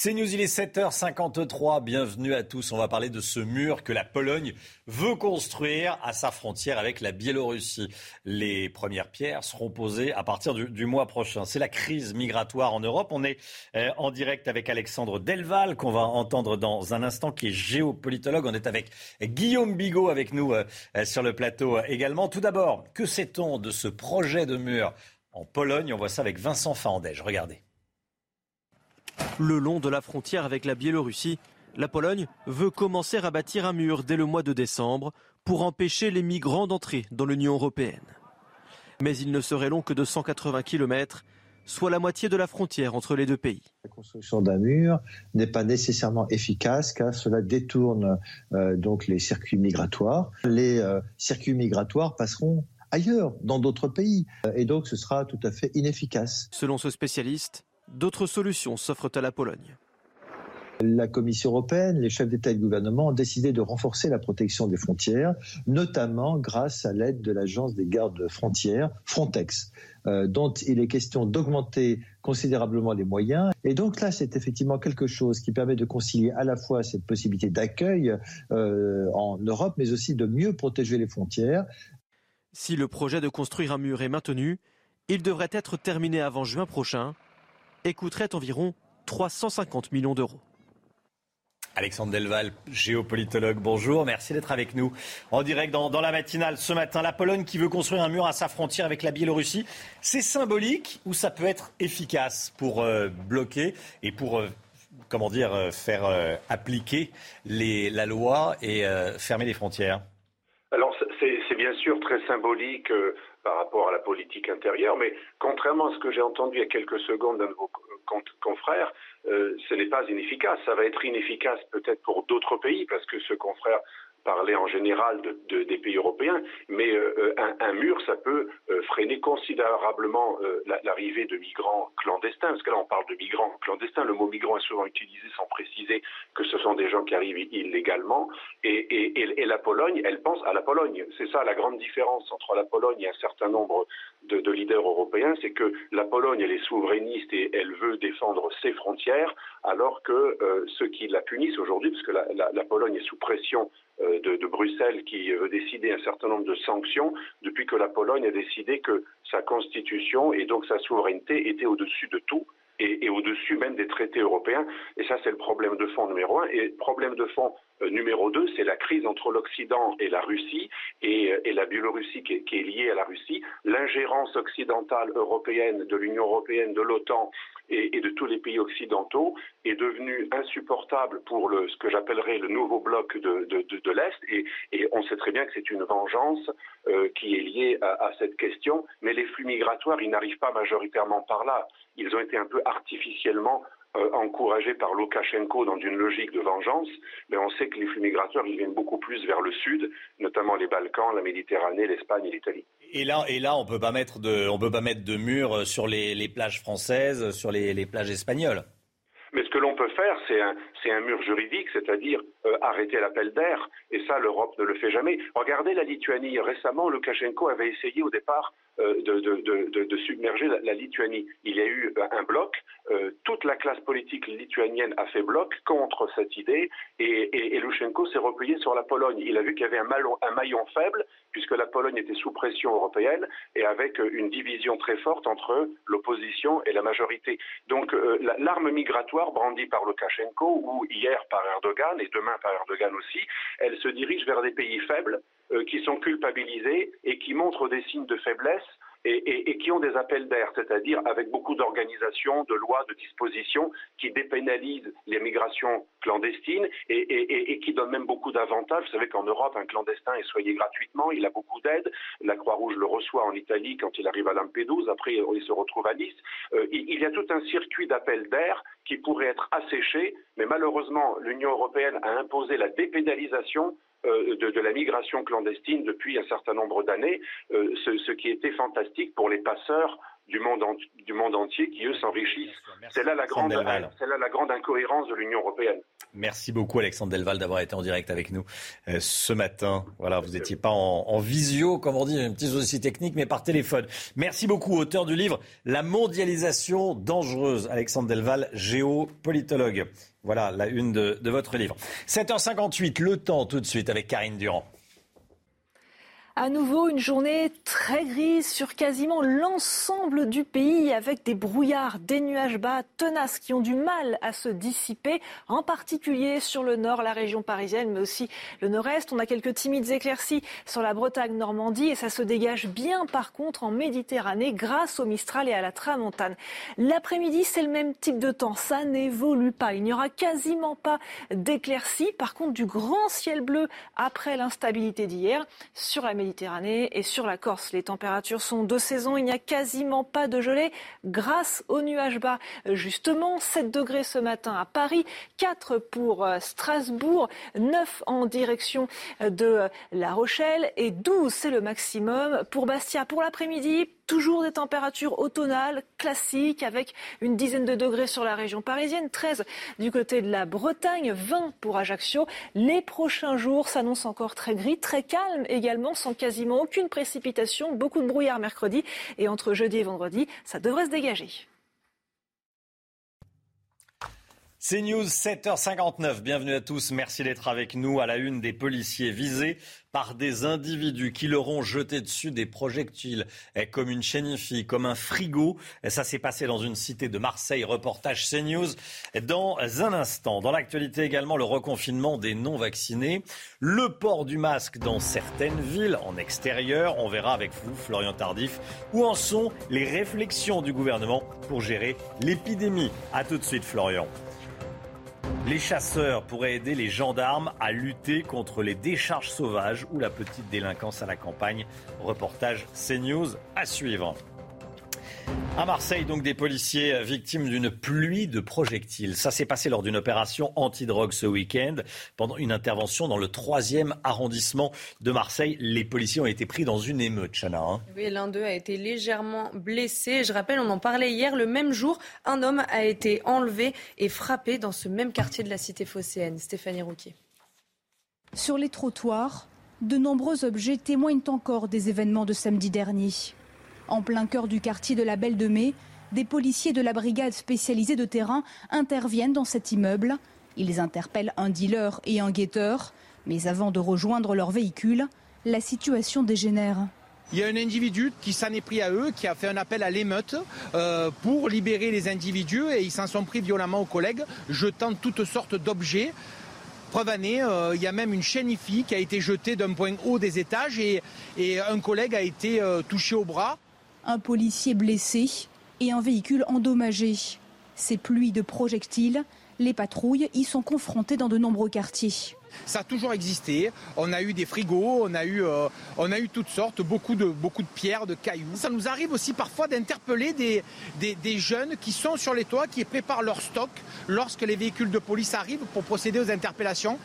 Speaker 1: C'est News, il est 7h53. Bienvenue à tous. On va parler de ce mur que la Pologne veut construire à sa frontière avec la Biélorussie. Les premières pierres seront posées à partir du, mois prochain. C'est la crise migratoire en Europe. On est euh, en direct avec Alexandre Delval, qu'on va entendre dans un instant, qui est géopolitologue. On est avec Guillaume Bigot avec nous euh, euh, sur le plateau également. Tout d'abord, que sait-on de ce projet de mur en Pologne? On voit ça avec Vincent Fandège. Regardez.
Speaker 5: Le long de la frontière avec la Biélorussie, la Pologne veut commencer à bâtir un mur dès le mois de décembre pour empêcher les migrants d'entrer dans l'Union européenne. Mais il ne serait long que de 180 km, soit la moitié de la frontière entre les deux pays.
Speaker 46: La construction d'un mur n'est pas nécessairement efficace car cela détourne euh, donc les circuits migratoires. Les euh, circuits migratoires passeront ailleurs, dans d'autres pays, et donc ce sera tout à fait inefficace.
Speaker 5: Selon ce spécialiste, D'autres solutions s'offrent à la Pologne.
Speaker 46: La Commission européenne, les chefs d'État et de gouvernement ont décidé de renforcer la protection des frontières, notamment grâce à l'aide de l'agence des gardes frontières, Frontex, euh, dont il est question d'augmenter considérablement les moyens. Et donc là, c'est effectivement quelque chose qui permet de concilier à la fois cette possibilité d'accueil euh, en Europe, mais aussi de mieux protéger les frontières.
Speaker 5: Si le projet de construire un mur est maintenu, il devrait être terminé avant juin prochain et coûterait environ 350 millions d'euros.
Speaker 1: Alexandre Delval, géopolitologue, bonjour. Merci d'être avec nous en direct dans, la matinale ce matin. La Pologne qui veut construire un mur à sa frontière avec la Biélorussie, c'est symbolique ou ça peut être efficace pour euh, bloquer et pour, euh, comment dire, euh, faire appliquer la loi et fermer les frontières?
Speaker 47: Alors c'est bien sûr très symbolique par rapport à la politique intérieure, mais contrairement à ce que j'ai entendu il y a quelques secondes d'un de vos confrères, euh, ce n'est pas inefficace. Ça va être inefficace peut-être pour d'autres pays, parce que ce confrère parler en général de, des pays européens, mais euh, euh, un, mur, ça peut euh, freiner considérablement l'arrivée de migrants clandestins, parce que là on parle de migrants clandestins, le mot migrant est souvent utilisé sans préciser que ce sont des gens qui arrivent illégalement, et, et, la Pologne, elle pense à la Pologne. C'est ça la grande différence entre la Pologne et un certain nombre de, de leaders européens, c'est que la Pologne, elle est souverainiste et elle veut défendre ses frontières, alors que ceux qui la punissent aujourd'hui, parce que la, la Pologne est sous pression euh, de, Bruxelles qui veut décider un certain nombre de sanctions depuis que la Pologne a décidé que sa constitution et donc sa souveraineté étaient au-dessus de tout et, au-dessus même des traités européens. Et ça, c'est le problème de fond numéro un. Et problème de fond euh, numéro deux, c'est la crise entre l'Occident et la Russie et, euh, la Biélorussie qui est, liée à la Russie, l'ingérence occidentale européenne, de l'Union européenne, de l'OTAN et, de tous les pays occidentaux est devenue insupportable pour le, ce que j'appellerais le nouveau bloc de, de, l'Est. Et, on sait très bien que c'est une vengeance euh, qui est liée à, à, cette question. Mais les flux migratoires, ils n'arrivent pas majoritairement par là. Ils ont été un peu artificiellement euh, encouragés par Loukachenko dans une logique de vengeance, mais on sait que les flux migrateurs, ils viennent beaucoup plus vers le sud, notamment les Balkans, la Méditerranée, l'Espagne et l'Italie.
Speaker 1: Et là, et là, on peut pas mettre de, on peut pas mettre de murs sur les, plages françaises, sur les, plages espagnoles.
Speaker 47: Mais que l'on peut faire, c'est un, mur juridique, c'est-à-dire euh, arrêter l'appel d'air. Et ça, l'Europe ne le fait jamais. Regardez la Lituanie. Récemment, Loukachenko avait essayé au départ euh, de, submerger la, Lituanie. Il y a eu un bloc. Euh, toute la classe politique lituanienne a fait bloc contre cette idée. Et, et, s'est replié sur la Pologne. Il a vu qu'il y avait un, un maillon faible puisque la Pologne était sous pression européenne et avec une division très forte entre l'opposition et la majorité. Donc l'arme migratoire brandie par Loukachenko ou hier par Erdogan et demain par Erdogan aussi, elle se dirige vers des pays faibles euh, qui sont culpabilisés et qui montrent des signes de faiblesse et, qui ont des appels d'air, c'est-à-dire avec beaucoup d'organisations, de lois, de dispositions qui dépénalisent les migrations clandestines et, qui donnent même beaucoup d'avantages. Vous savez qu'en Europe, un clandestin est soigné gratuitement, il a beaucoup d'aide. La Croix-Rouge le reçoit en Italie quand il arrive à Lampedusa, après il se retrouve à Nice. Euh, il y a tout un circuit d'appels d'air qui pourrait être asséché, mais malheureusement, l'Union européenne a imposé la dépénalisation euh, de, la migration clandestine depuis un certain nombre d'années, euh, ce, qui était fantastique pour les passeurs du monde, du monde entier qui, eux, s'enrichissent. C'est là, la grande, là la grande incohérence de l'Union européenne.
Speaker 1: Merci beaucoup, Alexandre Delval, d'avoir été en direct avec nous euh, ce matin. Voilà, vous n'étiez pas en, visio, comme on dit, un petit souci technique, mais par téléphone. Merci beaucoup, auteur du livre La mondialisation dangereuse. Alexandre Delval, géopolitologue. Voilà la une de, de votre livre. 7h58, le temps tout de suite avec Karine Durand.
Speaker 20: À nouveau, une journée très grise sur quasiment l'ensemble du pays avec des brouillards, des nuages bas tenaces qui ont du mal à se dissiper, en particulier sur le nord, la région parisienne, mais aussi le nord-est. On a quelques timides éclaircies sur la Bretagne-Normandie et ça se dégage bien par contre en Méditerranée grâce au Mistral et à la Tramontane. L'après-midi, c'est le même type de temps. Ça n'évolue pas. Il n'y aura quasiment pas d'éclaircies. Par contre, du grand ciel bleu après l'instabilité d'hier sur la Et sur la Corse. Les températures sont de saison. Il n'y a quasiment pas de gelée grâce aux nuages bas. Justement, 7 degrés ce matin à Paris, 4 pour euh, Strasbourg, 9 en direction de La Rochelle et 12, c'est le maximum pour Bastia. Pour l'après-midi, Toujours des températures automnales classiques avec une dizaine de degrés sur la région parisienne, 13 du côté de la Bretagne, 20 pour Ajaccio. Les prochains jours s'annoncent encore très gris, très calmes également, sans quasiment aucune précipitation, beaucoup de brouillard mercredi et entre jeudi et vendredi, ça devrait se dégager.
Speaker 1: C'est News 7h59. Bienvenue à tous. Merci d'être avec nous à la une des policiers visés par des individus qui leur ont jeté dessus des projectiles comme une chenille, comme un frigo. Ça s'est passé dans une cité de Marseille. Reportage CNews dans un instant. Dans l'actualité également, le reconfinement des non-vaccinés, le port du masque dans certaines villes en extérieur. On verra avec vous, Florian Tardif, où en sont les réflexions du gouvernement pour gérer l'épidémie. A tout de suite, Florian. Les chasseurs pourraient aider les gendarmes à lutter contre les décharges sauvages ou la petite délinquance à la campagne. Reportage CNews à suivre. À Marseille, donc des policiers victimes d'une pluie de projectiles. Ça s'est passé lors d'une opération anti-drogue ce week-end. Pendant une intervention dans le troisième arrondissement de Marseille, les policiers ont été pris dans une émeute, Chana. Hein.
Speaker 2: Oui, l'un d'eux a été légèrement blessé. Je rappelle, on en parlait hier, le même jour, un homme a été enlevé et frappé dans ce même quartier de la cité phocéenne. Stéphanie Rouquier.
Speaker 48: Sur les trottoirs, de nombreux objets témoignent encore des événements de samedi dernier. En plein cœur du quartier de la Belle de Mai, des policiers de la brigade spécialisée de terrain interviennent dans cet immeuble. Ils interpellent un dealer et un guetteur, mais avant de rejoindre leur véhicule, la situation dégénère.
Speaker 4: Il y a un individu qui s'en est pris à eux, qui a fait un appel à l'émeute euh, pour libérer les individus et ils s'en sont pris violemment aux collègues, jetant toutes sortes d'objets. Preuve année, euh, il y a même une chaîne IFI qui a été jetée d'un point haut des étages et, un collègue a été euh, touché au bras
Speaker 48: un policier blessé et un véhicule endommagé. Ces pluies de projectiles, les patrouilles y sont confrontées dans de nombreux quartiers.
Speaker 4: Ça a toujours existé. On a eu des frigos, on a eu, euh, on a eu toutes sortes, beaucoup de, beaucoup de pierres, de cailloux. Ça nous arrive aussi parfois d'interpeller des, des, jeunes qui sont sur les toits, qui préparent leur stock lorsque les véhicules de police arrivent pour procéder aux interpellations.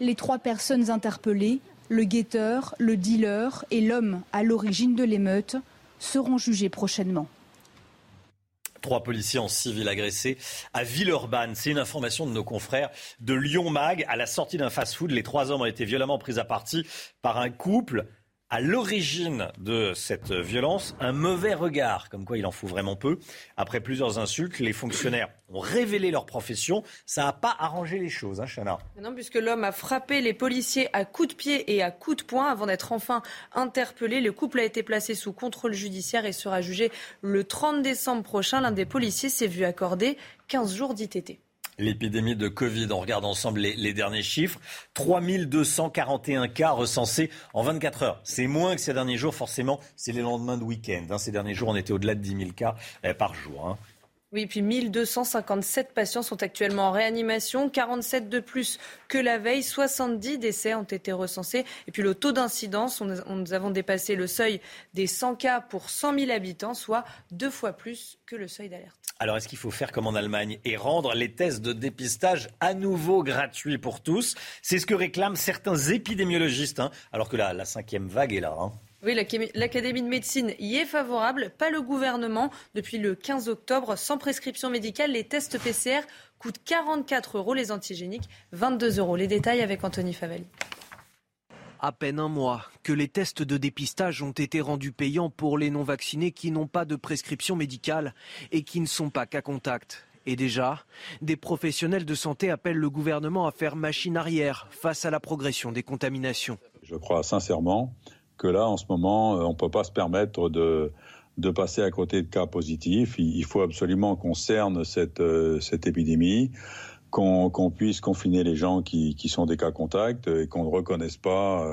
Speaker 48: Les trois personnes interpellées, le guetteur, le dealer et l'homme à l'origine de l'émeute, seront jugés prochainement.
Speaker 1: Trois policiers en civil agressés à Villeurbanne. C'est une information de nos confrères de Lyon Mag. À la sortie d'un fast-food, les trois hommes ont été violemment pris à partie par un couple à l'origine de cette violence un mauvais regard, comme quoi il en faut vraiment peu. Après plusieurs insultes, les fonctionnaires ont révélé leur profession. Ça n'a pas arrangé les choses, hein, Chana
Speaker 2: Non, puisque l'homme a frappé les policiers à coups de pied et à coups de poing avant d'être enfin interpellé. Le couple a été placé sous contrôle judiciaire et sera jugé le 30 décembre prochain. L'un des policiers s'est vu accorder 15 jours d'ITT
Speaker 1: l'épidémie de Covid. On regarde ensemble les, derniers chiffres. 3241 cas recensés en 24 heures. C'est moins que ces derniers jours, forcément. C'est les lendemains de week-end. Hein. Ces derniers jours, on était au-delà de 10 000 cas eh, par jour. Hein.
Speaker 2: Oui, puis 1257 patients sont actuellement en réanimation, 47 de plus que la veille, 70 décès ont été recensés. Et puis le taux d'incidence, nous avons dépassé le seuil des 100 cas pour 100 000 habitants, soit deux fois plus que le seuil d'alerte.
Speaker 1: Alors est-ce qu'il faut faire comme en Allemagne et rendre les tests de dépistage à nouveau gratuits pour tous? C'est ce que réclament certains épidémiologistes, hein, alors que la, la cinquième vague est là. Hein.
Speaker 2: Oui, l'Académie de médecine y est favorable, pas le gouvernement. Depuis le 15 octobre, sans prescription médicale, les tests PCR coûtent 44 euros, les antigéniques 22 euros. Les détails avec Anthony Favel.
Speaker 5: À peine un mois que les tests de dépistage ont été rendus payants pour les non-vaccinés qui n'ont pas de prescription médicale et qui ne sont pas qu'à contact. Et déjà, des professionnels de santé appellent le gouvernement à faire machine arrière face à la progression des contaminations.
Speaker 6: Je crois sincèrement que là, en ce moment, euh, on ne peut pas se permettre de, de passer à côté de cas positifs. Il faut absolument qu'on cerne cette, euh, cette épidémie, qu'on puisse confiner les gens qui, qui, sont des cas contacts et qu'on ne reconnaisse pas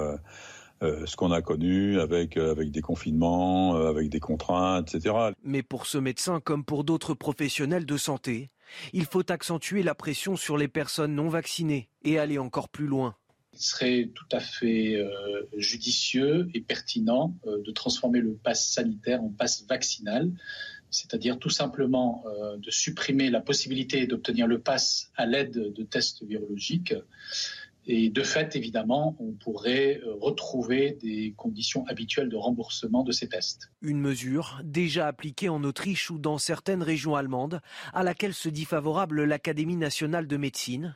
Speaker 6: euh, ce qu'on a connu avec, avec des confinements, avec des contraintes, etc.
Speaker 5: Mais pour ce médecin, comme pour d'autres professionnels de santé, il faut accentuer la pression sur les personnes non vaccinées et aller encore plus loin.
Speaker 49: Il serait tout à fait euh, judicieux et pertinent euh, de transformer le pass sanitaire en pass vaccinal, c'est-à-dire tout simplement euh, de supprimer la possibilité d'obtenir le pass à l'aide de tests virologiques. Et de fait, évidemment, on pourrait retrouver des conditions habituelles de remboursement de ces tests.
Speaker 5: Une mesure déjà appliquée en Autriche ou dans certaines régions allemandes, à laquelle se dit favorable l'Académie nationale de médecine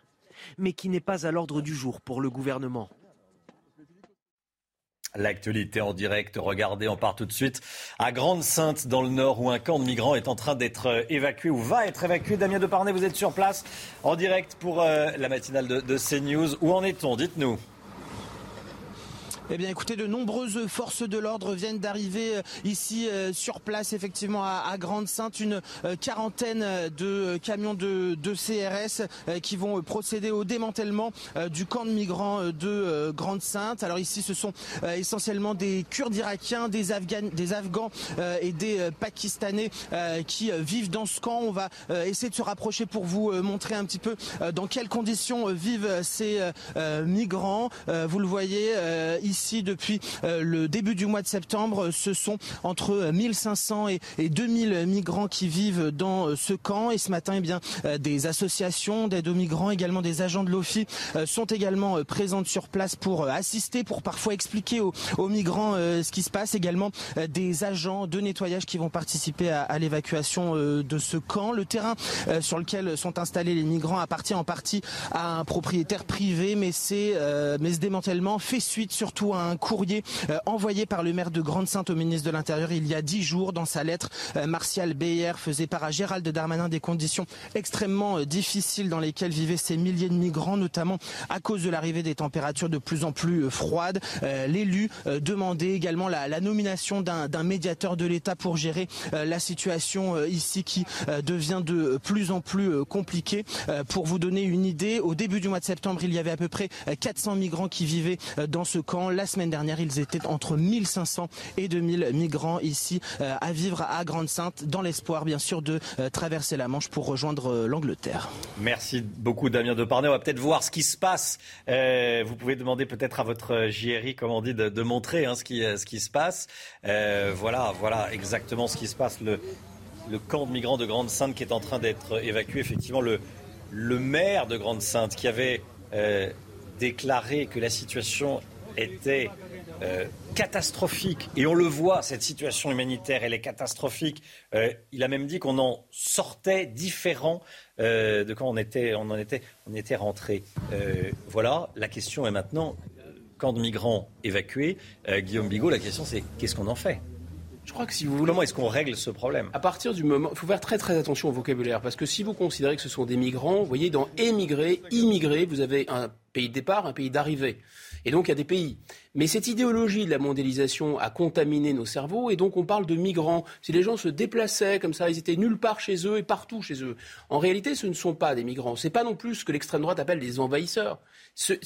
Speaker 5: mais qui n'est pas à l'ordre du jour pour le gouvernement.
Speaker 1: L'actualité en direct, regardez, on part tout de suite à Grande-Sainte dans le nord où un camp de migrants est en train d'être évacué ou va être évacué. Damien Deparnay, vous êtes sur place en direct pour euh, la matinale de, de CNews. Où en est-on? Dites-nous.
Speaker 50: Eh bien, écoutez, de nombreuses forces de l'ordre viennent d'arriver euh, ici euh, sur place, effectivement, à, Grande-Sainte. Une euh, quarantaine de camions de, CRS qui vont procéder au démantèlement du camp de migrants de Grande-Sainte. Alors ici, ce sont essentiellement des Kurdes irakiens, des, des Afghans et des Pakistanais qui vivent dans ce camp. On va essayer de se rapprocher pour vous montrer un petit peu dans quelles conditions vivent ces migrants. Vous le voyez ici ici depuis euh, le début du mois de septembre. Ce sont entre 1500 et, 2000 migrants qui vivent dans euh, ce camp. Et ce matin, eh bien, euh, des associations d'aide aux migrants, également des agents de l'OFI, sont également présentes sur place pour assister, pour parfois expliquer aux, migrants ce qui se passe. Également des agents de nettoyage qui vont participer à, l'évacuation de ce camp. Le terrain sur lequel sont installés les migrants appartient en partie à un propriétaire privé, mais c'est mais ce démantèlement fait suite surtout un courrier euh, envoyé par le maire de Grande-Sainte au ministre de l'Intérieur il y a dix jours. Dans sa lettre, euh, Martial Beyer faisait part à Gérald Darmanin des conditions extrêmement euh, difficiles dans lesquelles vivaient ces milliers de migrants, notamment à cause de l'arrivée des températures de plus en plus froides. L'élu demandait également la, nomination d'un médiateur de l'État pour gérer la situation ici qui devient de plus en plus compliquée. Pour vous donner une idée, au début du mois de septembre, il y avait à peu près 400 migrants qui vivaient dans ce camp. La semaine dernière, ils étaient entre 1500 et 2000 migrants ici euh, à vivre à Grande-Sainte, dans l'espoir bien sûr de euh, traverser la Manche pour rejoindre euh, l'Angleterre.
Speaker 1: Merci beaucoup Damien Deparnay. On va peut-être voir ce qui se passe. vous pouvez demander peut-être à votre JRI, comme on dit, de, montrer hein, ce, qui, se passe. voilà, voilà exactement ce qui se passe. Le, camp de migrants de Grande-Sainte qui est en train d'être évacué. Effectivement, le maire de Grande-Sainte qui avait déclaré que la situation était euh, catastrophique. Et on le voit, cette situation humanitaire, elle est catastrophique. Euh, il a même dit qu'on en sortait différent de quand on, était, on en était, on était rentré. voilà, la question est maintenant, camp de migrants évacués, Guillaume Bigot, la question c'est qu'est-ce qu'on en fait?
Speaker 42: Je crois que si vous voulez.
Speaker 1: Comment est-ce qu'on règle ce problème?
Speaker 42: À partir du moment. Il faut faire très très attention au vocabulaire. Parce que si vous considérez que ce sont des migrants, vous voyez, dans émigrer, immigrer, vous avez un pays de départ, un pays d'arrivée. Et donc il y a des pays. Mais cette idéologie de la mondialisation a contaminé nos cerveaux et donc on parle de migrants. Si les gens se déplaçaient comme ça, ils étaient nulle part chez eux et partout chez eux. En réalité, ce ne sont pas des migrants. Ce n'est pas non plus ce que l'extrême droite appelle des envahisseurs.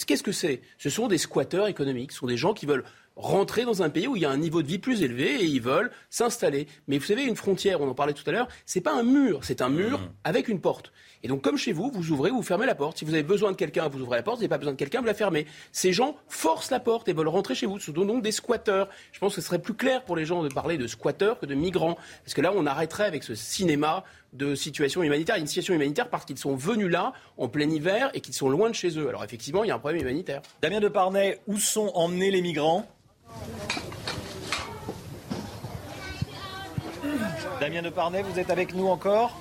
Speaker 42: Qu'est-ce que c'est? Ce sont des squatteurs économiques. Ce sont des gens qui veulent rentrer dans un pays où il y a un niveau de vie plus élevé et ils veulent s'installer. Mais vous savez, une frontière, on en parlait tout à l'heure, c'est pas un mur, c'est un mur mmh. avec une porte. Et donc, comme chez vous, vous ouvrez, vous fermez la porte. Si vous avez besoin de quelqu'un, vous ouvrez la porte. Si vous n'avez pas besoin de quelqu'un, vous la fermez. Ces gens forcent la porte et veulent rentrer chez vous. Ce sont donc des squatteurs. Je pense que ce serait plus clair pour les gens de parler de squatteurs que de migrants. Parce que là, on arrêterait avec ce cinéma de situation humanitaire. Une situation humanitaire parce qu'ils sont venus là en plein hiver et qu'ils sont loin de chez eux. Alors effectivement, il y a un problème humanitaire.
Speaker 1: Damien Deparnay, où sont emmenés les migrants? Damien Deparnay, vous êtes avec nous encore?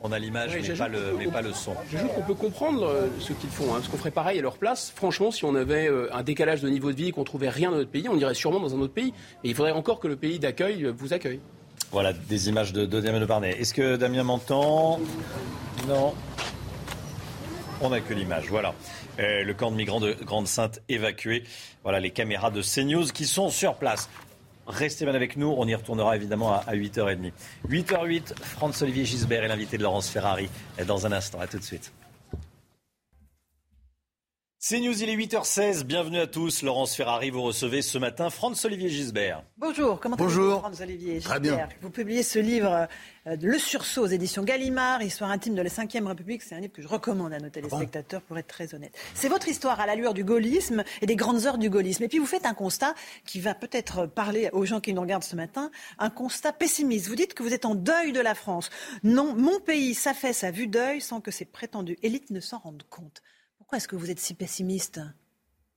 Speaker 1: On a l'image, mais, pas le, mais pas le son.
Speaker 42: Je qu'on peut comprendre euh, ce qu'ils font, hein, parce qu'on ferait pareil à leur place. Franchement, si on avait euh, un décalage de niveau de vie et qu'on trouvait rien dans notre pays, on irait sûrement dans un autre pays. Mais il faudrait encore que le pays d'accueil euh, vous accueille.
Speaker 1: Voilà, des images de, de Damien Deparnay. Est-ce que Damien m'entend? Non. On n'a que l'image, voilà. le camp de migrants de Grande-Sainte évacué. Voilà les caméras de CNews qui sont sur place. Restez bien avec nous, on y retournera évidemment à 8h30. 8h08, Franz-Olivier Gisbert est l'invité de Laurence Ferrari dans un instant. À tout de suite. C'est News, il est 8h16. Bienvenue à tous. Laurence Ferrari, vous recevez ce matin Franz-Olivier Gisbert.
Speaker 51: Bonjour, comment allez-vous Franz-Olivier Gisbert bien. Vous publiez ce livre, euh, Le Sursaut, aux éditions Gallimard, Histoire intime de la Ve République. C'est un livre que je recommande à nos téléspectateurs, pour être très honnête. C'est votre histoire à l'allure du gaullisme et des grandes heures du gaullisme. Et puis vous faites un constat qui va peut-être parler aux gens qui nous regardent ce matin, un constat pessimiste. Vous dites que vous êtes en deuil de la France. Non, mon pays s'affaisse à vue d'œil sans que ses prétendues élites ne s'en rendent compte. Pourquoi est-ce que vous êtes si pessimiste?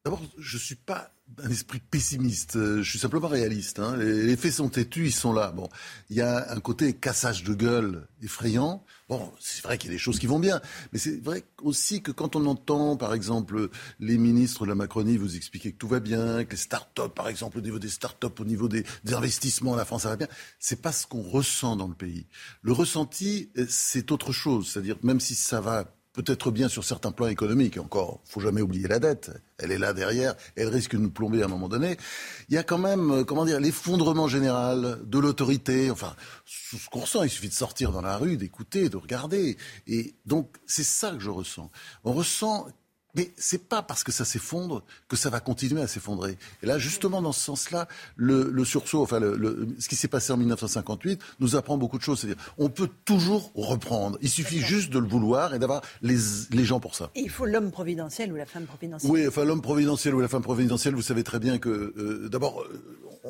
Speaker 52: D'abord, je ne suis pas d'un esprit pessimiste, je suis simplement réaliste. Hein. Les, faits sont têtus, ils sont là. Bon, il y a un côté cassage de gueule effrayant. Bon, c'est vrai qu'il y a des choses qui vont bien, mais c'est vrai aussi que quand on entend, par exemple, les ministres de la Macronie vous expliquer que tout va bien, que les start-up, par exemple, au niveau des start-up, au niveau des, investissements, la France ça va bien, c'est pas ce qu'on ressent dans le pays. Le ressenti, c'est autre chose. C'est-à-dire, même si ça va peut-être bien sur certains plans économiques. Encore, faut jamais oublier la dette. Elle est là derrière. Elle risque de nous plomber à un moment donné. Il y a quand même, euh, comment dire, l'effondrement général de l'autorité. Enfin, ce qu'on ressent, il suffit de sortir dans la rue, d'écouter, de regarder. Et donc, c'est ça que je ressens. On ressent mais c'est pas parce que ça s'effondre que ça va continuer à s'effondrer. Et là, justement, dans ce sens-là, le, sursaut, enfin, le, ce qui s'est passé en 1958 nous apprend beaucoup de choses. C'est-à-dire, on peut toujours reprendre. Il suffit juste de le vouloir et d'avoir les, les, gens pour ça.
Speaker 51: Et il faut l'homme providentiel ou la femme providentielle.
Speaker 52: Oui, enfin, l'homme providentiel ou la femme providentielle, vous savez très bien que, euh, d'abord,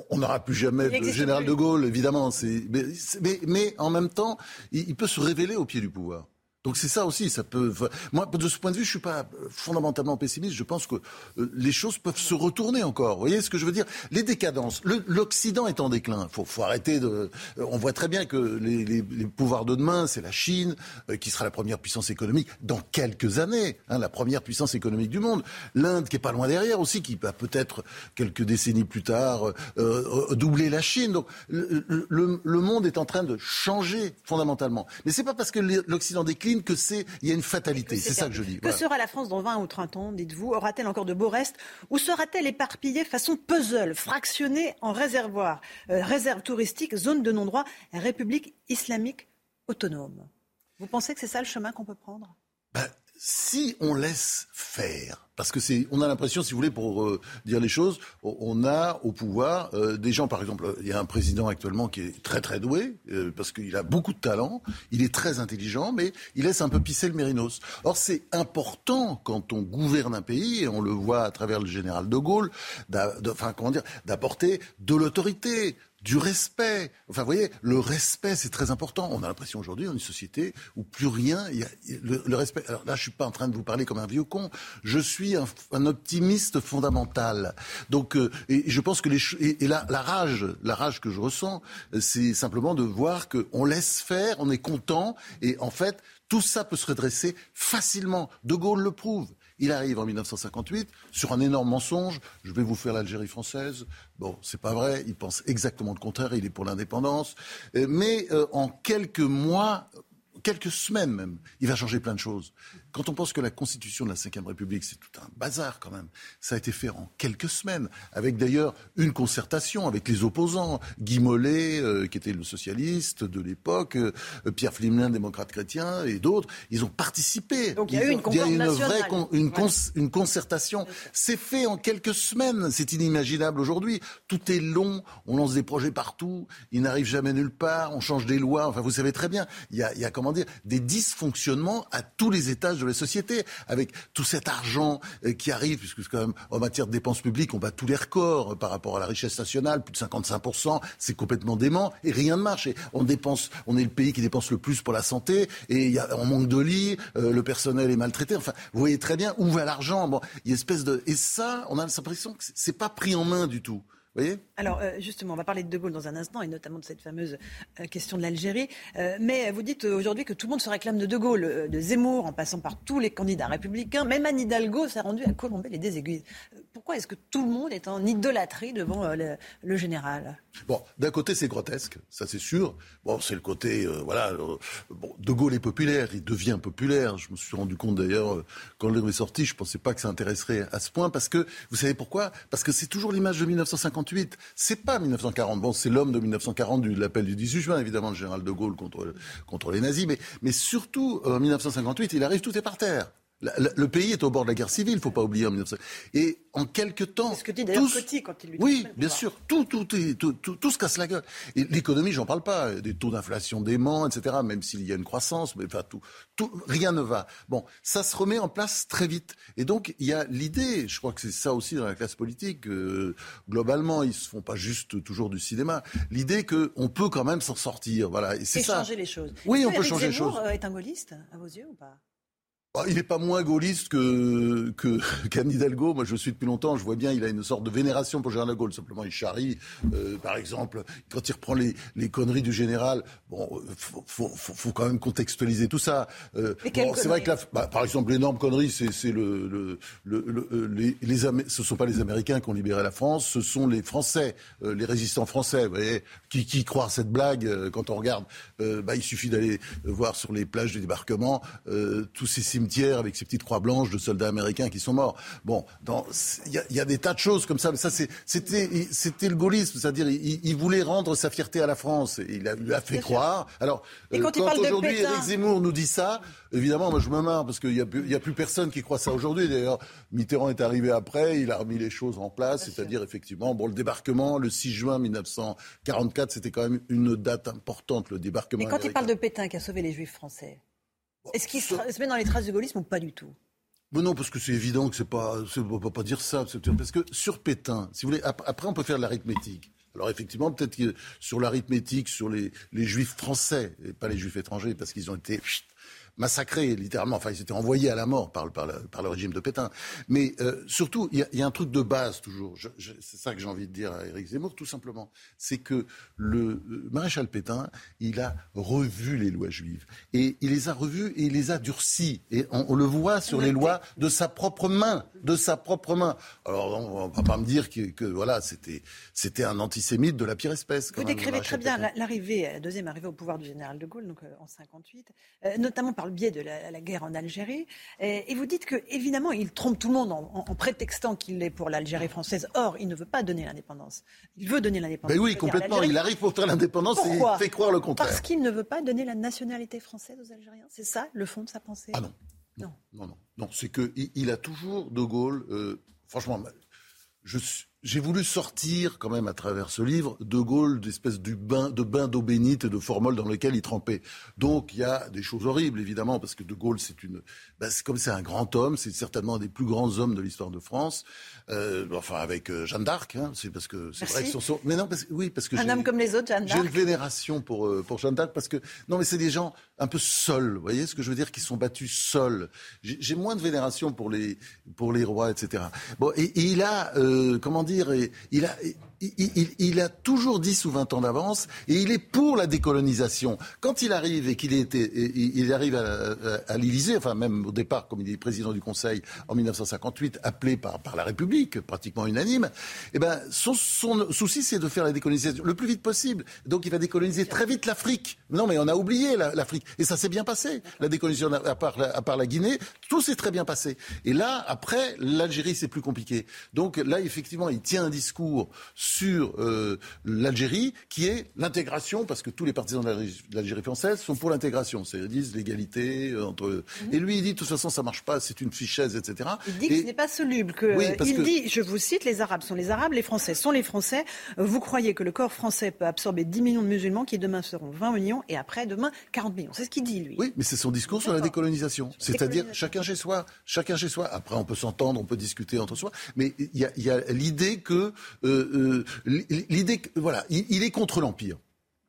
Speaker 52: on n'aura plus jamais de général de Gaulle, évidemment. Mais, mais, mais, en même temps, il peut se révéler au pied du pouvoir. Donc c'est ça aussi, ça peut. Moi, de ce point de vue, je suis pas fondamentalement pessimiste. Je pense que euh, les choses peuvent se retourner encore. Vous voyez ce que je veux dire? Les décadences. L'Occident est en déclin. Faut, faut arrêter de. Euh, on voit très bien que les, pouvoirs de demain, c'est la Chine euh, qui sera la première puissance économique dans quelques années, hein, la première puissance économique du monde. L'Inde qui est pas loin derrière aussi, qui va peut-être quelques décennies plus tard doubler la Chine. Donc le, le, le, monde est en train de changer fondamentalement. Mais c'est pas parce que l'Occident décline que c'est, il y a une fatalité. C'est ça que je dis.
Speaker 51: Que sera la France dans 20 ou 30 ans, dites-vous? Aura-t-elle encore de beaux restes? Ou sera-t-elle éparpillée façon puzzle, fractionnée en réservoirs, euh, réserves touristiques, zones de non-droit, république islamique autonome? Vous pensez que c'est ça le chemin qu'on peut prendre?
Speaker 52: Ben, Si on laisse faire, parce que c'est, on a l'impression, si vous voulez, pour euh, dire les choses, on a au pouvoir euh, des gens, par exemple, il y a un président actuellement qui est très très doué, euh, parce qu'il a beaucoup de talent, il est très intelligent, mais il laisse un peu pisser le mérinos. Or, c'est important quand on gouverne un pays, et on le voit à travers le général de Gaulle, d'apporter de l'autorité, du respect. Enfin, vous voyez, le respect, c'est très important. On a l'impression aujourd'hui, dans une société où plus rien, y a le, respect. Alors là, je suis pas en train de vous parler comme un vieux con. Je suis un, optimiste fondamental. Donc, euh, et, je pense que les et, et la, rage, la rage que je ressens, c'est simplement de voir qu'on laisse faire, on est content, et en fait, tout ça peut se redresser facilement. De Gaulle le prouve. Il arrive en 1958 sur un énorme mensonge. Je vais vous faire l'Algérie française. Bon, c'est pas vrai. Il pense exactement le contraire. Il est pour l'indépendance. Euh, mais euh, en quelques mois, quelques semaines même, il va changer plein de choses. Quand on pense que la constitution de la Ve République, c'est tout un bazar quand même, ça a été fait en quelques semaines, avec d'ailleurs une concertation avec les opposants. Guy Mollet, euh, qui était le socialiste de l'époque, euh, Pierre Flimelin, démocrate chrétien, et d'autres, ils ont participé.
Speaker 51: Donc il y a eu une,
Speaker 52: il y a une vraie une, une concertation. C'est fait en quelques semaines, c'est inimaginable aujourd'hui. Tout est long, on lance des projets partout, ils n'arrivent jamais nulle part, on change des lois, enfin vous savez très bien, il y a, il y a comment dire, des dysfonctionnements à tous les étages de la société, avec tout cet argent euh, qui arrive, puisque quand même en matière de dépenses publiques, on bat tous les records euh, par rapport à la richesse nationale, plus de 55%, c'est complètement dément, et rien ne marche. On dépense, on est le pays qui dépense le plus pour la santé, et y a, on manque de lits, euh, le personnel est maltraité. Enfin, vous voyez très bien où va l'argent. Y a espèce de, et ça, on a l'impression que c'est pas pris en main du tout.
Speaker 51: Alors euh, justement, on va parler de De Gaulle dans un instant et notamment de cette fameuse euh, question de l'Algérie. Euh, mais vous dites aujourd'hui que tout le monde se réclame de De Gaulle, de Zemmour, en passant par tous les candidats républicains. Même Anne Hidalgo s'est rendue à Colombey les désaiguilles. Pourquoi est-ce que tout le monde est en idolâtrie devant le, général?
Speaker 52: Bon, d'un côté c'est grotesque, ça c'est sûr. Bon, c'est le côté, voilà. bon, De Gaulle est populaire, il devient populaire. Je me suis rendu compte d'ailleurs quand le est sorti, je ne pensais pas que ça intéresserait à ce point parce que vous savez pourquoi? Parce que c'est toujours l'image de 1950 c'est pas 1940. Bon, c'est l'homme de 1940 de l'appel du 18 juin, évidemment, le général de Gaulle contre, les nazis. Mais, mais surtout, en 1958, il arrive, tout est par terre. Le, pays est au bord de la guerre civile, il ne faut pas oublier en 19... Et en quelques temps...
Speaker 51: C'est ce que dit d'ailleurs Coty quand il lui
Speaker 52: Oui, bien sûr, tout, tout, tout, tout, se casse la gueule. Et l'économie, j'en parle pas, des taux d'inflation déments, etc., même s'il y a une croissance, mais enfin, tout, tout, rien ne va. Bon, ça se remet en place très vite. Et donc, il y a l'idée, je crois que c'est ça aussi dans la classe politique, euh, globalement, ils se font pas juste toujours du cinéma, l'idée qu'on peut quand même s'en sortir. Voilà.
Speaker 51: Et c'est changer les choses.
Speaker 52: Oui, on peut changer les choses.
Speaker 51: Euh, est un gaulliste, à vos yeux, ou pas?
Speaker 52: Il n'est pas moins gaulliste que que <laughs> qu'Anne Hidalgo. Moi, je suis depuis longtemps. Je vois bien, il a une sorte de vénération pour le général de Gaulle. Simplement, il charrie. Euh, par exemple, quand il reprend les, les conneries du général, bon, faut, faut, faut, quand même contextualiser tout ça. Euh, bon, c'est vrai que, la, bah, par exemple, l'énorme connerie, c'est, c'est le, le, le, euh, les, les ce sont pas les Américains qui ont libéré la France, ce sont les Français, euh, les résistants français. Vous voyez, qui, qui croient cette blague euh, quand on regarde bah, Il suffit d'aller voir sur les plages du débarquement tous ces avec ces petites croix blanches de soldats américains qui sont morts. Bon, il y, y, a des tas de choses comme ça. Mais ça, c'était, le gaullisme, c'est-à-dire il, il, voulait rendre sa fierté à la France. Il a, lui a fait croire. Alors,
Speaker 51: euh, quand, quand
Speaker 52: aujourd'hui Éric Zemmour nous dit ça, évidemment, moi je me marre parce qu'il n'y a, plus, a plus personne qui croit ça aujourd'hui. D'ailleurs, Mitterrand est arrivé après, il a remis les choses en place, c'est-à-dire effectivement, bon, le débarquement, le 6 juin 1944, c'était quand même une date importante, le débarquement.
Speaker 51: Mais quand il parle de Pétain qui a sauvé les Juifs français, est-ce qu'il se, met dans les traces du gaullisme ou pas du tout?
Speaker 52: Non, parce que c'est évident que c'est pas, on ne peut pas dire ça, parce que sur Pétain, si vous voulez, après on peut faire de l'arithmétique. Alors effectivement, peut-être que sur l'arithmétique, sur les, les, juifs français, et pas les juifs étrangers, parce qu'ils ont été massacrés, littéralement. Enfin, ils étaient envoyés à la mort par, par, le, par le régime de Pétain. Mais euh, surtout, il y, y, a un truc de base toujours. C'est ça que j'ai envie de dire à Éric Zemmour, tout simplement. C'est que le maréchal Pétain, il a revu les lois juives. Et il les a revues et il les a durcies. Et on, on le voit sur les lois de sa propre main. De sa propre main. Alors, on va pas me dire que, que voilà, c'était, c'était un antisémite de la pire espèce.
Speaker 51: Vous décrivez très bien l'arrivée, la deuxième arrivée au pouvoir du général de Gaulle, donc euh, en 58, euh, notamment par le biais de la, guerre en Algérie. Et, vous dites que, évidemment, il trompe tout le monde en, prétextant qu'il est pour l'Algérie française. Or, il ne veut pas donner l'indépendance. Il veut donner l'indépendance.
Speaker 52: Ben oui, complètement. Il arrive pour faire l'indépendance et il fait croire le contraire.
Speaker 51: Parce qu'il ne veut pas donner la nationalité française aux Algériens. C'est ça le fond de sa pensée
Speaker 52: Ah non. Non, non, non. non. C'est qu'il il a toujours, De Gaulle, euh, franchement, je suis j'ai voulu sortir quand même à travers ce livre De Gaulle d'espèce du bain, de bain d'eau bénite et de formol dans lequel il trempait. Donc il y a des choses horribles évidemment parce que De Gaulle c'est une, ben, c'est comme c'est un grand homme, c'est certainement un des plus grands hommes de l'histoire de France. Euh, enfin avec euh, Jeanne d'Arc, hein, c'est parce que c'est vrai que son, mais non parce, oui parce que
Speaker 51: un homme comme les autres Jeanne d'Arc.
Speaker 52: J'ai une vénération pour euh, pour Jeanne d'Arc parce que non mais c'est des gens un peu seuls, vous voyez ce que je veux dire, qui sont battus seuls. J'ai moins de vénération pour les pour les rois etc. Bon et, et il a comment dire il a, il, a toujours 10 ou 20 ans d'avance et il est pour la décolonisation. Quand il arrive et qu'il il arrive à, l'Élysée, enfin même au départ, comme il est président du Conseil en 1958, appelé par, la République, pratiquement unanime, eh ben, son, souci c'est de faire la décolonisation le plus vite possible. Donc il va décoloniser très vite l'Afrique. Non mais on a oublié l'Afrique et ça s'est bien passé. La décolonisation à part, la Guinée, tout s'est très bien passé. Et là, après, l'Algérie c'est plus compliqué. Donc là, effectivement, il tient un discours euh, l'Algérie, qui est l'intégration, parce que tous les partisans de l'Algérie française sont pour l'intégration. C'est-à-dire disent l'égalité euh, entre. Mhm. Et lui, il dit de toute façon, ça marche pas, c'est une fichaise, etc.
Speaker 51: Il dit que ce n'est pas soluble. Que, il dit, je vous cite, les Arabes sont les Arabes, les Français sont les Français. Vous croyez que le corps français peut absorber 10 millions de musulmans qui demain seront 20 millions et après demain 40 millions. C'est ce qu'il dit, lui.
Speaker 52: Oui, mais c'est son discours sur la décolonisation. C'est-à-dire chacun chez soi, chacun chez soi. Après, on peut s'entendre, on peut discuter entre soi, mais il y a, y a l'idée que euh, l'idée, voilà, il, est contre l'empire.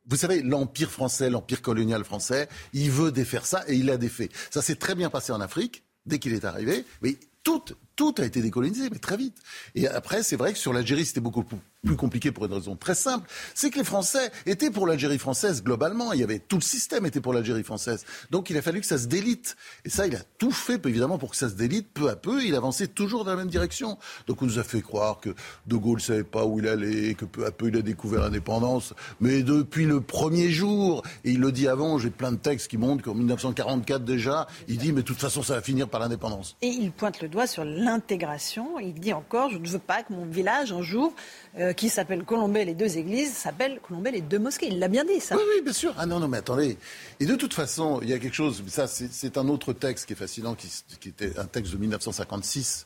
Speaker 52: Vous savez, l'empire français, l'empire colonial français, il veut défaire ça et il l'a défait. Ça s'est très bien passé en Afrique dès qu'il est arrivé, mais tout, tout a été décolonisé, mais très vite. Et après, c'est vrai que sur l'Algérie, c'était beaucoup plus compliqué pour une raison très simple, c'est que les Français étaient pour l'Algérie française globalement. Il y avait tout le système était pour l'Algérie française. Donc il a fallu que ça se délite. Et ça, il a tout fait évidemment pour que ça se délite peu à peu. Il avançait toujours dans la même direction. Donc on nous a fait croire que De Gaulle savait pas où il allait, que peu à peu il a découvert l'indépendance. Mais depuis le premier jour, et il le dit avant, j'ai plein de textes qui montrent qu'en 1944 déjà, il dit mais de toute façon ça va finir par l'indépendance.
Speaker 51: Et il pointe le doigt sur l'intégration. Il dit encore, je ne veux pas que mon village un jour euh, qui s'appelle Colombay les deux églises s'appelle Colombay les deux mosquées. Il l'a bien dit, ça.
Speaker 52: Oui, oui, bien sûr. Ah non, non, mais attendez. Et de toute façon, il y a quelque chose, ça c'est un autre texte qui est fascinant, qui, était un texte de 1956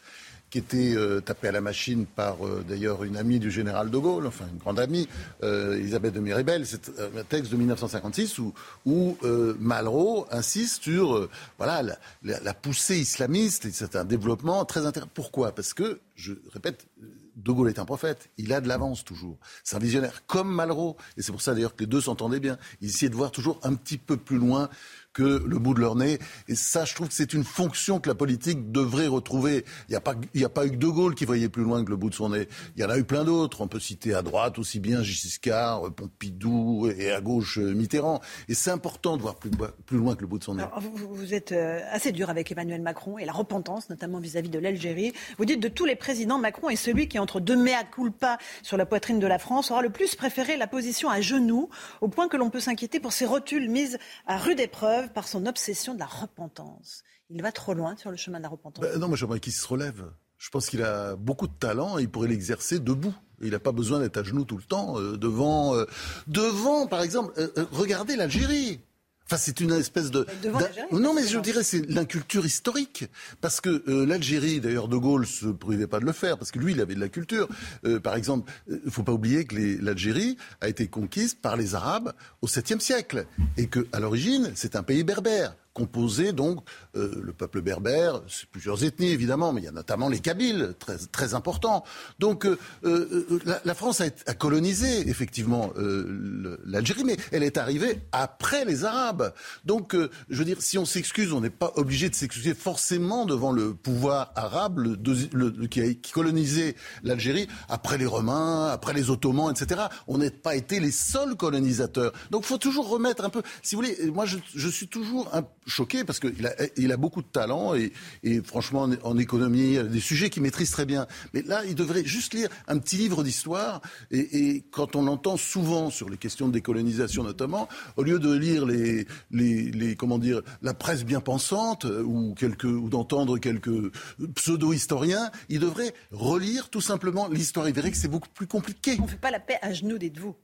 Speaker 52: qui était euh, tapé à la machine par euh, d'ailleurs une amie du général de Gaulle, enfin une grande amie, Elisabeth de Miribel. C'est un texte de 1956 où, Malraux insiste sur voilà la, la, poussée islamiste c'est un développement très intéressant. Pourquoi? Parce que, je répète, de Gaulle est un prophète. Il a de l'avance toujours. C'est un visionnaire, comme Malraux. Et c'est pour ça d'ailleurs que les deux s'entendaient bien. Ils essayaient de voir toujours un petit peu plus loin que le bout de leur nez. Et ça, je trouve que c'est une fonction que la politique devrait retrouver. Il n'y a, pas, il a pas eu que De Gaulle qui voyait plus loin que le bout de son nez. Il y en a eu plein d'autres. On peut citer à droite aussi bien Giscard, Pompidou et à gauche Mitterrand. Et c'est important de voir plus, plus, loin que le bout de son nez.
Speaker 51: vous, êtes euh, assez dur avec Emmanuel Macron et la repentance, notamment vis-à-vis de l'Algérie. Vous dites de tous les présidents, Macron est celui qui, entre deux mea culpa sur la poitrine de la France, aura le plus préféré la position à genoux, au point que l'on peut s'inquiéter pour ses rotules mises à rude épreuve par son obsession de la repentance. Il va trop loin sur le chemin de la repentance.
Speaker 52: Ben non, moi j'aimerais qu'il se relève. Je pense qu'il a beaucoup de talent et il pourrait l'exercer debout. Il n'a pas besoin d'être à genoux tout le temps euh, devant, euh, devant, par exemple, euh, regardez l'Algérie. Enfin, c'est une espèce de. Non, mais je dirais c'est l'inculture historique, parce que l'Algérie, d'ailleurs, De Gaulle se privait pas de le faire, parce que lui, il avait de la culture. par exemple, il faut pas oublier que l'Algérie a été conquise par les Arabes au 7e siècle, et que à l'origine, c'est un pays berbère composé donc euh, le peuple berbère, c'est plusieurs ethnies évidemment, mais il y a notamment les Kabyles, très, très importants. Donc euh, euh, la, France a, colonisé effectivement l'Algérie, mais elle est arrivée après les Arabes. Donc je veux dire, si on s'excuse, on n'est pas obligé de s'excuser forcément devant le pouvoir arabe qui a colonisé l'Algérie après les Romains, après les Ottomans, etc. On n'a pas été les seuls colonisateurs. Donc il faut toujours remettre un peu. Si vous voulez, moi je, je suis toujours un choqué parce qu'il a, beaucoup de talent et, franchement en, économie, il y a des sujets qu'il maîtrise très bien. Mais là, il devrait juste lire un petit livre d'histoire et, quand on entend souvent sur les questions de décolonisation notamment, au lieu de lire les, comment dire la presse bien pensante ou quelques ou d'entendre quelques pseudo-historiens, il devrait relire tout simplement l'histoire. Il verrait que c'est beaucoup plus compliqué.
Speaker 51: On ne fait pas la paix à genoux, dites-vous.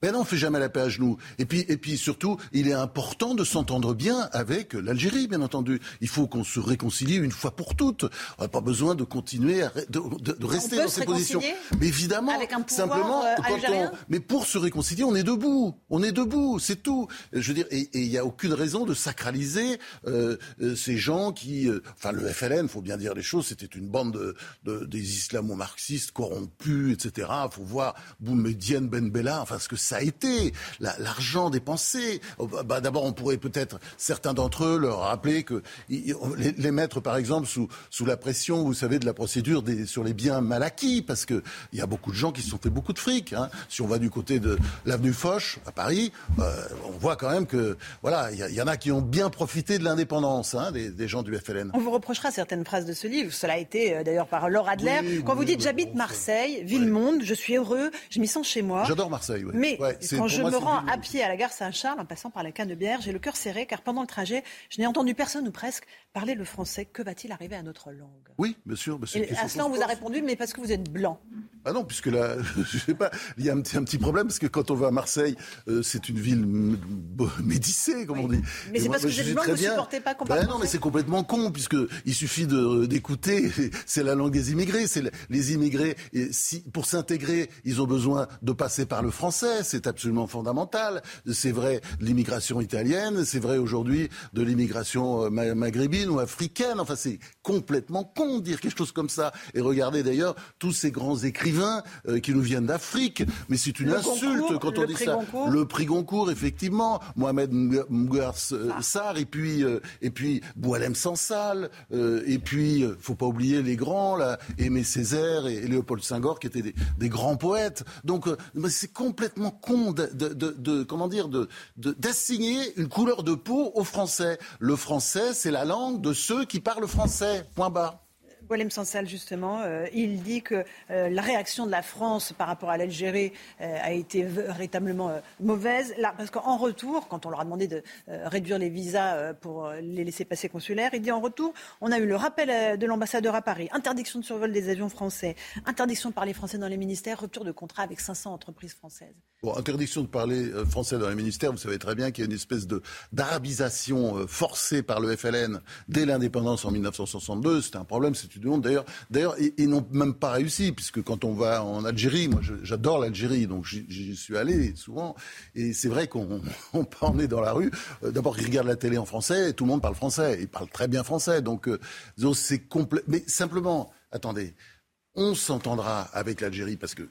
Speaker 52: Ben non, on fait jamais la paix à genoux. Et puis, et puis surtout, il est important de s'entendre bien avec l'Algérie, bien entendu. Il faut qu'on se réconcilie une fois pour toutes. On n'a pas besoin de continuer à, de, de, de rester dans ces positions. Mais évidemment,
Speaker 51: Avec un
Speaker 52: simplement,
Speaker 51: euh,
Speaker 52: quand on, mais pour se réconcilier, on est debout. On est debout, c'est tout. Je veux dire, et il n'y a aucune raison de sacraliser euh, euh, ces gens qui, euh, enfin, le FLN, faut bien dire les choses, c'était une bande de, de- des islamo-marxistes corrompus, etc. Faut voir Boumediene Ben Bella, enfin, ce que ça a été, la- l'argent dépensé. Oh, bah, bah, D'abord, on pourrait peut-être certains d'entre eux leur rappeler que les, les mettre, par exemple, sous sous la pression, vous savez, de la procédure des, sur les biens mal acquis, parce que il y a beaucoup de gens qui se sont fait beaucoup de fric. Hein. Si on va du côté de l'avenue Foch à Paris, euh, on voit quand même que voilà, il y, en a qui ont bien profité de l'indépendance hein, des, des gens du FLN.
Speaker 51: On vous reprochera certaines phrases de ce livre. Cela a été euh, d'ailleurs par Laura Adler.
Speaker 52: Oui,
Speaker 51: quand
Speaker 52: oui,
Speaker 51: vous dites
Speaker 52: oui,
Speaker 51: j'habite Marseille, ville-monde, je suis heureux, je m'y sens chez moi.
Speaker 52: J'adore Marseille. ouais.
Speaker 51: Mais
Speaker 52: Ouais,
Speaker 51: quand je
Speaker 52: moi,
Speaker 51: me rends à pied à la gare Saint-Charles, en passant par la Canebière, j'ai le cœur serré car pendant le trajet, je n'ai entendu personne ou presque parler le français. Que va-t-il arriver à notre langue?
Speaker 52: Oui, bien sûr. mais c'est une
Speaker 51: Et à cela, on vous a répondu, mais parce que vous êtes blanc.
Speaker 52: Ah non, puisque là, <laughs> je sais pas, il y a un petit, un petit problème parce que quand on va à Marseille, euh, c'est une ville m- b- médissée, comme on dit.
Speaker 51: Mais c'est parce que
Speaker 52: je très
Speaker 51: vous
Speaker 52: bien-
Speaker 51: supportez pas
Speaker 52: Ben
Speaker 51: parle
Speaker 52: non, mais c'est complètement con puisque il suffit de d'écouter. <laughs> C'est la langue des immigrés. C'est le- les immigrés. Et si pour s'intégrer, ils ont besoin de passer par le français. C'est absolument fondamental. C'est vrai de l'immigration italienne. C'est vrai aujourd'hui de l'immigration euh, ma- maghrébine ou africaine. Enfin, c'est complètement con de dire quelque chose comme ça. Et regardez d'ailleurs tous ces grands écrivains euh, qui nous viennent d'Afrique. Mais c'est une
Speaker 51: Le
Speaker 52: insulte
Speaker 51: Goncourt,
Speaker 52: quand on dit ça.
Speaker 51: Goncourt.
Speaker 52: Le prix Goncourt, effectivement. Mohamed Mougar
Speaker 51: Ah.
Speaker 52: Sarr, et puis, euh, et puis Boualem Sansal, euh, et puis, euh, faut pas oublier les grands, là, Aimé Césaire et, et Léopold Senghor, qui étaient des, des grands poètes. Donc, euh, c'est complètement con de, de, de- de- comment dire, d'assigner une couleur de peau aux Français. Le français, c'est la langue de ceux qui parlent français. Point barre.
Speaker 51: Boilem Sansal, justement, euh, il dit que euh, la réaction de la France par rapport à l'Algérie euh, a été véritablement mauvaise. Parce qu'en retour, quand on leur a demandé de réduire les visas pour les laisser passer consulaires, il dit en retour, on a eu le rappel de l'ambassadeur à Paris, interdiction de survol des avions français, interdiction de parler français dans les ministères, rupture de contrat avec 500 entreprises françaises.
Speaker 52: Interdiction de parler français dans les ministères, vous savez très bien qu'il y a une espèce d'arabisation forcée par le FLN dès l'indépendance en 1962. C'était un problème, c'est D'ailleurs, d'ailleurs, ils, n'ont même pas réussi, puisque quand on va en Algérie, moi j'adore l'Algérie, donc j'y- suis allé souvent, et c'est vrai qu'on <laughs> on, on est dans la rue. euh, D'abord, ils regardent la télé en français, et tout le monde parle français, ils parlent très bien français, donc euh, donc c'est complet. Mais simplement, attendez, on s'entendra avec l'Algérie parce que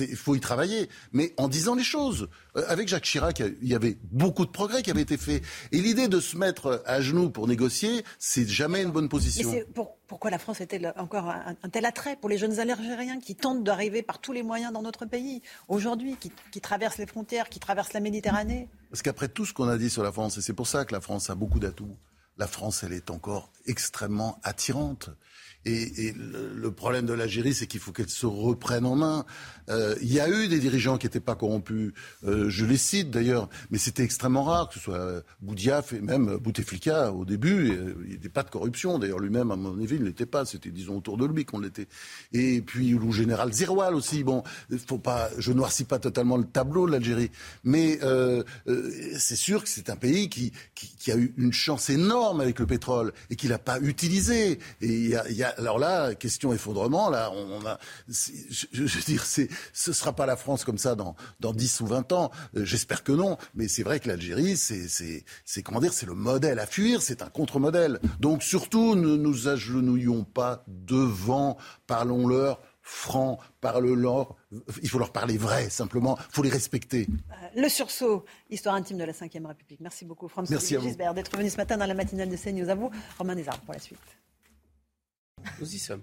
Speaker 52: il faut y travailler, mais en disant les choses. Euh, avec Jacques Chirac, il y avait beaucoup de progrès qui avaient été faits. Et l'idée de se mettre à genoux pour négocier, c'est jamais une bonne position.
Speaker 51: pour- pourquoi la France est-elle encore un, un tel attrait pour les jeunes Algériens qui tentent d'arriver par tous les moyens dans notre pays aujourd'hui, qui, qui traversent les frontières, qui traversent la Méditerranée?
Speaker 52: Parce qu'après tout ce qu'on a dit sur la France, et c'est pour ça que la France a beaucoup d'atouts, la France, elle est encore extrêmement attirante. Et, le, problème de l'Algérie, c'est qu'il faut qu'elle se reprenne en main. Euh, Il y a eu des dirigeants qui n'étaient pas corrompus. Euh, je les cite d'ailleurs, mais c'était extrêmement rare, que ce soit euh, Boudiaf et même Bouteflika au début. il n'y avait pas de corruption. D'ailleurs, lui-même, à mon avis, il ne l'était pas. C'était, disons, autour de lui qu'on l'était. Et puis le général Zirwal aussi. Bon, faut pas, je noircis pas totalement le tableau de l'Algérie, mais c'est sûr que c'est un pays qui, a eu une chance énorme avec le pétrole et qu'il n'a pas utilisé. Et il y a- alors là, question effondrement, là, on, a, je, je veux dire, c'est, ce sera pas la France comme ça dans, dans 10 ou 20 ans. Euh, J'espère que non. Mais c'est vrai que l'Algérie, c'est, c'est, c'est comment dire, c'est le modèle à fuir, c'est un contre-modèle. Donc surtout, ne nous agenouillons pas devant, parlons-leur franc, parle-leur, il faut leur parler vrai, simplement, il faut les respecter.
Speaker 51: Euh, Le sursaut, histoire intime de la Ve République. Merci beaucoup, François. Gisbert, d'être venu ce matin dans la matinale de CNews. À vous, Romain Desarmes, pour la suite.
Speaker 42: Nous y sommes.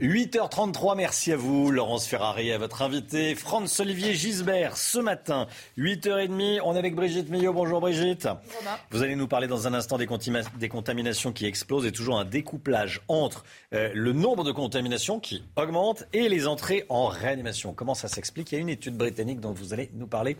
Speaker 1: 8h33, merci à vous, Laurence Ferrari, à votre invité, Franz-Olivier Gisbert, ce matin, 8h30, on est avec Brigitte Millot. Bonjour Brigitte. Vous allez nous parler dans un instant des contaminations qui explosent et toujours un découplage entre euh, le nombre de contaminations qui augmente et les entrées en réanimation. Comment ça s'explique? Il y a une étude britannique dont vous allez nous parler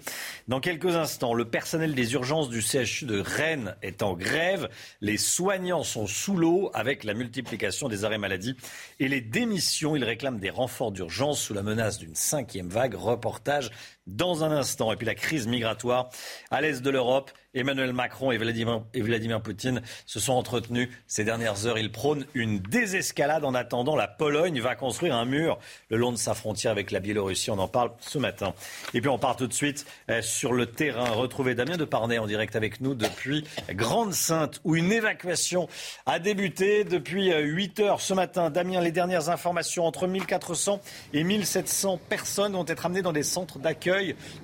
Speaker 1: dans quelques instants. Le personnel des urgences du CHU de Rennes est en grève. Les soignants sont sous l'eau avec la multiplication des arrêts maladie et les démissions. Il réclame des renforts d'urgence sous la menace d'une cinquième vague. Reportage dans un instant. Et puis la crise migratoire à l'est de l'Europe. Emmanuel Macron et Vladimir, Poutine se sont entretenus ces dernières heures. Ils prônent une désescalade en attendant. La Pologne va construire un mur le long de sa frontière avec la Biélorussie. On en parle ce matin. Et puis on part tout de suite euh, sur le terrain. Retrouver Damien de Parnay en direct avec nous depuis Grande-Sainte où une évacuation a débuté depuis 8 euh, heures ce matin. Damien, les dernières informations entre 1400 et 1700 personnes vont être amenées dans des centres d'accueil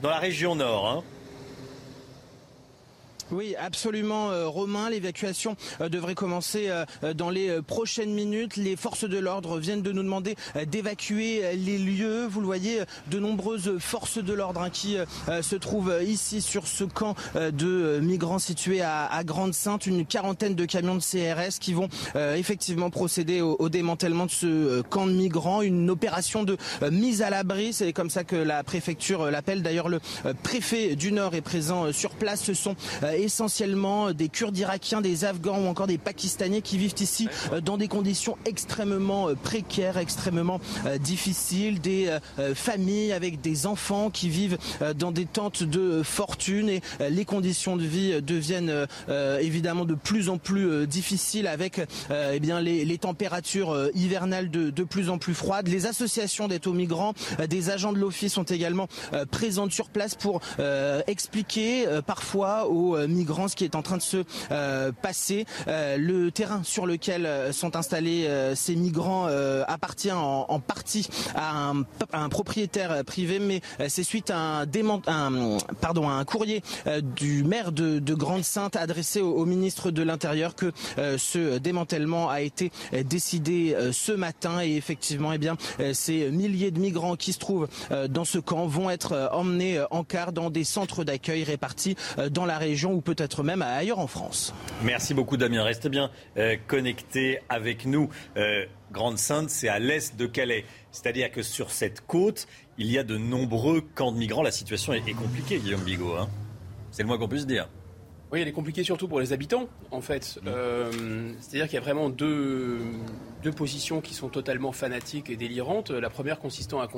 Speaker 1: dans la région nord. Hein.
Speaker 50: Oui, absolument, euh, Romain. L'évacuation euh, devrait commencer euh, dans les prochaines minutes. Les forces de l'ordre viennent de nous demander d'évacuer les lieux. Vous le voyez, de nombreuses forces de l'ordre hein, qui se trouvent ici sur ce camp de migrants situé à, Grande-Sainte. Une quarantaine de camions de CRS qui vont effectivement procéder au, démantèlement de ce camp de migrants. Une opération de mise à l'abri. C'est comme ça que la préfecture l'appelle. D'ailleurs, le préfet du Nord est présent sur place. Ce sont essentiellement des Kurdes irakiens, des Afghans ou encore des Pakistanais qui vivent ici euh, dans des conditions extrêmement euh, précaires, extrêmement euh, difficiles, des familles avec des enfants qui vivent dans des tentes de fortune. Et les conditions de vie deviennent évidemment de plus en plus difficiles avec eh bien les, températures hivernales de, de, plus en plus froides. Les associations d'aide aux migrants, des agents de l'office sont également présentes sur place pour expliquer parfois aux migrants, ce qui est en train de se euh, passer. Euh, le terrain sur lequel euh, sont installés ces migrants appartient en, partie à un, propriétaire privé, mais c'est suite à un, un, pardon, un courrier du maire de, Grande-Sainte adressé au, ministre de l'Intérieur que ce démantèlement a été décidé ce matin et effectivement, eh bien, ces milliers de migrants qui se trouvent dans ce camp vont être emmenés en car dans des centres d'accueil répartis dans la région ou peut-être même ailleurs en France.
Speaker 1: Merci beaucoup Damien. Restez bien euh, connectés avec nous. Euh, Grande-Sainte, c'est à l'est de Calais. C'est-à-dire que sur cette côte, il y a de nombreux camps de migrants. La situation est, compliquée, Guillaume Bigot. Hein. c'est le moins qu'on puisse dire.
Speaker 42: Oui, elle est compliquée surtout pour les habitants, en fait. Mm. Euh, c'est-à-dire qu'il y a vraiment deux, deux positions qui sont totalement fanatiques et délirantes. La première consistant à,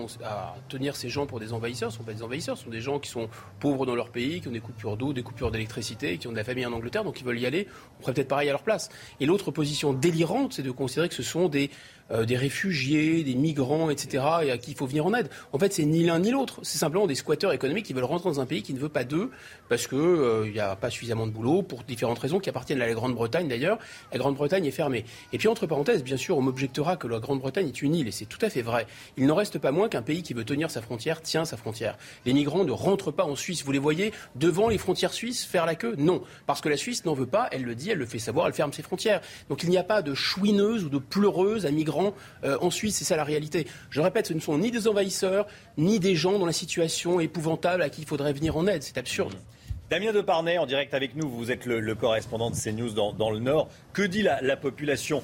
Speaker 42: tenir ces gens pour des envahisseurs. Ce ne sont pas des envahisseurs, ce sont des gens qui sont pauvres dans leur pays, qui ont des coupures d'eau, des coupures d'électricité, qui ont de la famille en Angleterre, donc ils veulent y aller. On ferait peut-être pareil à leur place. Et l'autre position délirante, c'est de considérer que ce sont des euh, réfugiés, des migrants, etc., et à qui il faut venir en aide. En fait, c'est ni l'un ni l'autre. C'est simplement des squatteurs économiques qui veulent rentrer dans un pays qui ne veut pas d'eux parce qu'il euh, n'y a pas suffisamment de boulot pour différentes raisons qui appartiennent à la Grande-Bretagne d'ailleurs. La Grande-Bretagne est fermée. Et puis, entre parenthèses, bien sûr, on m'objectera que la Grande-Bretagne est une île, et c'est tout à fait vrai. Il n'en reste pas moins qu'un pays qui veut tenir sa frontière tient sa frontière. Les migrants ne rentrent pas en Suisse. Vous les voyez devant les frontières suisses faire la queue? Non. Parce que la Suisse n'en veut pas, elle le dit, elle le fait savoir, elle ferme ses frontières. Donc il n'y a pas de chouineuse ou de pleureuse à migrants euh, en Suisse, c'est ça la réalité. Je répète, ce ne sont ni des envahisseurs, ni des gens dont la situation épouvantable à qui il faudrait venir en aide. C'est absurde.
Speaker 1: Damien Deparnay, en direct avec nous, vous êtes le, correspondant de CNews dans, dans le Nord. Que dit la, population?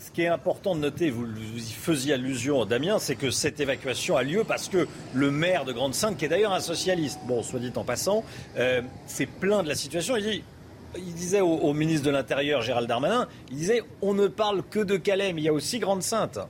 Speaker 1: Ce qui est important de noter, vous, y faisiez allusion, Damien, c'est que cette évacuation a lieu parce que le maire de Grande-Sainte, qui est d'ailleurs un socialiste, bon, soit dit en passant, euh, s'est plaint de la situation. Il il disait au, ministre de l'Intérieur, Gérald Darmanin, il disait on ne parle que de Calais, mais il y a aussi Grande-Sainte.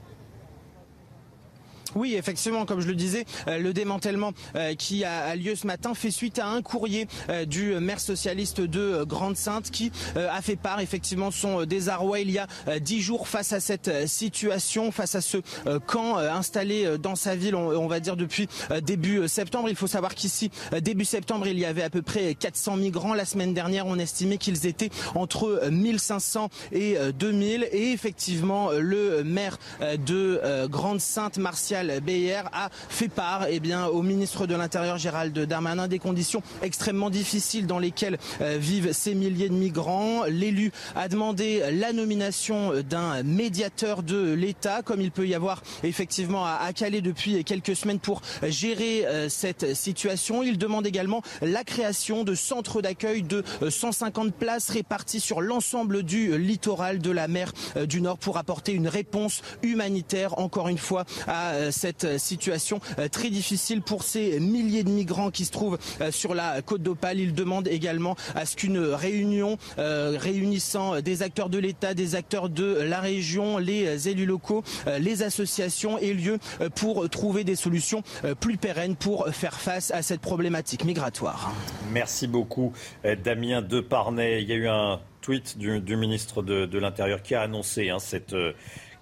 Speaker 50: Oui, effectivement, comme je le disais, euh, le démantèlement euh, qui a lieu ce matin fait suite à un courrier euh, du maire socialiste de Grande-Sainte qui a fait part effectivement son désarroi il y a dix jours face à cette situation, face à ce camp installé dans sa ville, on va dire depuis début septembre. Il faut savoir qu'ici, début septembre, il y avait à peu près 400 migrants. La semaine dernière, on estimait qu'ils étaient entre 1500 et 2000. Et effectivement, le maire de Grande-Sainte, Martial, BIR a fait part eh bien, au ministre de l'Intérieur Gérald Darmanin des conditions extrêmement difficiles dans lesquelles euh, vivent ces milliers de migrants. L'élu a demandé la nomination d'un médiateur de l'État, comme il peut y avoir effectivement à, Calais depuis quelques semaines pour gérer euh, cette situation. Il demande également la création de centres d'accueil de 150 euh, places réparties sur l'ensemble du littoral de la mer du Nord pour apporter une réponse humanitaire, encore une fois, à cette situation très difficile pour ces milliers de migrants qui se trouvent sur la côte d'Opale. Il demande également à ce qu'une réunion réunissant des acteurs de l'État, des acteurs de la région, les élus locaux, les associations ait lieu pour trouver des solutions plus pérennes pour faire face à cette problématique migratoire.
Speaker 1: Merci beaucoup Damien Deparnay. Il y a eu un tweet du, ministre de, l'Intérieur qui a annoncé hein, euh,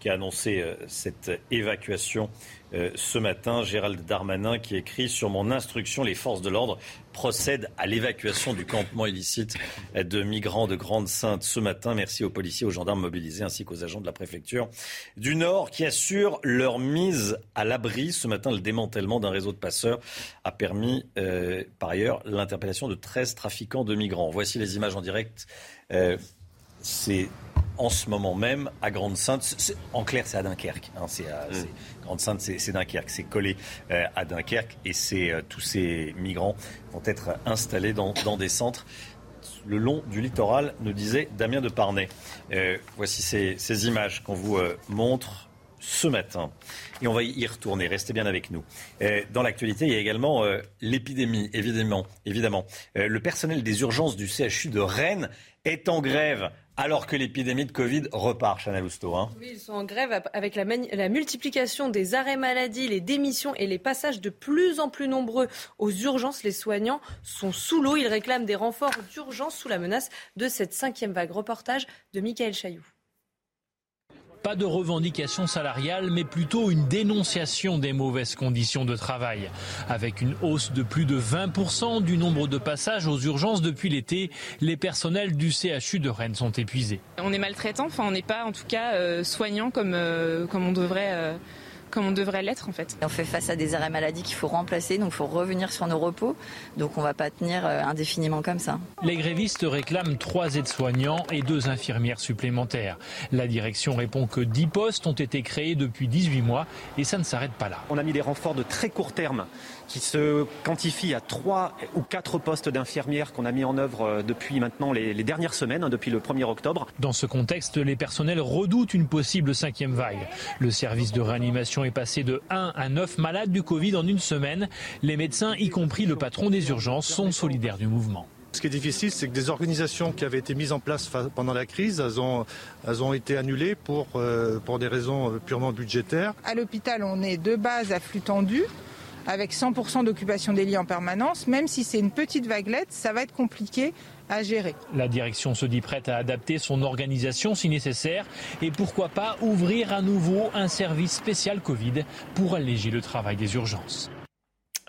Speaker 1: euh, cette évacuation euh, ce matin. Gérald Darmanin qui écrit Sur mon instruction, les forces de l'ordre procèdent à l'évacuation du campement illicite de migrants de Grande-Sainte ce matin. Merci aux policiers, aux gendarmes mobilisés ainsi qu'aux agents de la préfecture du Nord qui assurent leur mise à l'abri. Ce matin, le démantèlement d'un réseau de passeurs a permis par ailleurs l'interpellation de 13 trafiquants de migrants. Voici les images en direct euh, c'est en ce moment même à Grande-Sainte. En clair, c'est à Dunkerque. Hein, c'est mm. Grande-Sainte, c'est Dunkerque. C'est collé euh, à Dunkerque. Et euh, tous ces migrants vont être installés dans, des centres le long du littoral, nous disait Damien de Parnay. voici ces, images qu'on vous montre ce matin. Et on va y retourner. Restez bien avec nous. dans l'actualité, il y a également l'épidémie, évidemment. évidemment. le personnel des urgences du CHU de Rennes est en grève alors que l'épidémie de Covid repart, Chanel Housteau. Hein.
Speaker 2: Oui, ils sont en grève avec la, la, multiplication des arrêts maladie, les démissions et les passages de plus en plus nombreux aux urgences. Les soignants sont sous l'eau. Ils réclament des renforts d'urgence sous la menace de cette cinquième vague. Reportage de Michael Chailloux.
Speaker 21: Pas de revendication salariale, mais plutôt une dénonciation des mauvaises conditions de travail. Avec une hausse de plus de 20% du nombre de passages aux urgences depuis l'été, les personnels du CHU de Rennes sont épuisés.
Speaker 53: On est maltraitant, enfin on n'est pas en tout cas euh, soignant comme, euh, comme on devrait. Euh, comme on devrait l'être en fait.
Speaker 23: On fait face à des arrêts maladie qu'il faut remplacer, donc il faut revenir sur nos repos. Donc on ne va pas tenir euh, indéfiniment comme ça.
Speaker 21: Les grévistes réclament trois aides-soignants et deux infirmières supplémentaires. La direction répond que 10 postes ont été créés depuis 18 mois et ça ne s'arrête pas là.
Speaker 54: On a mis des renforts de très court terme qui se quantifient à trois ou quatre postes d'infirmières qu'on a mis en œuvre euh, depuis maintenant les, dernières semaines, hein, depuis le 1er octobre.
Speaker 21: Dans ce contexte, les personnels redoutent une possible cinquième vague. Le service de réanimation est passé de 1 à 9 malades du Covid en une semaine. Les médecins, y compris le patron des urgences, sont solidaires du mouvement.
Speaker 55: Ce qui est difficile, c'est que des organisations qui avaient été mises en place pendant la crise, elles ont, elles ont été annulées pour, euh, pour des raisons euh, purement budgétaires.
Speaker 25: À l'hôpital, on est de base à flux tendu avec 100% d'occupation des lits en permanence. Même si c'est une petite vaguelette, ça va être compliqué à gérer.
Speaker 21: La direction se dit prête à adapter son organisation si nécessaire et pourquoi pas ouvrir à nouveau un service spécial Covid pour alléger le travail des urgences.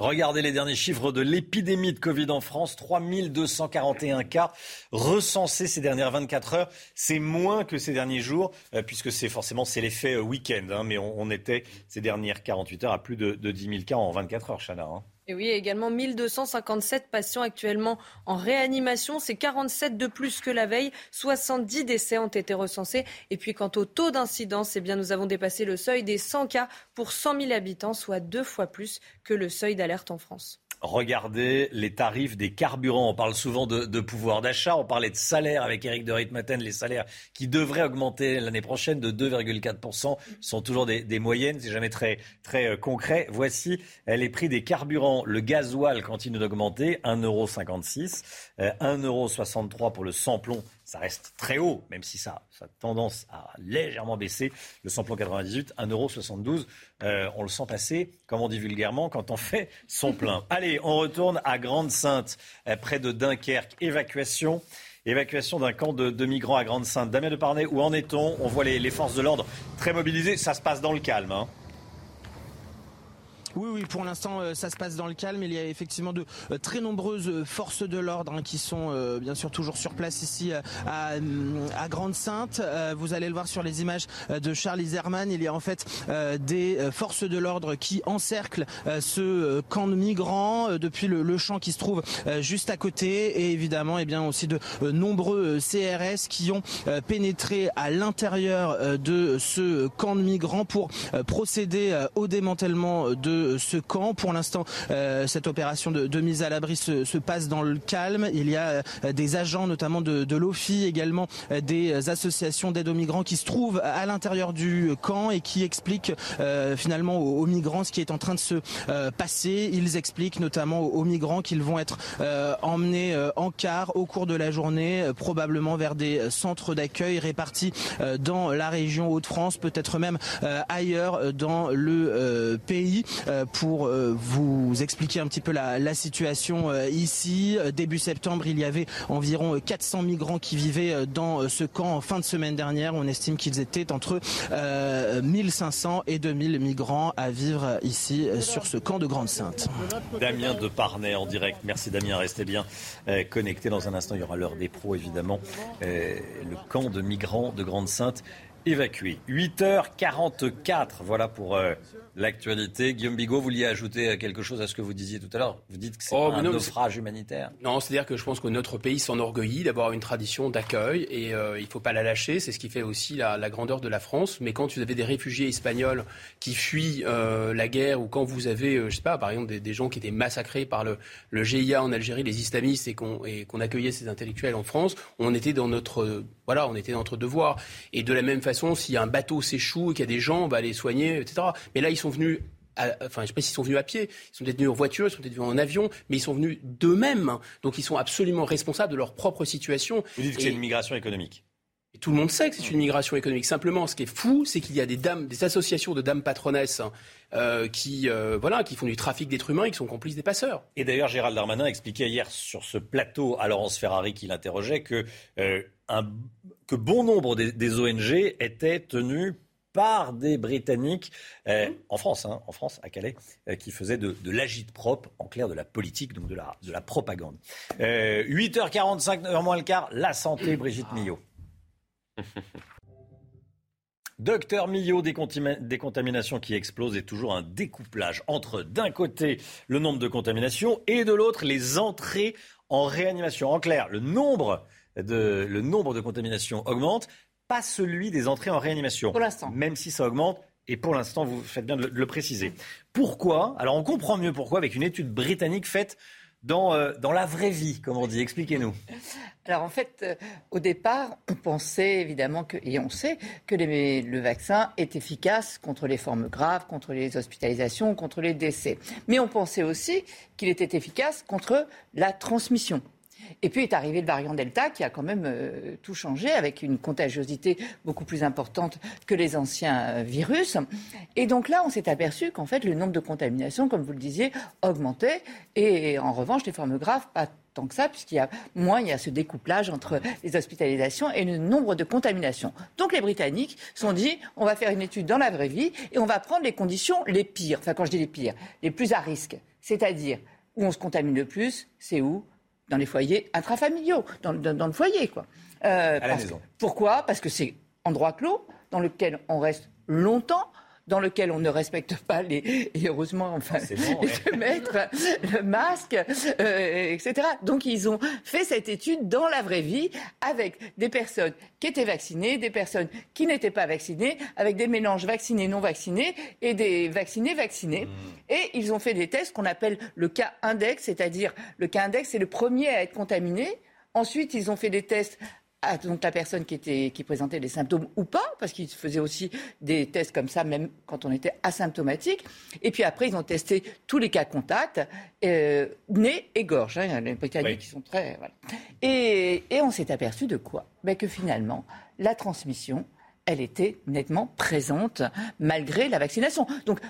Speaker 1: Regardez les derniers chiffres de l'épidémie de Covid en France. 3241 cas recensés ces dernières 24 heures. C'est moins que ces derniers jours, euh, puisque c'est forcément c'est l'effet euh, week-end. Hein. mais on, était ces dernières 48 heures à plus de, de 10 000 cas en 24 heures, Chana. Hein.
Speaker 2: Et oui, également 1257 patients actuellement en réanimation. C'est 47 de plus que la veille. 70 décès ont été recensés. Et puis quant au taux d'incidence, eh bien, nous avons dépassé le seuil des 100 cas pour 100 000 habitants, soit deux fois plus que le seuil d'alerte en France.
Speaker 1: Regardez les tarifs des carburants. On parle souvent de, pouvoir d'achat. On parlait de salaire avec Eric de Ritmaten. Les salaires qui devraient augmenter l'année prochaine de 2,4% sont toujours des, moyennes. C'est jamais très, très euh, concret. Voici euh, les prix des carburants. Le gasoil continue d'augmenter. 1,56€. 1,63€ euh, pour le samplon ça reste très haut, même si ça, a tendance à légèrement baisser. Le samplon 98, 1,72€. Euh, on le sent passer, comme on dit vulgairement, quand on fait son plein. <laughs> Allez, on retourne à Grande-Sainte, euh, près de Dunkerque. Évacuation. Évacuation d'un camp de, migrants à Grande-Sainte. Damien de Parnay, où en est-on? On voit les, forces de l'ordre très mobilisées. Ça se passe dans le calme. Hein.
Speaker 50: Oui, oui, pour l'instant, euh, ça se passe dans le calme. Il y a effectivement de euh, très nombreuses euh, forces de l'ordre hein, qui sont bien sûr toujours sur place ici à, à Grande-Sainte. Vous allez le voir sur les images de Charlie Zerman. Il y a en fait des forces de l'ordre qui encerclent ce camp de migrants depuis le, champ qui se trouve juste à côté et évidemment eh bien aussi de nombreux CRS qui ont pénétré à l'intérieur de ce camp de migrants pour procéder au démantèlement de ce camp. Pour l'instant, cette opération de, mise à l'abri se, passe dans le calme. Il y a des agents, notamment de, de l'OFI, également des associations d'aide aux migrants qui se trouvent à l'intérieur du camp et qui expliquent finalement aux, migrants ce qui est en train de se passer. Ils expliquent notamment aux, migrants qu'ils vont être emmenés en car au cours de la journée, probablement vers des centres d'accueil répartis dans la région Hauts-de-France, peut-être même ailleurs dans le pays, pour vous expliquer un petit peu la, situation ici. Début septembre, il y avait environ 400 migrants qui vivaient dans ce camp en fin de semaine dernière. On estime qu'ils étaient entre 1500 et 2000 migrants à vivre ici sur ce camp de Grande-Sainte.
Speaker 1: Damien de Parnay en direct. Merci Damien, restez bien connectés. Dans un instant, il y aura l'heure des pros évidemment. le camp de migrants de Grande-Sainte évacué. 8h44, voilà pour euh, l'actualité. Guillaume Bigot, vous vouliez ajouter quelque chose à ce que vous disiez tout à l'heure? Vous dites que c'est oh, un naufrage humanitaire
Speaker 42: Non, c'est-à-dire que je pense que notre pays s'enorgueillit d'avoir une tradition d'accueil et euh, il ne faut pas la lâcher. C'est ce qui fait aussi la, grandeur de la France. Mais quand vous avez des réfugiés espagnols qui fuient euh, la guerre ou quand vous avez, je sais pas, par exemple, des, gens qui étaient massacrés par le, le GIA en Algérie, les islamistes, et qu'on accueillait ces intellectuels en France, on était dans notre, voilà, on était dans notre devoir. Et de la même façon, si un bateau s'échoue et qu'il y a des gens, on va les soigner, etc. Mais là, ils sont venus enfin, je ne sais pas s'ils sont venus à pied, ils sont peut-être venus en voiture, ils sont peut-être venus en avion, mais ils sont venus d'eux-mêmes. Donc, ils sont absolument responsables de leur propre situation.
Speaker 1: Vous dites que c'est une migration économique
Speaker 42: et tout le monde sait que c'est une migration économique. Simplement, ce qui est fou, c'est qu'il y a des dames, des associations de dames patronesses euh, qui, euh, voilà, qui font du trafic d'êtres humains et qui sont complices des passeurs.
Speaker 1: Et d'ailleurs, Gérald Darmanin expliquait hier sur ce plateau à Laurence Ferrari qui l'interrogeait que euh, que bon nombre des, ONG étaient tenues par des Britanniques euh, mhm. en France, hein, en France, à Calais, euh, qui faisaient de, de l'agite propre, en clair de la politique, donc de la, de la propagande. 8h45, 9h moins le quart, la santé, Brigitte Millot. <laughs> Docteur Millot, des, des, contaminations qui explosent et toujours un découplage entre, d'un côté, le nombre de contaminations et de l'autre, les entrées en réanimation. En clair, le nombre de, le nombre de contaminations augmente, pas celui des entrées en réanimation.
Speaker 2: Pour l'instant.
Speaker 1: Même si ça augmente, et pour l'instant, vous faites bien de le, préciser. Pourquoi Alors on comprend mieux pourquoi avec une étude britannique faite dans, euh, dans la vraie vie, comme on dit. Expliquez-nous. <laughs>
Speaker 56: Alors en fait, euh, au départ, on pensait évidemment que, et on sait que le vaccin est efficace contre les formes graves, contre les hospitalisations, contre les décès. Mais on pensait aussi qu'il était efficace contre la transmission. Et puis est arrivé le variant Delta qui a quand même euh, tout changé avec une contagiosité beaucoup plus importante que les anciens euh, virus. Et donc là, on s'est aperçu qu'en fait, le nombre de contaminations, comme vous le disiez, augmentait. Et en revanche, les formes graves, pas tant que ça, puisqu'il y a moins, il y a ce découplage entre les hospitalisations et le nombre de contaminations. Donc les Britanniques sont dit, on va faire une étude dans la vraie vie et on va prendre les conditions les pires. Enfin, quand je dis les pires, les plus à risque. C'est-à-dire où on se contamine le plus, c'est où dans les foyers intrafamiliaux, dans, le foyer, quoi.
Speaker 1: Euh, à la maison.
Speaker 56: Pourquoi? Parce que c'est endroit clos, dans lequel on reste longtemps, dans lequel on ne respecte pas les et heureusement enfin les mettre le masque euh, etc donc ils ont fait cette étude dans la vraie vie avec des personnes qui étaient vaccinées des personnes qui n'étaient pas vaccinées avec des mélanges vaccinés non vaccinés et des vaccinés vaccinés. Mmh. et ils ont fait des tests qu'on appelle le cas index c'est-à-dire le cas index c'est le premier à être contaminé. Ensuite, ils ont fait des tests à donc la personne qui, était, qui présentait des symptômes ou pas, parce qu'ils faisaient aussi des tests comme ça, même quand on était asymptomatique. Et puis après, ils ont testé tous les cas contacts, euh, nez et gorge. Hein, les Britanniques qui sont très. Voilà. Et, et, on s'est aperçu de quoi? Ben Que finalement, la transmission, elle était nettement présente malgré la vaccination. Donc,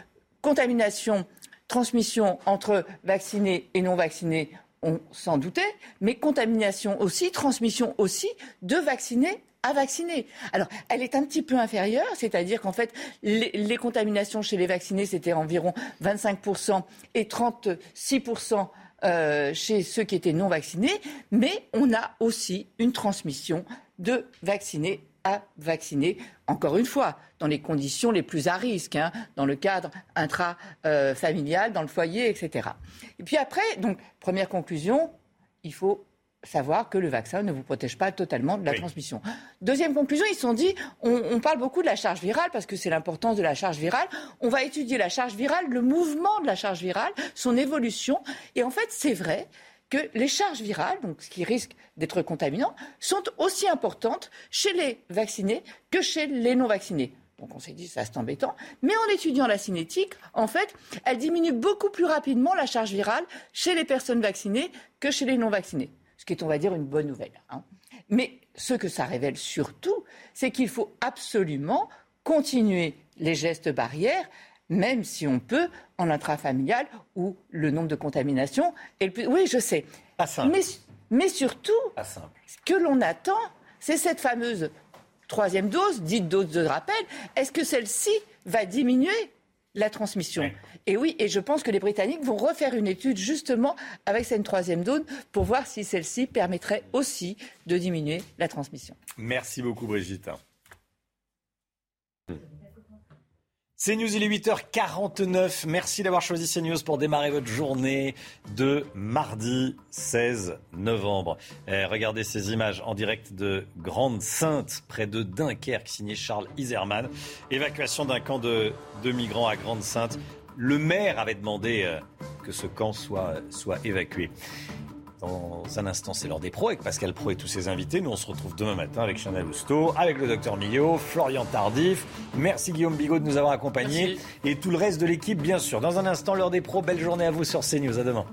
Speaker 56: contamination, transmission entre vaccinés et non vaccinés, on s'en doutait, mais contamination aussi, transmission aussi de vaccinés à vaccinés. Alors, elle est un petit peu inférieure, c'est-à-dire qu'en fait, les, contaminations chez les vaccinés, c'était environ 25% et 36% euh, chez ceux qui étaient non vaccinés, mais on a aussi une transmission de vaccinés à vacciner, encore une fois, dans les conditions les plus à risque, hein, dans le cadre intra-familial, dans le foyer, etc. Et puis après, donc, première conclusion, il faut savoir que le vaccin ne vous protège pas totalement de la transmission. Deuxième conclusion, ils se sont dit, on, parle beaucoup de la charge virale parce que c'est l'importance de la charge virale. On va étudier la charge virale, le mouvement de la charge virale, son évolution. Et en fait, c'est vrai que les charges virales, donc ce qui risque d'être contaminant, sont aussi importantes chez les vaccinés que chez les non vaccinés. Donc on s'est dit, ça c'est embêtant. Mais en étudiant la cinétique, en fait, elle diminue beaucoup plus rapidement la charge virale chez les personnes vaccinées que chez les non vaccinés ce qui est, on va dire, une bonne nouvelle. Hein. Mais ce que ça révèle surtout, c'est qu'il faut absolument continuer les gestes barrières, même si on peut en intrafamilial où le nombre de contaminations est le plus. Oui, je sais.
Speaker 1: Pas simple.
Speaker 56: Mais, surtout, ce que l'on attend, c'est cette fameuse troisième dose, dite dose de rappel. Est-ce que celle-ci va diminuer la transmission? Et oui, et je pense que les Britanniques vont refaire une étude justement avec cette troisième dose pour voir si celle-ci permettrait aussi de diminuer la transmission.
Speaker 1: Merci beaucoup Brigitte. CNews, il est 8h49. Merci d'avoir choisi CNews pour démarrer votre journée de mardi 16 novembre. Eh, regardez ces images en direct de Grande-Sainte, près de Dunkerque, signé Charles Iserman. Évacuation d'un camp de, migrants à Grande-Sainte. Le maire avait demandé euh, que ce camp soit, soit évacué. Dans un instant, c'est l'heure des pros avec Pascal Pro et tous ses invités. Nous, on se retrouve demain matin avec Chanel Housteau, avec le docteur Millot, Florian Tardif. Merci Guillaume Bigot de nous avoir accompagnés. Et tout le reste de l'équipe, bien sûr. Dans un instant, l'heure des pros. Belle journée à vous sur CNews. À demain.